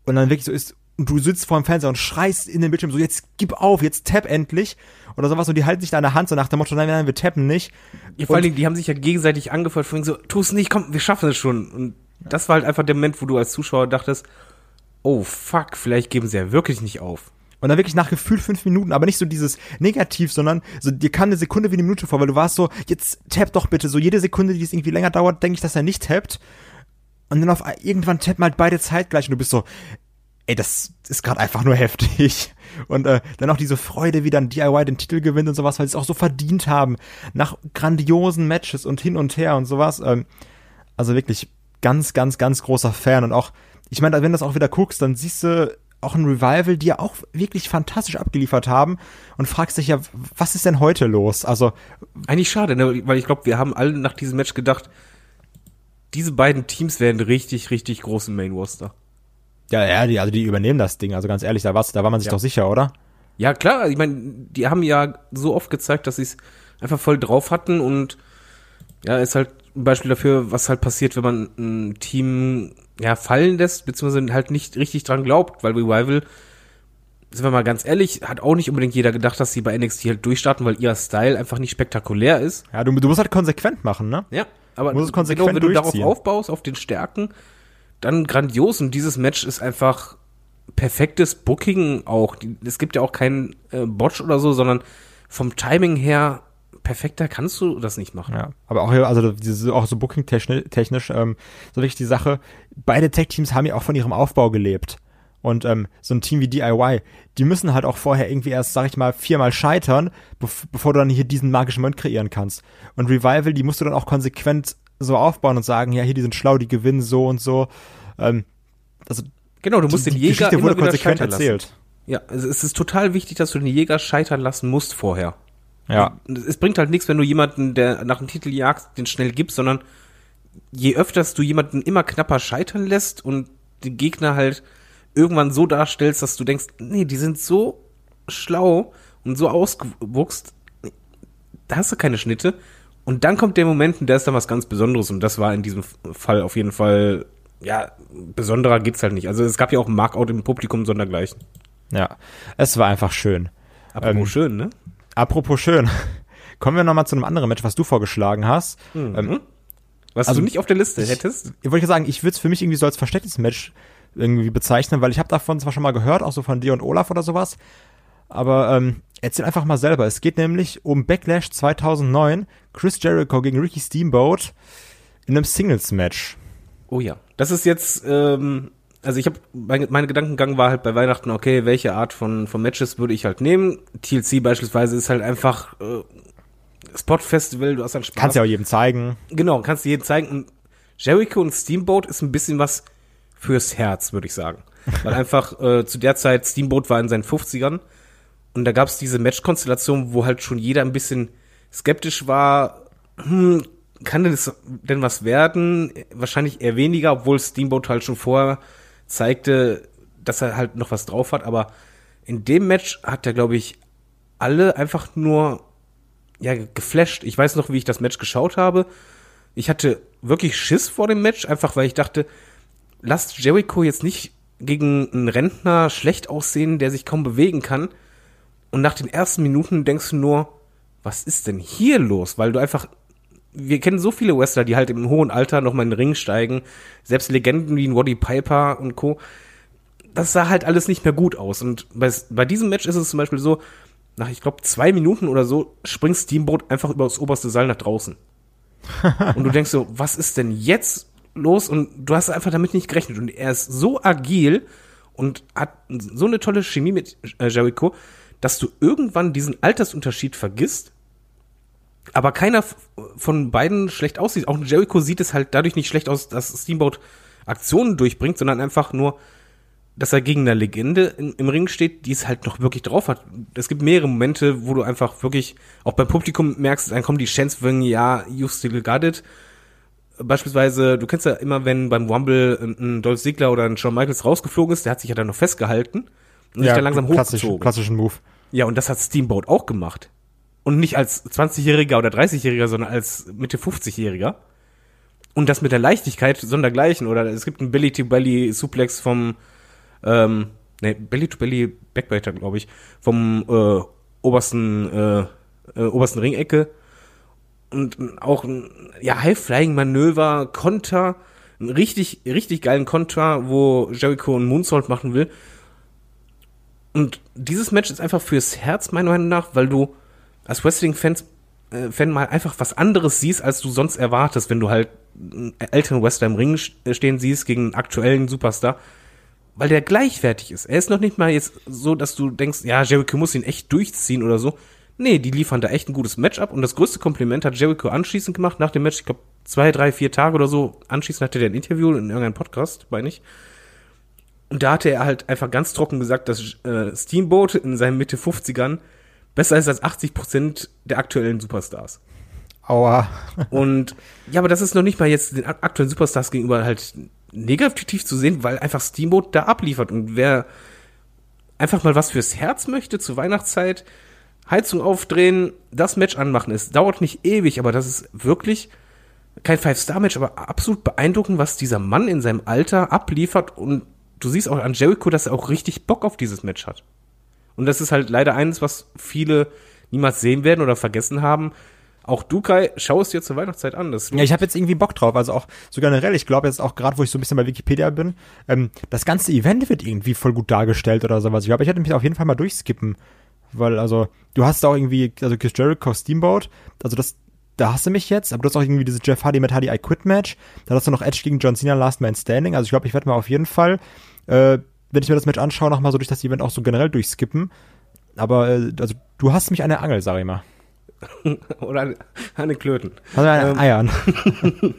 und dann wirklich so ist, und du sitzt vor dem Fernseher und schreist in den Bildschirm so, jetzt gib auf, jetzt tap endlich oder sowas und die halten sich da an der Hand so nach dem Motto, nein, nein, wir tappen nicht.
Ja, vor allen Dingen, die haben sich ja gegenseitig angefeuert, von so, tu es nicht, komm, wir schaffen es schon. Und das war halt einfach der Moment, wo du als Zuschauer dachtest, oh fuck, vielleicht geben sie ja wirklich nicht auf.
Und dann wirklich nach gefühlt fünf Minuten, aber nicht so dieses negativ, sondern so, dir kam eine Sekunde wie eine Minute vor, weil du warst so, jetzt tapp doch bitte. So jede Sekunde, die es irgendwie länger dauert, denke ich, dass er nicht tappt. Und dann auf irgendwann tappen halt beide zeitgleich und du bist so, ey, das ist gerade einfach nur heftig. Und äh, dann auch diese Freude, wie dann DIY den Titel gewinnt und sowas, weil sie es auch so verdient haben. Nach grandiosen Matches und hin und her und sowas. Ähm, also wirklich ganz, ganz, ganz großer Fan. Und auch, ich meine, wenn du das auch wieder guckst, dann siehst du auch ein Revival, die ja auch wirklich fantastisch abgeliefert haben und fragst dich ja, was ist denn heute los? Also,
Eigentlich schade, ne? weil ich glaube, wir haben alle nach diesem Match gedacht, diese beiden Teams werden richtig, richtig groß im Main Roster.
Ja, ja, die, also die übernehmen das Ding. Also ganz ehrlich, da, war's, da war man sich doch sicher, oder?
Ja, klar, ich meine, die haben ja so oft gezeigt, dass sie es einfach voll drauf hatten und ja, ist halt ein Beispiel dafür, was halt passiert, wenn man ein Team ja fallen lässt, beziehungsweise halt nicht richtig dran glaubt, weil Revival, sind wir mal ganz ehrlich, hat auch nicht unbedingt jeder gedacht, dass sie bei NXT halt durchstarten, weil ihr Style einfach nicht spektakulär ist.
Ja, du, du musst halt konsequent machen, ne?
Ja, aber
Muss es konsequent
genau, wenn du darauf aufbaust, auf den Stärken, dann grandios und dieses Match ist einfach perfektes Booking auch. Es gibt ja auch keinen äh, Botch oder so, sondern vom Timing her perfekter kannst du das nicht machen.
Ja, aber auch hier, also diese, auch so Booking-technisch, technisch, ähm, so wirklich die Sache, beide Tech-Teams haben ja auch von ihrem Aufbau gelebt. Und ähm, so ein Team wie DIY, die müssen halt auch vorher irgendwie erst, sag ich mal, viermal scheitern, bev bevor du dann hier diesen magischen Moment kreieren kannst. Und Revival, die musst du dann auch konsequent so aufbauen und sagen, ja, hier, die sind schlau, die gewinnen so und so. Ähm, also
Genau, du musst
die,
den
die
Jäger
Geschichte
immer
wurde konsequent
lassen.
erzählt.
Ja, also es ist total wichtig, dass du den Jäger scheitern lassen musst vorher.
Ja.
Es bringt halt nichts, wenn du jemanden, der nach dem Titel jagst, den schnell gibst, sondern je öfters du jemanden immer knapper scheitern lässt und den Gegner halt irgendwann so darstellst, dass du denkst, nee, die sind so schlau und so ausgewuchst, da hast du keine Schnitte. Und dann kommt der Moment, und der ist dann was ganz Besonderes. Und das war in diesem Fall auf jeden Fall, ja, besonderer geht's halt nicht. Also es gab ja auch ein Markout im Publikum sondergleichen.
Ja, es war einfach schön.
Apropos
Ähm,
schön, ne?
Apropos schön. Kommen wir nochmal zu einem anderen Match, was du vorgeschlagen hast. Ähm,
Was
also
du nicht auf der Liste
ich-
hättest.
ich wollte sagen, ich würde es für mich irgendwie so als verstecktes Match irgendwie bezeichnen, weil ich habe davon zwar schon mal gehört, auch so von dir und Olaf oder sowas, aber ähm, erzähl einfach mal selber. Es geht nämlich um Backlash 2009, Chris Jericho gegen Ricky Steamboat in einem Singles-Match.
Oh ja. Das ist jetzt, ähm, also ich habe, mein, mein Gedankengang war halt bei Weihnachten, okay, welche Art von, von Matches würde ich halt nehmen? TLC beispielsweise ist halt einfach äh, Spot-Festival, du hast halt Spaß.
Kannst ja auch jedem zeigen.
Genau, kannst du jedem zeigen. Und Jericho und Steamboat ist ein bisschen was fürs Herz, würde ich sagen. Weil einfach äh, zu der Zeit Steamboat war in seinen 50ern und da gab es diese Match-Konstellation, wo halt schon jeder ein bisschen skeptisch war, hm, kann denn das denn was werden? Wahrscheinlich eher weniger, obwohl Steamboat halt schon vorher zeigte, dass er halt noch was drauf hat. Aber in dem Match hat er, glaube ich, alle einfach nur ja, geflasht. Ich weiß noch, wie ich das Match geschaut habe. Ich hatte wirklich Schiss vor dem Match, einfach weil ich dachte, lasst Jericho jetzt nicht gegen einen Rentner schlecht aussehen, der sich kaum bewegen kann. Und nach den ersten Minuten denkst du nur, was ist denn hier los? Weil du einfach, wir kennen so viele Wrestler, die halt im hohen Alter nochmal in den Ring steigen. Selbst Legenden wie ein Roddy Piper und Co. Das sah halt alles nicht mehr gut aus. Und bei, bei diesem Match ist es zum Beispiel so, nach, ich glaube, zwei Minuten oder so, springt Steamboat einfach über das oberste Seil nach draußen. und du denkst so, was ist denn jetzt los? Und du hast einfach damit nicht gerechnet. Und er ist so agil und hat so eine tolle Chemie mit äh, Jericho, dass du irgendwann diesen Altersunterschied vergisst, aber keiner von beiden schlecht aussieht. Auch Jericho sieht es halt dadurch nicht schlecht aus, dass Steamboat Aktionen durchbringt, sondern einfach nur, dass er gegen eine Legende in, im Ring steht, die es halt noch wirklich drauf hat. Es gibt mehrere Momente, wo du einfach wirklich auch beim Publikum merkst, dann kommen die Chants wegen, ja, you still got it. Beispielsweise, du kennst ja immer, wenn beim Rumble ein, Dolph Ziggler oder ein Shawn Michaels rausgeflogen ist, der hat sich ja dann noch festgehalten und sich dann langsam
klassisch,
hochgezogen.
klassischen Move.
Ja, und das hat Steamboat auch gemacht. Und nicht als 20-Jähriger oder 30-Jähriger, sondern als Mitte 50-Jähriger. Und das mit der Leichtigkeit sondergleichen. Oder es gibt einen Belly-to-Belly-Suplex vom, ähm, ne, Belly-to-Belly Backbiter, glaube ich, vom äh, obersten, äh, äh, obersten Ringecke. Und auch ein ja, High-Flying-Manöver, Konter, einen richtig, richtig geilen Konter, wo Jericho einen Moonsault machen will. Und dieses Match ist einfach fürs Herz, meiner Meinung nach, weil du als Wrestling-Fans äh, Fan mal einfach was anderes siehst, als du sonst erwartest, wenn du halt einen älteren Wrestler im Ring st- stehen siehst gegen einen aktuellen Superstar, weil der gleichwertig ist. Er ist noch nicht mal jetzt so, dass du denkst, ja, Jericho muss ihn echt durchziehen oder so. Nee, die liefern da echt ein gutes Match ab und das größte Kompliment hat Jericho anschließend gemacht nach dem Match, ich glaube zwei, drei, vier Tage oder so. Anschließend hatte der ein Interview in irgendeinem Podcast, meine ich. Und da hatte er halt einfach ganz trocken gesagt, dass äh, Steamboat in seinen Mitte 50ern besser ist als 80 Prozent der aktuellen Superstars.
Aua.
Und ja, aber das ist noch nicht mal jetzt den ak- aktuellen Superstars gegenüber halt negativ zu sehen, weil einfach Steamboat da abliefert. Und wer einfach mal was fürs Herz möchte zur Weihnachtszeit, Heizung aufdrehen, das Match anmachen. Es dauert nicht ewig, aber das ist wirklich kein Five-Star-Match, aber absolut beeindruckend, was dieser Mann in seinem Alter abliefert. Und du siehst auch an Jericho, dass er auch richtig Bock auf dieses Match hat. Und das ist halt leider eines, was viele niemals sehen werden oder vergessen haben. Auch du, Kai, schau es dir zur Weihnachtszeit an. Das
Ja, ich habe jetzt irgendwie Bock drauf. Also auch so generell, ich glaube jetzt auch gerade, wo ich so ein bisschen bei Wikipedia bin, ähm, das ganze Event wird irgendwie voll gut dargestellt oder sowas. Ich glaube, ich hätte mich auf jeden Fall mal durchskippen. Weil, also, du hast da auch irgendwie, also Chris Jericho Steamboat, also das, da hast du mich jetzt, aber du hast auch irgendwie dieses Jeff Hardy mit Hardy I Quit Match. Da hast du noch Edge gegen John Cena Last Man Standing. Also ich glaube, ich werde mal auf jeden Fall, äh, wenn ich mir das Match anschaue, nochmal so durch das Event auch so generell durchskippen. Aber, äh, also, du hast mich an der Angel, sag ich mal.
Oder eine, eine Klöten.
Also an
Ähm,
Eiern.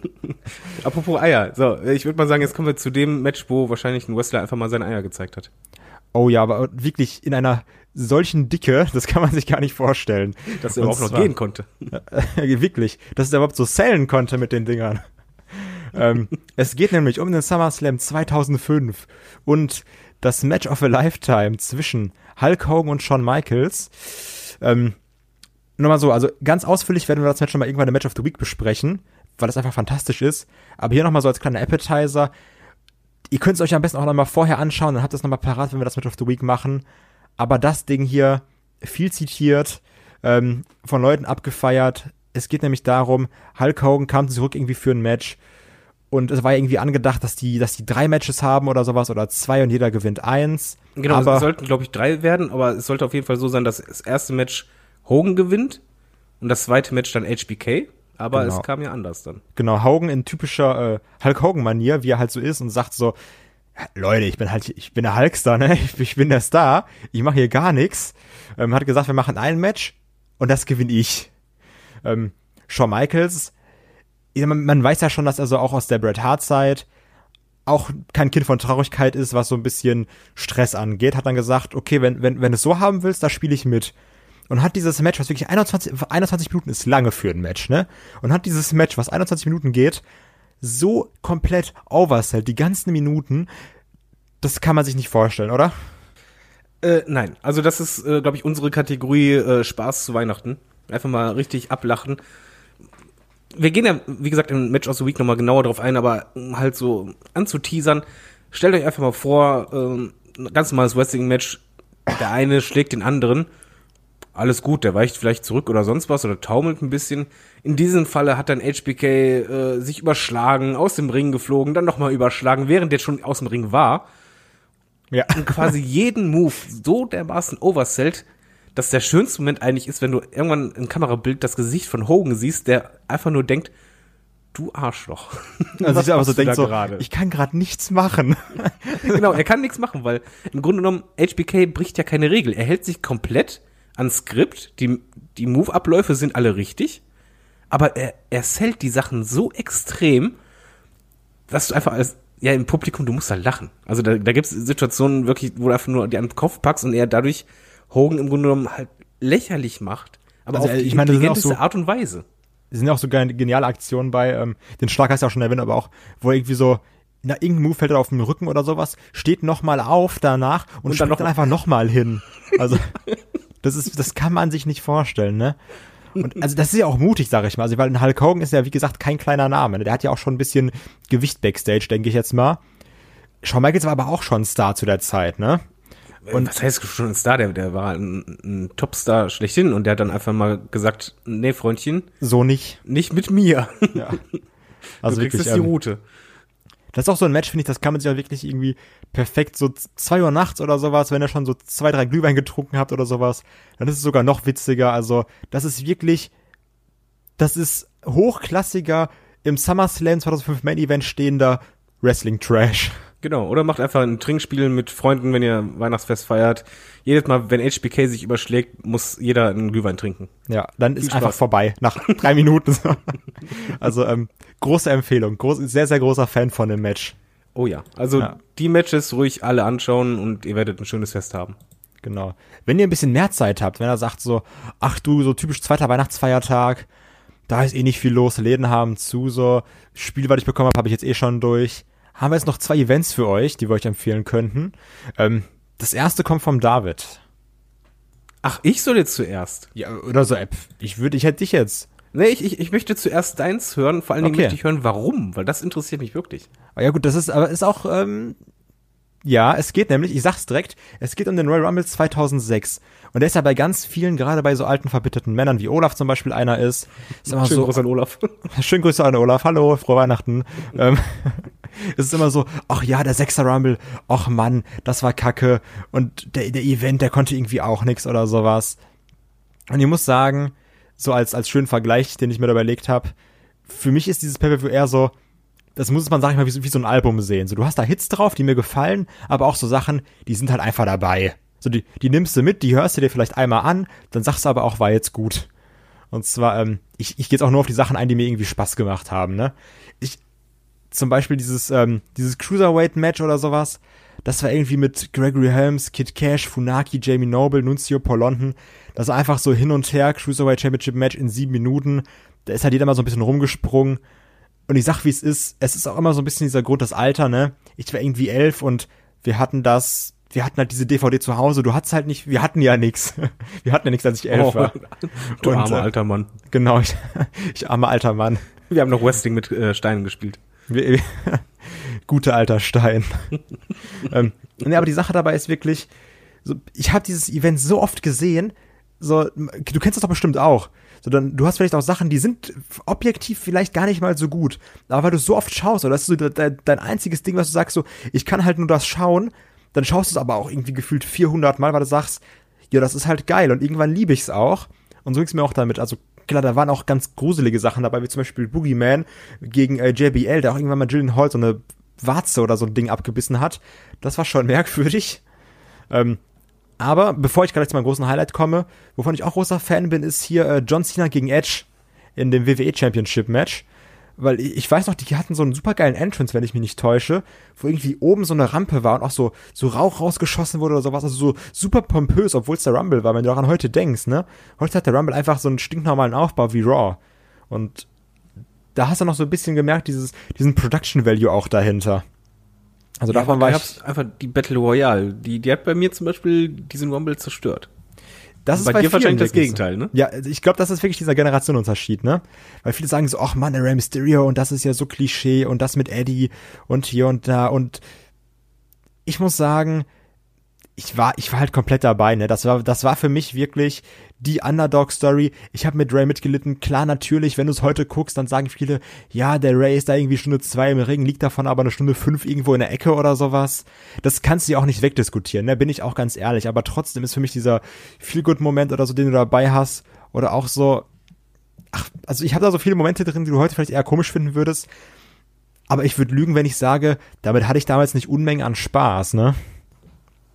Apropos Eier. So, ich würde mal sagen, jetzt kommen wir zu dem Match, wo wahrscheinlich ein Wrestler einfach mal seine Eier gezeigt hat.
Oh ja, aber wirklich in einer solchen Dicke, das kann man sich gar nicht vorstellen.
Dass er auch noch gehen konnte.
wirklich, dass er überhaupt so sellen konnte mit den Dingern. Ähm, es geht nämlich um den SummerSlam 2005 und das Match of a Lifetime zwischen Hulk Hogan und Shawn Michaels. Ähm, nur mal so, also ganz ausführlich werden wir das Match schon mal irgendwann im Match of the Week besprechen, weil es einfach fantastisch ist. Aber hier nochmal so als kleiner Appetizer. Ihr könnt es euch am besten auch nochmal vorher anschauen, dann habt ihr es nochmal parat, wenn wir das Match of the Week machen. Aber das Ding hier, viel zitiert, ähm, von Leuten abgefeiert. Es geht nämlich darum, Hulk Hogan kam zurück irgendwie für ein Match. Und es war irgendwie angedacht, dass die, dass die drei Matches haben oder sowas oder zwei und jeder gewinnt eins.
Genau,
aber
es sollten, glaube ich, drei werden, aber es sollte auf jeden Fall so sein, dass das erste Match Hogan gewinnt und das zweite Match dann HBK. Aber
Genau.
es kam ja anders dann.
genau, Hogan in typischer äh, Hulk Hogan-Manier, wie er halt so ist und sagt so, "Ja, Leute, ich bin halt, ich bin der Hulkstar, ne? Ich, ich bin der Star, ich mache hier gar nichts. Ähm, hat gesagt, wir machen ein Match und das gewinne ich. Ähm, Shawn Michaels, man, man weiß ja schon, dass er so auch aus der Bret Hart-Zeit auch kein Kind von Traurigkeit ist, was so ein bisschen Stress angeht, hat dann gesagt, okay, wenn, wenn, wenn du es so haben willst, da spiele ich mit. Und hat dieses Match, was wirklich 21, 21 Minuten ist lange für ein Match, ne? Und hat dieses Match, was 21 Minuten geht, so komplett oversellt, die ganzen Minuten, das kann man sich nicht vorstellen, oder?
Äh, nein, also das ist, äh, glaube ich, unsere Kategorie äh, Spaß zu Weihnachten. Einfach mal richtig ablachen. Wir gehen ja, wie gesagt, im Match of the Week nochmal genauer drauf ein, aber um halt so anzuteasern, stellt euch einfach mal vor, ähm, ein ganz normales Wrestling-Match, der eine schlägt den anderen, alles gut, der weicht vielleicht zurück oder sonst was oder taumelt ein bisschen. In diesem Falle hat dann HBK äh, sich überschlagen, aus dem Ring geflogen, dann nochmal überschlagen, während der schon aus dem Ring war
Ja.
und quasi jeden Move so dermaßen oversellt, dass der schönste Moment eigentlich ist, wenn du irgendwann im Kamerabild das Gesicht von Hogan siehst, der einfach nur denkt, du Arschloch.
Also ich aber so denkt
da
so,
gerade?
ich kann gerade nichts machen.
genau, er kann nichts machen, weil im Grunde genommen HBK bricht ja keine Regel. Er hält sich komplett ans Skript, die, die Move-Abläufe sind alle richtig, aber er, er sellt die Sachen so extrem, dass du einfach als, ja, im Publikum, du musst halt lachen. Also da, da gibt es Situationen wirklich, wo du einfach nur die an den Kopf packst und er dadurch Hogan im Grunde genommen halt lächerlich macht. Aber
Also,
auf die
ich meine,
intelligenteste
so-
Art und Weise.
Es sind ja auch so geniale Aktionen bei, ähm, den Schlag hast du ja auch schon erwähnt, aber auch, wo er irgendwie so, na, irgendein Move fällt er auf den Rücken oder sowas, steht nochmal auf danach und,
Und dann noch
dann einfach nochmal hin. Also, das ist, das kann man sich nicht vorstellen, ne? Und also das ist ja auch mutig, sag ich mal. Also, weil ein Hulk Hogan ist ja, wie gesagt, kein kleiner Name. Ne? Der hat ja auch schon ein bisschen Gewicht Backstage, denke ich jetzt mal. Shawn Michaels war aber auch schon Star zu der Zeit, ne?
Und was heißt schon ein Star? Der, der war ein, ein Topstar schlechthin und der hat dann einfach mal gesagt, nee, Freundchen,
So nicht.
nicht mit mir.
Ja. Also
du kriegst
wirklich,
die
ähm,
Route.
Das ist auch so ein Match, finde ich, das kann man sich auch wirklich irgendwie perfekt so zwei Uhr nachts oder sowas, wenn ihr schon so zwei, drei Glühwein getrunken habt oder sowas, dann ist es sogar noch witziger. Also, das ist wirklich, das ist hochklassiger im SummerSlam 2005 Main Event stehender Wrestling Trash.
Genau, oder macht einfach ein Trinkspiel mit Freunden, wenn ihr Weihnachtsfest feiert. Jedes Mal, wenn HBK sich überschlägt, muss jeder einen Glühwein trinken.
Ja, dann ist
Viel
einfach
Spaß.
vorbei nach drei Minuten. also, ähm, große Empfehlung, groß, sehr, sehr großer Fan von dem Match.
Oh ja, also
Ja.
die Matches ruhig alle anschauen und ihr werdet ein schönes Fest haben.
Genau. Wenn ihr ein bisschen mehr Zeit habt, wenn er sagt so, ach du, so typisch zweiter Weihnachtsfeiertag, da ist eh nicht viel los, Läden haben zu, so, Spiel, was ich bekommen habe, habe ich jetzt eh schon durch. Haben wir jetzt noch zwei Events für euch, die wir euch empfehlen könnten. Ähm, das erste kommt vom David.
Ach, ich soll jetzt zuerst.
Ja, oder so, äh, ich würde, ich hätte dich jetzt.
Nee, ich, ich, ich möchte zuerst deins hören, vor allen Dingen
Okay.
möchte ich hören, warum, weil das interessiert mich wirklich.
Aber ja gut, das ist, aber ist auch, ähm, Ja, es geht nämlich, ich sag's direkt, es geht um den Royal Rumble 2006. Und der ist ja bei ganz vielen, gerade bei so alten, verbitterten Männern, wie Olaf zum Beispiel einer ist. ist immer
Schönen
so,
Gruß an Olaf.
Schönen Grüße an Olaf. Hallo, frohe Weihnachten. ähm, es ist immer so, ach ja, der Sechser Rumble, ach Mann, das war kacke. Und der, der Event, der konnte irgendwie auch nix oder sowas. Und ich muss sagen, so als, als schönen Vergleich, den ich mir da überlegt habe, für mich ist dieses Pay-Per-View eher so, das muss man, sag ich mal, wie, so- wie so ein Album sehen. So, du hast da Hits drauf, die mir gefallen, aber auch so Sachen, die sind halt einfach dabei. So, die, die nimmst du mit, die hörst du dir vielleicht einmal an, dann sagst du aber auch, war jetzt gut. Und zwar, ähm, ich, ich gehe jetzt auch nur auf die Sachen ein, die mir irgendwie Spaß gemacht haben, ne? Ich, zum Beispiel dieses, ähm, dieses Cruiserweight-Match oder sowas, das war irgendwie mit Gregory Helms, Kid Cash, Funaki, Jamie Noble, Nunzio Paul London. Das war einfach so hin und her, Cruiserweight Championship Match in sieben Minuten. Da ist halt jeder mal so ein bisschen rumgesprungen. Und ich sag, wie es ist, es ist auch immer so ein bisschen dieser Grund, das Alter, ne? Ich war irgendwie elf und wir hatten das, wir hatten halt diese DVD zu Hause. Du hattest halt nicht, wir hatten ja nix. Wir hatten ja nichts, als ich elf war.
du
Und,
armer
äh,
alter Mann.
Genau, ich, ich armer alter Mann.
Wir haben noch Wrestling mit äh, Steinen gespielt.
Gute alter Stein. ähm, nee, aber die Sache dabei ist wirklich, so, ich habe dieses Event so oft gesehen, so, du kennst das doch bestimmt auch. So, dann, du hast vielleicht auch Sachen, die sind objektiv vielleicht gar nicht mal so gut. Aber weil du es so oft schaust, oder das ist so dein, dein einziges Ding, was du sagst, so, ich kann halt nur das schauen, dann schaust du es aber auch irgendwie gefühlt 400 Mal, weil du sagst, ja, das ist halt geil und irgendwann liebe ich es auch. Und so ging's mir auch damit. Also klar, da waren auch ganz gruselige Sachen dabei, wie zum Beispiel Boogeyman gegen äh, JBL, der auch irgendwann mal Jillian Hall so eine Warze oder so ein Ding abgebissen hat. Das war schon merkwürdig. Ähm, aber bevor ich gleich zu meinem großen Highlight komme, wovon ich auch großer Fan bin, ist hier äh, John Cena gegen Edge in dem WWE Championship Match. Weil ich weiß noch, die hatten so einen supergeilen Entrance, wenn ich mich nicht täusche, wo irgendwie oben so eine Rampe war und auch so, so Rauch rausgeschossen wurde oder sowas. Also so super pompös, obwohl es der Rumble war, wenn du daran heute denkst, ne? Heute hat der Rumble einfach so einen stinknormalen Aufbau wie Raw. Und da hast du noch so ein bisschen gemerkt, dieses, diesen Production Value auch dahinter. Also davon war ich.
einfach die Battle Royale. Die, die hat bei mir zum Beispiel diesen Rumble zerstört.
Das ist
bei dir wahrscheinlich das. Gegenteil, ne?
Ja, also ich glaube, das ist wirklich dieser Generationenunterschied, ne? Weil viele sagen so, ach Mann, der Rey Mysterio und das ist ja so Klischee und das mit Eddie und hier und da und ich muss sagen, ich war, ich war halt komplett dabei, ne? Das war, das war für mich wirklich die Underdog-Story. Ich habe mit Ray mitgelitten. Klar, natürlich, wenn du es heute guckst, dann sagen viele, ja, der Ray ist da irgendwie Stunde zwei im Ring, liegt davon aber eine Stunde fünf irgendwo in der Ecke oder sowas. Das kannst du ja auch nicht wegdiskutieren, ne? Bin ich auch ganz ehrlich. Aber trotzdem ist für mich dieser Feel-Good-Moment oder so, den du dabei hast, oder auch so, ach, also ich habe da so viele Momente drin, die du heute vielleicht eher komisch finden würdest. Aber ich würde lügen, wenn ich sage, damit hatte ich damals nicht Unmengen an Spaß, ne?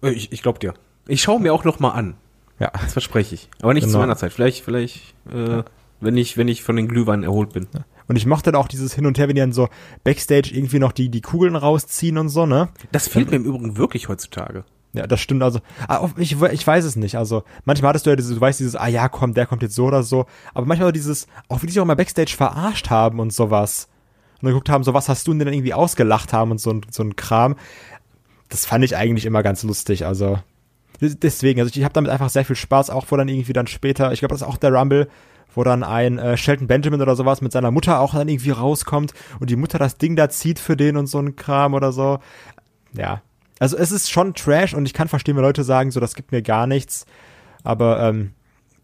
Äh, Ich, ich glaub dir. Ich schaue mir auch noch mal an.
Ja.
Das verspreche ich. Aber nicht
Genau.
zu meiner Zeit. Vielleicht, vielleicht, äh, wenn ich, wenn ich von den Glühweinen erholt bin.
Und ich mochte dann auch dieses Hin und Her, wenn die dann so Backstage irgendwie noch die, die Kugeln rausziehen und so, ne?
Das fehlt mir im Übrigen wirklich heutzutage.
Ja, das stimmt also. Ah, Ich, ich weiß es nicht. Also, manchmal hattest du ja dieses, du weißt dieses, ah ja, komm, der kommt jetzt so oder so. Aber manchmal auch dieses, auch wie die sich auch mal Backstage verarscht haben und sowas. Und dann geguckt haben, so was hast du denn dann irgendwie ausgelacht haben und so, so ein Kram. Das fand ich eigentlich immer ganz lustig. Also, des- deswegen, also ich habe damit einfach sehr viel Spaß, auch wo dann irgendwie dann später, ich glaube, das ist auch der Rumble, wo dann ein äh, Shelton Benjamin oder sowas mit seiner Mutter auch dann irgendwie rauskommt und die Mutter das Ding da zieht für den und so ein Kram oder so. Ja. Also es ist schon Trash und ich kann verstehen, wenn Leute sagen, so das gibt mir gar nichts. Aber ähm,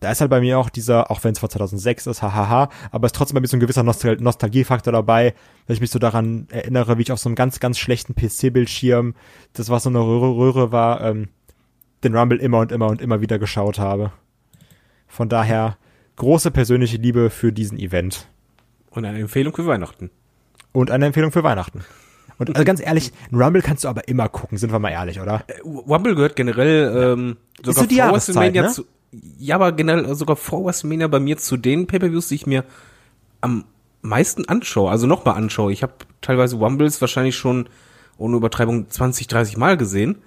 da ist halt bei mir auch dieser, auch wenn es vor 2006 ist, hahaha, aber es ist trotzdem bei mir so ein gewisser Nostal Nostalgiefaktor dabei, dass ich mich so daran erinnere, wie ich auf so einem ganz, ganz schlechten PC-Bildschirm, das was so eine Röhre, Röhre war, ähm, den Rumble immer und immer und immer wieder geschaut habe. Von daher große persönliche Liebe für diesen Event
Und eine Empfehlung für Weihnachten.
und eine Empfehlung für Weihnachten. Und also ganz ehrlich, ein Rumble kannst du aber immer gucken, sind wir mal ehrlich, oder?
Äh, Rumble gehört generell ähm, sogar
so die
vor WrestleMania
ne?
zu. Ja, aber generell sogar vor WrestleMania bei mir zu den Pay-Per-Views, die ich mir am meisten anschaue, also nochmal anschaue. Ich habe teilweise Rumbles wahrscheinlich schon ohne Übertreibung 20, 30 Mal gesehen.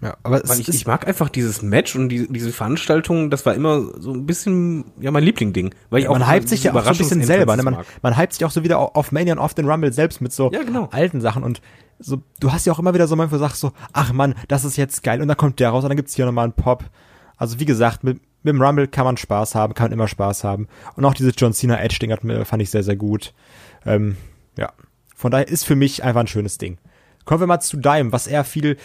Ja, aber es
ich, ich mag einfach dieses Match und die, diese Veranstaltung, das war immer so ein bisschen, ja, mein Lieblingding. Weil ich auch
man hypt sich ja auch so ein bisschen selber. Ne? Man,
Überraschungsentrances
man hypt sich auch so wieder au- auf Mania und auf den Rumble selbst mit so
Ja, genau.
alten Sachen. Und so, du hast ja auch immer wieder so du sagst so, ach Mann, das ist jetzt geil. Und dann kommt der raus und dann gibt's hier nochmal einen Pop. Also wie gesagt, mit, mit dem Rumble kann man Spaß haben, kann man immer Spaß haben. Und auch dieses John Cena Edge-Ding fand ich sehr, sehr gut. Ähm, ja. Von daher ist für mich einfach ein schönes Ding. Kommen wir mal zu Dime, was er viel,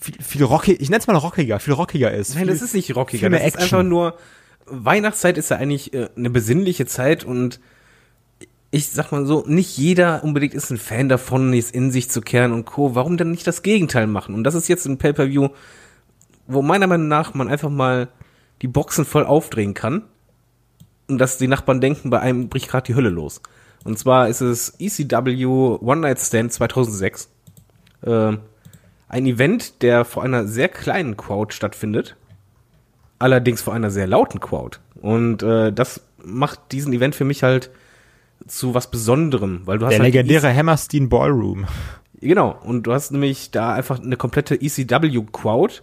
viel, viel rockig, ich nenne es mal rockiger, viel rockiger ist.
Nein,
viel,
das ist nicht rockiger. Das ist
Action.
einfach nur, Weihnachtszeit ist ja eigentlich äh, eine besinnliche Zeit und ich sag mal so, nicht jeder unbedingt ist ein Fan davon, es in sich zu kehren und Co. Warum denn nicht das Gegenteil machen? Und das ist jetzt ein Pay-Per-View, wo meiner Meinung nach man einfach mal die Boxen voll aufdrehen kann und dass die Nachbarn denken, bei einem bricht gerade die Hölle los. Und zwar ist es ECW One Night Stand 2006. Ähm, ein Event, der vor einer sehr kleinen Crowd stattfindet allerdings vor einer sehr lauten Crowd. Und äh, das macht diesen Event für mich halt zu was Besonderem, weil du hast
Der
halt
legendäre Hammerstein Ballroom.
Genau und du hast nämlich da einfach eine komplette ECW Crowd,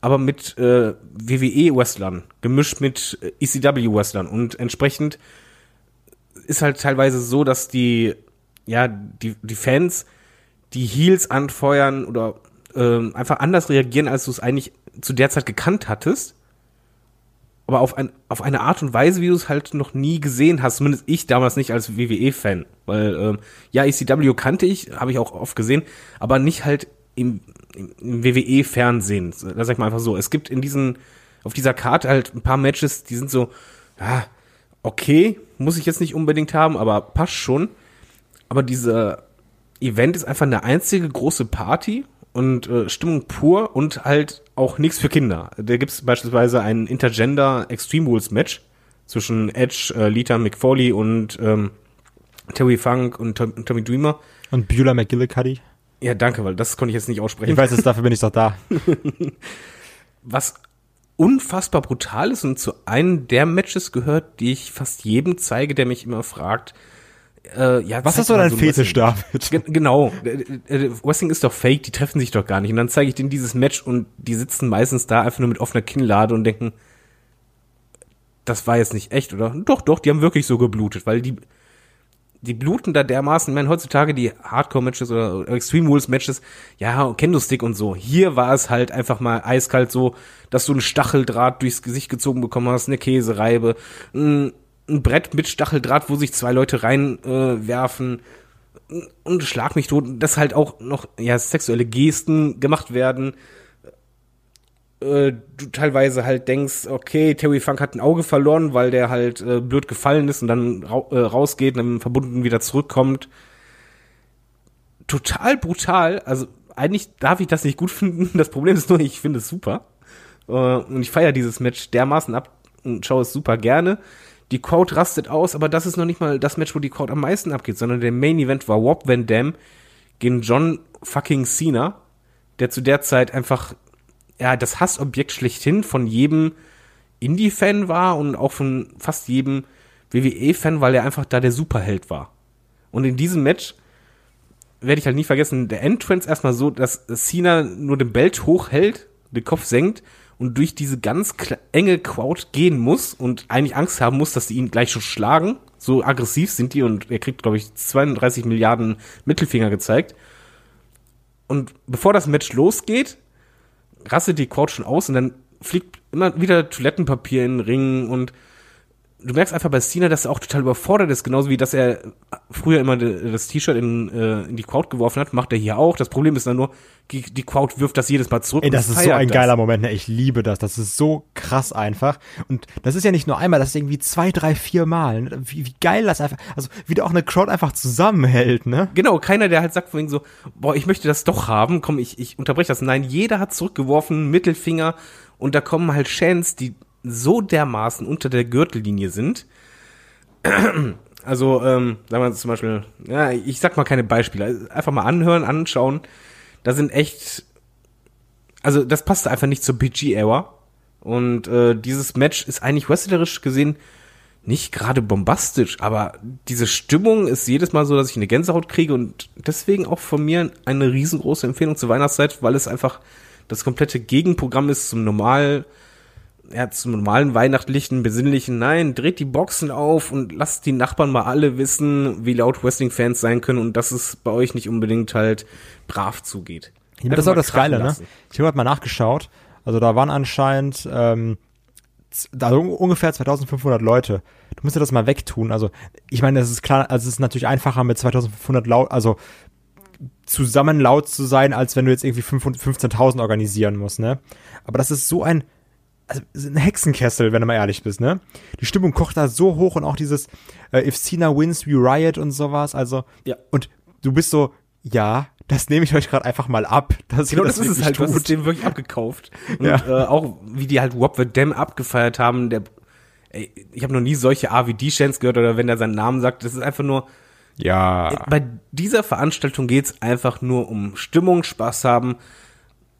aber mit äh, WWE Wrestlern gemischt mit äh, ECW Wrestlern und entsprechend ist halt teilweise so, dass die ja die die Fans die Heels anfeuern oder ähm, einfach anders reagieren, als du es eigentlich zu der Zeit gekannt hattest. Aber auf, ein, auf eine Art und Weise, wie du es halt noch nie gesehen hast, zumindest ich damals nicht als WWE-Fan, weil ähm, ja, ECW kannte ich, habe ich auch oft gesehen, aber nicht halt im, im, WWE-Fernsehen. Da sag ich mal einfach so, es gibt in diesen, auf dieser Karte halt ein paar Matches, die sind so, ja, okay, muss ich jetzt nicht unbedingt haben, aber passt schon. Aber dieser Event ist einfach eine einzige große Party und äh, Stimmung pur und halt auch nichts für Kinder. Da gibt's beispielsweise ein Intergender Extreme Rules Match zwischen Edge, äh, Lita McFoley und ähm, Terry Funk und Tom, Tommy Dreamer.
Und Beulah McGillicuddy.
Ja, danke, weil das konnte ich jetzt nicht aussprechen.
Ich weiß es, dafür bin ich doch da.
was unfassbar brutal ist und zu einem der Matches gehört, die ich fast jedem zeige, der mich immer fragt, äh, ja,
Was ist so dein
ein
Fetisch. David?
Ge- Genau. Äh, äh, Wrestling ist doch fake, die treffen sich doch gar nicht. Und dann zeige ich denen dieses Match und die sitzen meistens da einfach nur mit offener Kinnlade und denken, das war jetzt nicht echt, oder? Doch, doch, die haben wirklich so geblutet, weil die, die bluten da dermaßen, ich meine, heutzutage die Hardcore-Matches oder Extreme Rules-Matches, ja, Kendo-Stick und so. Hier war es halt einfach mal eiskalt so, dass du einen Stacheldraht durchs Gesicht gezogen bekommen hast, eine Käsereibe, ein, ein Brett mit Stacheldraht, wo sich zwei Leute reinwerfen äh, und schlag mich tot, dass halt auch noch ja sexuelle Gesten gemacht werden. Äh, du teilweise halt denkst, okay, Terry Funk hat ein Auge verloren, weil der halt äh, blöd gefallen ist und dann ra äh, rausgeht und dann verbunden wieder zurückkommt. Total brutal. Also eigentlich darf ich das nicht gut finden. Das Problem ist nur, ich finde es super. Äh, und ich feiere dieses Match dermaßen ab und schaue es super gerne. Die Crowd rastet aus, aber das ist noch nicht mal das Match, wo die Crowd am meisten abgeht, sondern der Main Event war Wop Van Dam gegen John fucking Cena, der zu der Zeit einfach ja das Hassobjekt schlechthin von jedem Indie-Fan war und auch von fast jedem WWE-Fan, weil er einfach da der Superheld war. Und in diesem Match werde ich halt nie vergessen, der Entrance erstmal so, dass Cena nur den Belt hochhält, den Kopf senkt und durch diese ganz enge Crowd gehen muss und eigentlich Angst haben muss, dass die ihn gleich schon schlagen. So aggressiv sind die und er kriegt, glaube ich, 32 Milliarden Mittelfinger gezeigt. Und bevor das Match losgeht, rastet die Crowd schon aus und dann fliegt immer wieder Toilettenpapier in den Ring und du merkst einfach bei Cena, dass er auch total überfordert ist, genauso wie dass er früher immer das T-Shirt in, äh, in die Crowd geworfen hat, macht er hier auch. Das Problem ist dann nur, die, die Crowd wirft das jedes Mal zurück.
Ey,
und
das ist so ein
das.
geiler Moment, ne? Ich liebe das. Das ist so krass einfach. Und das ist ja nicht nur einmal, das ist irgendwie zwei, drei, vier Mal. ne? Wie, wie geil das einfach, also wie da auch eine Crowd einfach zusammenhält, ne?
Genau, keiner, der halt sagt von wegen so, boah, ich möchte das doch haben, komm, ich, ich unterbreche das. Nein, jeder hat zurückgeworfen, Mittelfinger und da kommen halt Chants, die so dermaßen unter der Gürtellinie sind. Also, ähm, sagen wir zum Beispiel, ja, ich sag mal keine Beispiele, einfach mal anhören, anschauen. Da sind echt, also das passt einfach nicht zur PG-Era. Und äh, dieses Match ist eigentlich wrestlerisch gesehen nicht gerade bombastisch, aber diese Stimmung ist jedes Mal so, dass ich eine Gänsehaut kriege und deswegen auch von mir eine riesengroße Empfehlung zur Weihnachtszeit, weil es einfach das komplette Gegenprogramm ist zum normal, ja, zum normalen weihnachtlichen, besinnlichen. Nein, dreht die Boxen auf und lasst die Nachbarn mal alle wissen, wie laut Wrestling-Fans sein können und dass es bei euch nicht unbedingt halt brav zugeht.
Ja, das ist auch das Geile, ne?
lassen.
Ich habe halt mal nachgeschaut. Also da waren anscheinend ähm, also ungefähr 2500 Leute. Du musst dir das mal wegtun. Also ich meine, das ist klar, also es ist natürlich einfacher mit 2500 laut, also zusammen laut zu sein, als wenn du jetzt irgendwie 500 15.000 organisieren musst, ne? Aber das ist so ein, also ein Hexenkessel, wenn du mal ehrlich bist, ne? Die Stimmung kocht da so hoch und auch dieses äh, If Cena wins, we riot und sowas, also
Ja.
und du bist so, ja, das nehme ich euch gerade einfach mal ab. Dass
Genau,
ihr
das, ist es halt, du hast es
tut.
dem wirklich abgekauft. Und
Ja.
äh, auch wie die halt Rob the Dam abgefeiert haben, der ey, ich habe noch nie solche AVD-Chants gehört oder wenn er seinen Namen sagt, das ist einfach nur
Ja.
bei dieser Veranstaltung geht's einfach nur um Stimmung, Spaß haben,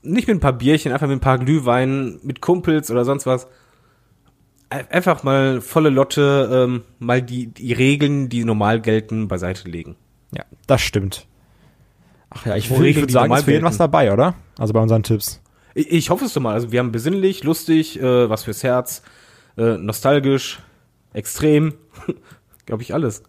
nicht mit ein paar Bierchen, einfach mit ein paar Glühweinen, mit Kumpels oder sonst was. Ein- Einfach mal volle Lotte, ähm, mal die, die Regeln, die normal gelten, beiseite legen.
Ja, das stimmt. Ach ja, ich, würd- würde sagen, ist für jeden was dabei, oder? Also bei unseren Tipps.
Ich, ich hoffe es doch mal. Also wir haben besinnlich, lustig, äh, was fürs Herz, äh, nostalgisch, extrem, glaube ich alles.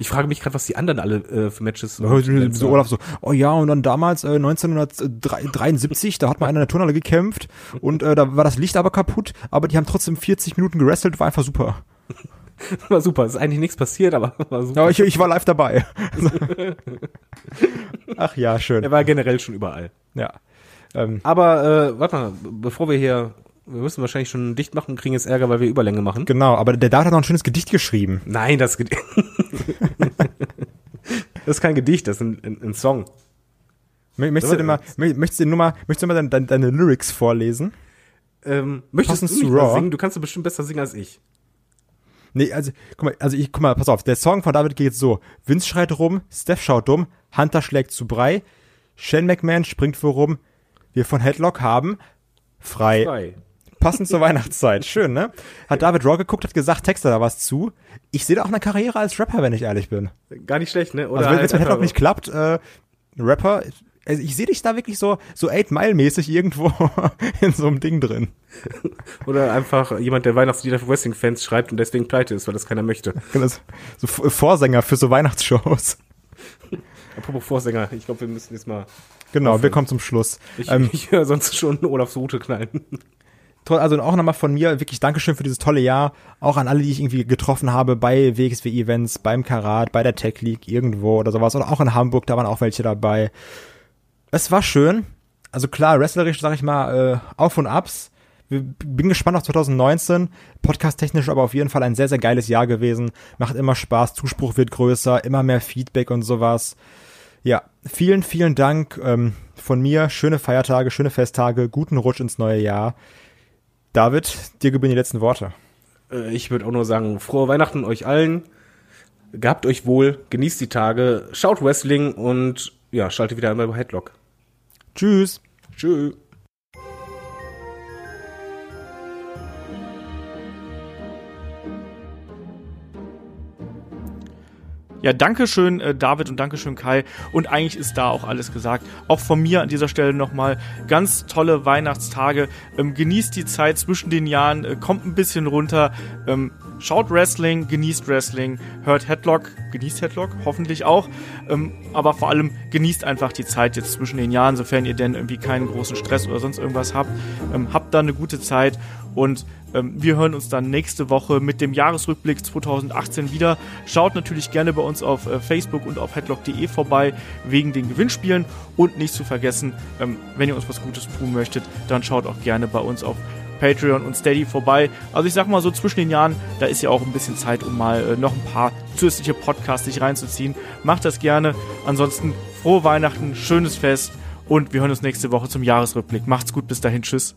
Ich frage mich gerade, was die anderen alle äh, für Matches
So Olaf so, oh ja, und dann damals äh, 1973, da hat mal einer in der Turnhalle gekämpft und äh, da war das Licht aber kaputt, aber die haben trotzdem 40 Minuten gewrestelt, war einfach super.
war super. Ist eigentlich nichts passiert, aber war super.
Aber ich, ich war live dabei. Ach ja, schön.
Er war generell schon überall.
Ja. Ähm,
Aber äh, warte mal, bevor wir hier, wir müssen wahrscheinlich schon dicht machen, kriegen jetzt Ärger, weil wir Überlänge machen.
genau, aber der David hat noch ein schönes Gedicht geschrieben.
Nein, das Gedicht. das ist kein Gedicht, das ist ein, ein, ein Song.
Mö- Möchtest du denn mal, mö- möchtest du nur mal, möchtest du mal deine, deine, deine Lyrics vorlesen?
Ähm, möchtest
Passend
du nicht
Raw.
singen? Du kannst du bestimmt besser singen als ich.
Nee, also, guck mal, also ich, guck mal, pass auf, der Song von David geht jetzt so. Vince schreit rum, Steph schaut dumm, Hunter schlägt zu Brei, Shane McMahon springt vorum, wir von Headlock haben frei.
Frei.
Passend zur Weihnachtszeit. Schön, ne? Hat David Raw geguckt, hat gesagt, texte da was zu. Ich sehe da auch eine Karriere als Rapper, wenn ich ehrlich bin.
Gar nicht schlecht, ne? Oder
Also wenn es
halt
mit Headlock nicht klappt, äh, Rapper, also ich sehe dich da wirklich so, so 8-Mile-mäßig irgendwo in so einem Ding drin.
Oder einfach jemand, der Weihnachtslieder für Wrestling-Fans schreibt und deswegen pleite ist, weil das keiner möchte.
Das- So Vorsänger für so Weihnachtsshows.
Apropos Vorsänger, ich glaube, wir müssen jetzt mal.
Genau, wir
Aufhören.
kommen zum Schluss.
Ich,
Ähm,
ich höre sonst schon Olafs Route knallen.
Also auch nochmal von mir wirklich Dankeschön für dieses tolle Jahr. Auch an alle, die ich irgendwie getroffen habe bei WXW-Events, beim Karat, bei der Tech League irgendwo oder sowas. Oder auch in Hamburg, da waren auch welche dabei. Es war schön. Also klar, wrestlerisch, sag ich mal, äh, Auf und Abs. Bin gespannt auf 2019. Podcast-technisch aber auf jeden Fall ein sehr, sehr geiles Jahr gewesen. Macht immer Spaß, Zuspruch wird größer, immer mehr Feedback und sowas. Ja, vielen, vielen Dank ähm, von mir. Schöne Feiertage, schöne Festtage, guten Rutsch ins neue Jahr. David, dir gebühren die letzten Worte.
Äh, Ich würde auch nur sagen, frohe Weihnachten euch allen. Gehabt euch wohl, genießt die Tage, schaut Wrestling und ja, schaltet wieder einmal bei Headlock.
Tschüss.
Tschüss.
Ja, Dankeschön, äh, David und Dankeschön, Kai. Und eigentlich ist da auch alles gesagt. Auch von mir an dieser Stelle nochmal ganz tolle Weihnachtstage. Ähm, genießt die Zeit zwischen den Jahren, äh, kommt ein bisschen runter, ähm, schaut Wrestling, genießt Wrestling, hört Headlock, genießt Headlock, hoffentlich auch. Ähm, aber vor allem genießt einfach die Zeit jetzt zwischen den Jahren, sofern ihr denn irgendwie keinen großen Stress oder sonst irgendwas habt. Ähm, habt da eine gute Zeit und ähm, wir hören uns dann nächste Woche mit dem Jahresrückblick 2018 wieder. Schaut natürlich gerne bei uns auf äh, Facebook und auf headlock.de vorbei wegen den Gewinnspielen. Und nicht zu vergessen, ähm, wenn ihr uns was Gutes tun möchtet, dann schaut auch gerne bei uns auf Patreon und Steady vorbei. Also ich sag mal so zwischen den Jahren, da ist ja auch ein bisschen Zeit, um mal äh, noch ein paar zusätzliche Podcasts sich reinzuziehen. Macht das gerne. Ansonsten frohe Weihnachten, schönes Fest und wir hören uns nächste Woche zum Jahresrückblick. Macht's gut, bis dahin, tschüss.